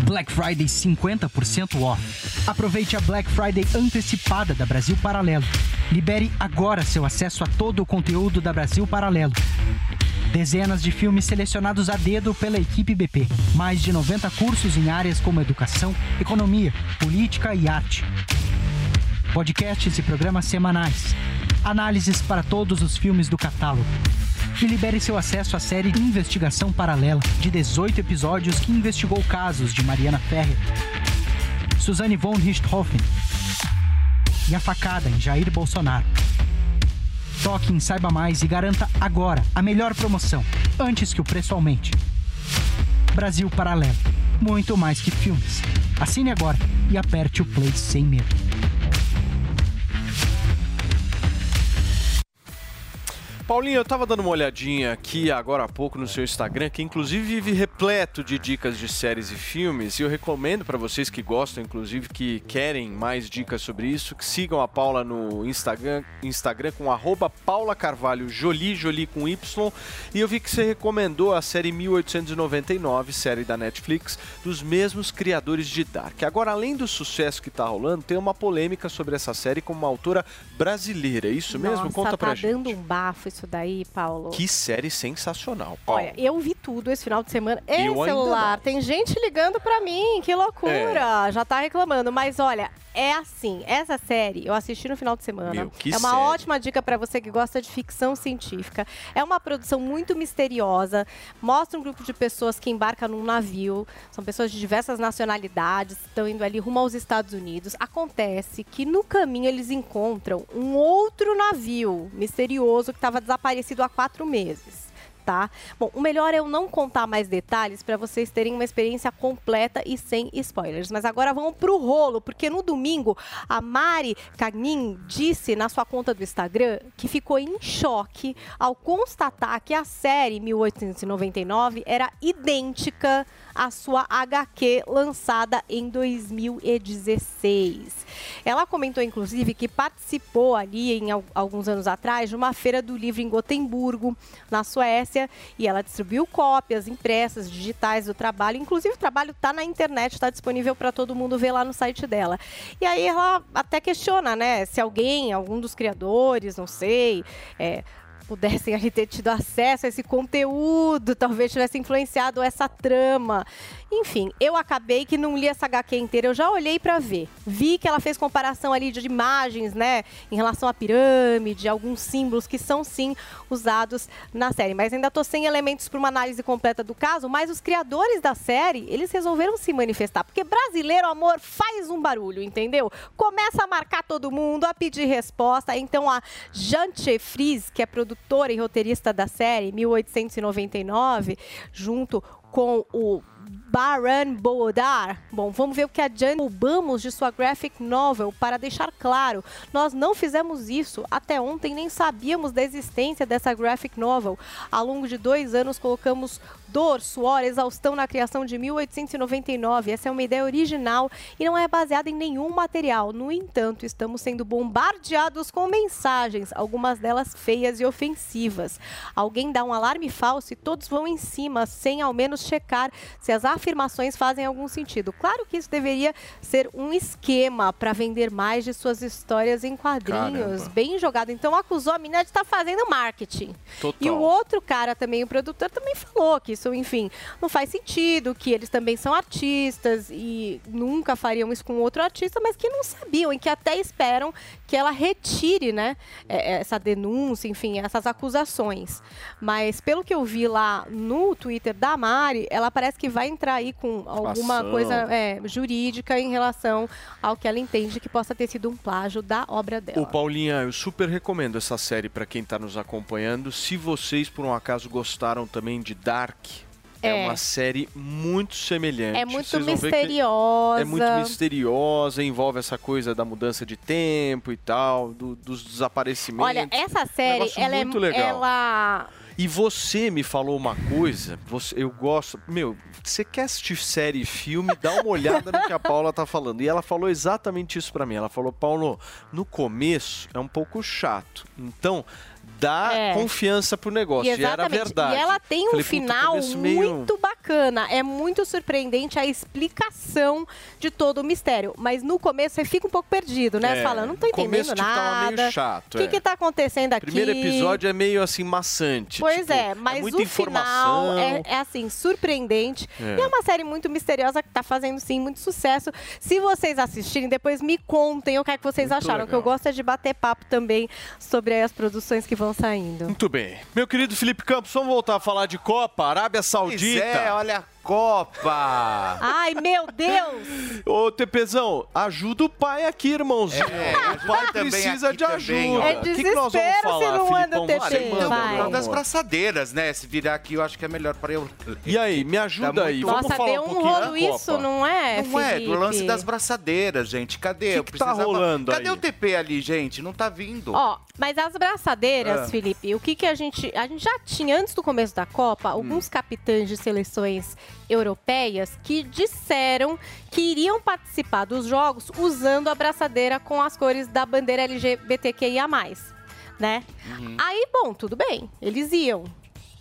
Black Friday 50% off. Aproveite a Black Friday antecipada da Brasil Paralelo. Libere agora seu acesso a todo o conteúdo da Brasil Paralelo. Dezenas de filmes selecionados a dedo pela equipe BP. Mais de 90 cursos em áreas como educação, economia, política e arte. Podcasts e programas semanais. Análises para todos os filmes do catálogo. E libere seu acesso à série Investigação Paralela, de 18 episódios que investigou casos de Mariana Ferrer, Suzanne von Richthofen e a facada em Jair Bolsonaro. Toque em Saiba Mais e garanta agora a melhor promoção, antes que o preço aumente. Brasil Paralelo. Muito mais que filmes. Assine agora e aperte o play sem medo. Paulinho, eu tava dando uma olhadinha aqui agora há pouco no seu Instagram, que inclusive vive repleto de dicas de séries e filmes, e eu recomendo para vocês que gostam, inclusive que querem mais dicas sobre isso, que sigam a Paula no Instagram, Instagram com arroba Paula Carvalho Jolie, Jolie com Y, e eu vi que você recomendou a série 1899, série da Netflix, dos mesmos criadores de Dark. Agora, além do sucesso que tá rolando, tem uma polêmica sobre essa série com uma autora brasileira, é isso mesmo? Nossa, Conta pra tá gente. dando um bafo isso daí, Paulo. Que série sensacional, Paulo. Olha, eu vi tudo esse final de semana. Eu Ei, ainda celular, tem gente ligando pra mim, que loucura. Já tá reclamando, mas olha, é assim, essa série eu assisti no final de semana. Meu, é uma série. ótima dica pra você que gosta de ficção científica. É uma produção muito misteriosa, mostra um grupo de pessoas que embarca num navio, são pessoas de diversas nacionalidades, estão indo ali rumo aos Estados Unidos. Acontece que no caminho eles encontram um outro navio misterioso que estava desaparecido há quatro meses tá? Bom, o melhor é eu não contar mais detalhes para vocês terem uma experiência completa e sem spoilers. Mas agora vamos pro rolo, porque no domingo a Mari Cagnin disse na sua conta do Instagram que ficou em choque ao constatar que a série 1899 era idêntica à sua HQ lançada em 2016. Ela comentou inclusive que participou ali em al- alguns anos atrás de uma feira do livro em Gotemburgo, na Suécia, e ela distribuiu cópias impressas, digitais do trabalho. Inclusive o trabalho está na internet, está disponível para todo mundo ver lá no site dela. E aí ela até questiona, né, se alguém, algum dos criadores, não sei, é, pudessem ter tido acesso a esse conteúdo, talvez tivesse influenciado essa trama. Enfim, eu acabei que não li essa HQ inteira, eu já olhei pra ver. Vi que ela fez comparação ali de imagens, né, em relação à pirâmide, alguns símbolos que são sim usados na série, mas ainda tô sem elementos para uma análise completa do caso, mas os criadores da série, eles resolveram se manifestar, porque brasileiro, amor, faz um barulho, entendeu? Começa a marcar todo mundo, a pedir resposta, então a Jante Fries, que é produtora e roteirista da série 1899, junto com o Baran Bodar. Bom, vamos ver o que adianta roubamos de sua graphic novel para deixar claro. Nós não fizemos isso. Até ontem nem sabíamos da existência dessa graphic novel. Ao longo de dois anos colocamos dor, suor, exaustão na criação de 1899. Essa é uma ideia original e não é baseada em nenhum material. No entanto, estamos sendo bombardeados com mensagens, algumas delas feias e ofensivas. Alguém dá um alarme falso e todos vão em cima, sem ao menos checar se as afirmações fazem algum sentido. Claro que isso deveria ser um esquema para vender mais de suas histórias em quadrinhos, Caramba. bem jogado. Então acusou a menina de estar fazendo marketing. Total. E o outro cara também, o produtor, também falou que isso, enfim, não faz sentido, que eles também são artistas e nunca fariam isso com outro artista, mas que não sabiam e que até esperam que ela retire, né, é, essa denúncia, enfim, essas acusações. Mas pelo que eu vi lá no Twitter da Mari, ela parece que vai entrar aí com alguma Ação. coisa é, jurídica em relação ao que ela entende que possa ter sido um plágio da obra dela. Ô, Paulinha, eu super recomendo essa série pra quem tá nos acompanhando. Se vocês, por um acaso, gostaram também de Dark, é, É. uma série muito semelhante. É muito misteriosa. É muito misteriosa, envolve essa coisa da mudança de tempo e tal, do- dos desaparecimentos. Olha, essa série, negócio ela muito é, legal. ela E você me falou uma coisa, você- eu gosto. Meu, você quer assistir série e filme, dá uma olhada no que a Paula tá falando. E ela falou exatamente isso pra mim. Ela falou, Paulo, no começo é um pouco chato. Então, dá É. confiança pro negócio. E, era Exatamente. verdade. E ela tem um Falei, final meio- muito bacana. É muito surpreendente a explicação de todo o mistério. Mas no começo você fica um pouco perdido, né? É, Você fala, não tô entendendo começo, tipo, tava nada. meio chato, O que é. que tá acontecendo aqui? Primeiro episódio é meio assim maçante. Pois tipo, é, mas muita o informação. final é, é, assim, surpreendente. É. E é uma série muito misteriosa que tá fazendo, sim, muito sucesso. Se vocês assistirem, depois me contem o que é que vocês Muito acharam. Que eu legal. gosto é de bater papo também sobre as produções que vão saindo. Muito bem. Meu querido Felipe Campos, vamos voltar a falar de Copa, Arábia Saudita. é, olha Copa. Ai, meu Deus! Ô, Tepezão, ajuda o pai aqui, irmãozinho. É, o pai também precisa de também, ajuda. ó. É O que, que nós vamos desespero falar, se não anda o Uma das braçadeiras, né? Se virar aqui, eu acho que é melhor para eu. E aí, me ajuda Tá aí. muito- Vamos Nossa, falar deu um um rolo isso, não é, Não é, do Felipe? lance das braçadeiras, gente. Cadê? Eu que tá precisava- rolando Cadê aí? o TP ali, gente? Não tá vindo. Ó, mas as braçadeiras, Ah. Felipe, o que que a gente... A gente já tinha, antes do começo da Copa, Hum. alguns capitães de seleções europeias que disseram que iriam participar dos jogos usando a braçadeira com as cores da bandeira LGBTQIA+, né? Uhum. Aí, bom, tudo bem, eles iam.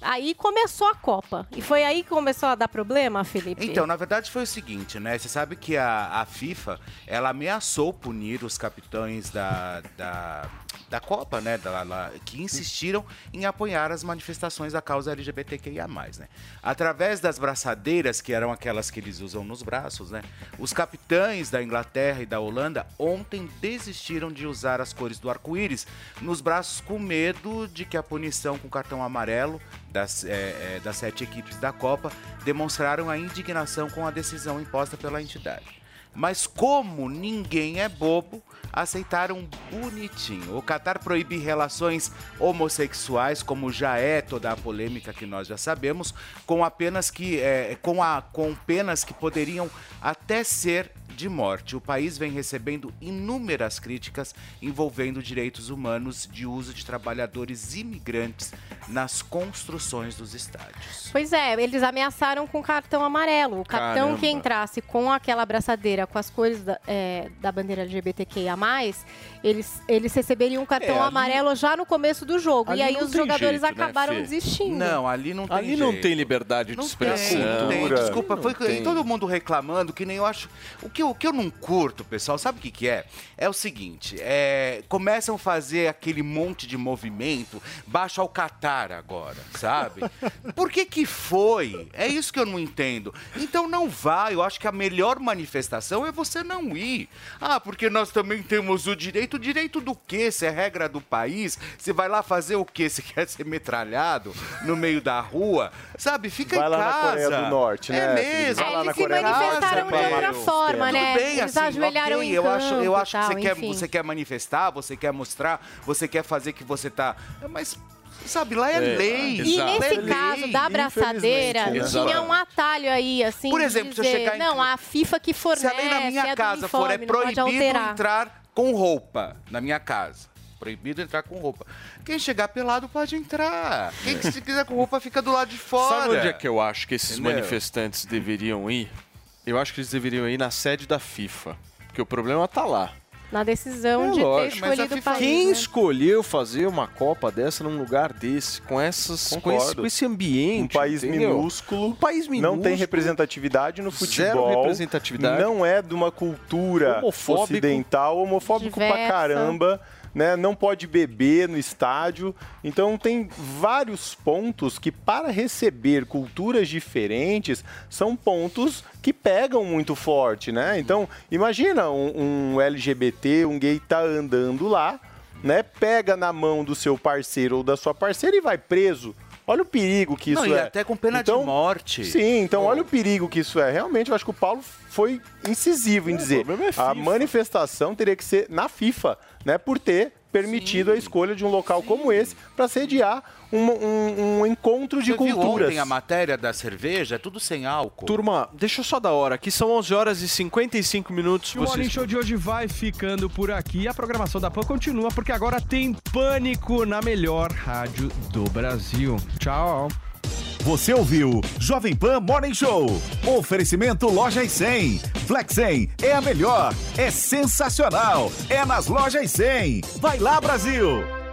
Aí começou a Copa. E foi aí que começou a dar problema, Felipe? Então, na verdade foi o seguinte, né? Você sabe que a, a FIFA, ela ameaçou punir os capitães da, da, da Copa, né? Da, que insistiram em apoiar as manifestações da causa LGBTQIA+, né? Através das braçadeiras, que eram aquelas que eles usam nos braços, né? Os capitães da Inglaterra e da Holanda ontem desistiram de usar as cores do arco-íris nos braços com medo de que a punição com cartão amarelo das, é, é, das sete equipes da Copa demonstraram a indignação com a decisão imposta pela entidade. Mas como ninguém é bobo, aceitaram bonitinho. O Catar proíbe relações homossexuais, como já é toda a polêmica que nós já sabemos, com apenas que é, com, a, com penas que poderiam até ser de morte. O país vem recebendo inúmeras críticas envolvendo direitos humanos de uso de trabalhadores imigrantes nas construções dos estádios. Pois é, eles ameaçaram com cartão amarelo. O capitão Caramba. que entrasse com aquela abraçadeira com as cores da, é, da bandeira LGBTQIA+, eles, eles receberiam um cartão É, ali- amarelo já no começo do jogo. E aí não os jogadores jeito, né, acabaram Fê? desistindo. Não, ali não tem Ali não jeito. tem liberdade de Não expressão. tem, não tem. Desculpa, Não foi tem. todo mundo reclamando que nem eu acho. O que, eu- o que eu não curto, pessoal, sabe o que, que é? É o seguinte: é, começam a fazer aquele monte de movimento, baixa ao Catar agora, sabe? Por que que foi? É isso que eu não entendo. Então não vá, eu acho que a melhor manifestação é você não ir. Ah, porque nós também temos o direito. O direito do quê? Se é regra do país, você vai lá fazer o quê? Você quer ser metralhado no meio da rua? Sabe? Fica Vai em lá na casa. Coreia do Norte, É né, mesmo. Felipe? Vai lá Eles se manifestaram de outra forma, né? Tudo bem, Eles assim, ajoelharam ok, em eu acho, eu acho e que você tal, quer, você quer manifestar, você quer mostrar, você quer fazer que você tá. Mas Sabe, lá é, É, lei. E Exato. nesse É lei, caso da abraçadeira, tinha né? um atalho aí, assim, Por de exemplo, se eu dizer, chegar em- não, a FIFA que fornece, Se a lei na minha é casa for é uniforme, não pode proibido entrar com roupa na minha casa. Proibido entrar com roupa. Quem chegar pelado pode entrar. Quem que se quiser com roupa fica do lado de fora. Sabe onde é que eu acho que esses Entendeu? manifestantes deveriam ir? Eu acho que eles deveriam ir na sede da FIFA. Porque o problema tá lá. Na decisão É de ter lógico, mas a escolhido o FIFA- país. Quem né? escolheu fazer uma Copa dessa num lugar desse, com essas, com esse, com esse ambiente? Um país entendeu? minúsculo, Um país minúsculo. não tem representatividade no Zero futebol. representatividade. Não é de uma cultura Homofóbico. ocidental, homofóbico pra Diversa. caramba. Né, não pode beber no estádio. Então tem vários pontos que, para receber culturas diferentes, são pontos que pegam muito forte, né? Então, imagina um, um LGBT, um gay tá andando lá, né? Pega na mão do seu parceiro ou da sua parceira e vai preso. Olha o perigo que isso Não, e é. até com pena de morte. Sim, então olha o perigo que isso é. Realmente, eu acho que o Paulo foi incisivo em dizer problema é a manifestação teria que ser na FIFA, né? Por ter permitido a escolha de um local como esse para sediar um, um- um encontro de Você viu culturas. ontem a matéria da cerveja? É tudo sem álcool. Turma, deixa eu só dar hora. Aqui são 11 horas e 55 minutos. E o Morning Show de hoje vai ficando por aqui. E a programação da PAN continua, porque agora tem Pânico na melhor rádio do Brasil. Tchau. Você ouviu Jovem Pan Morning Show. Oferecimento Loja e 100. Flex 100 é a melhor, é sensacional, é nas lojas 100. Vai lá, Brasil!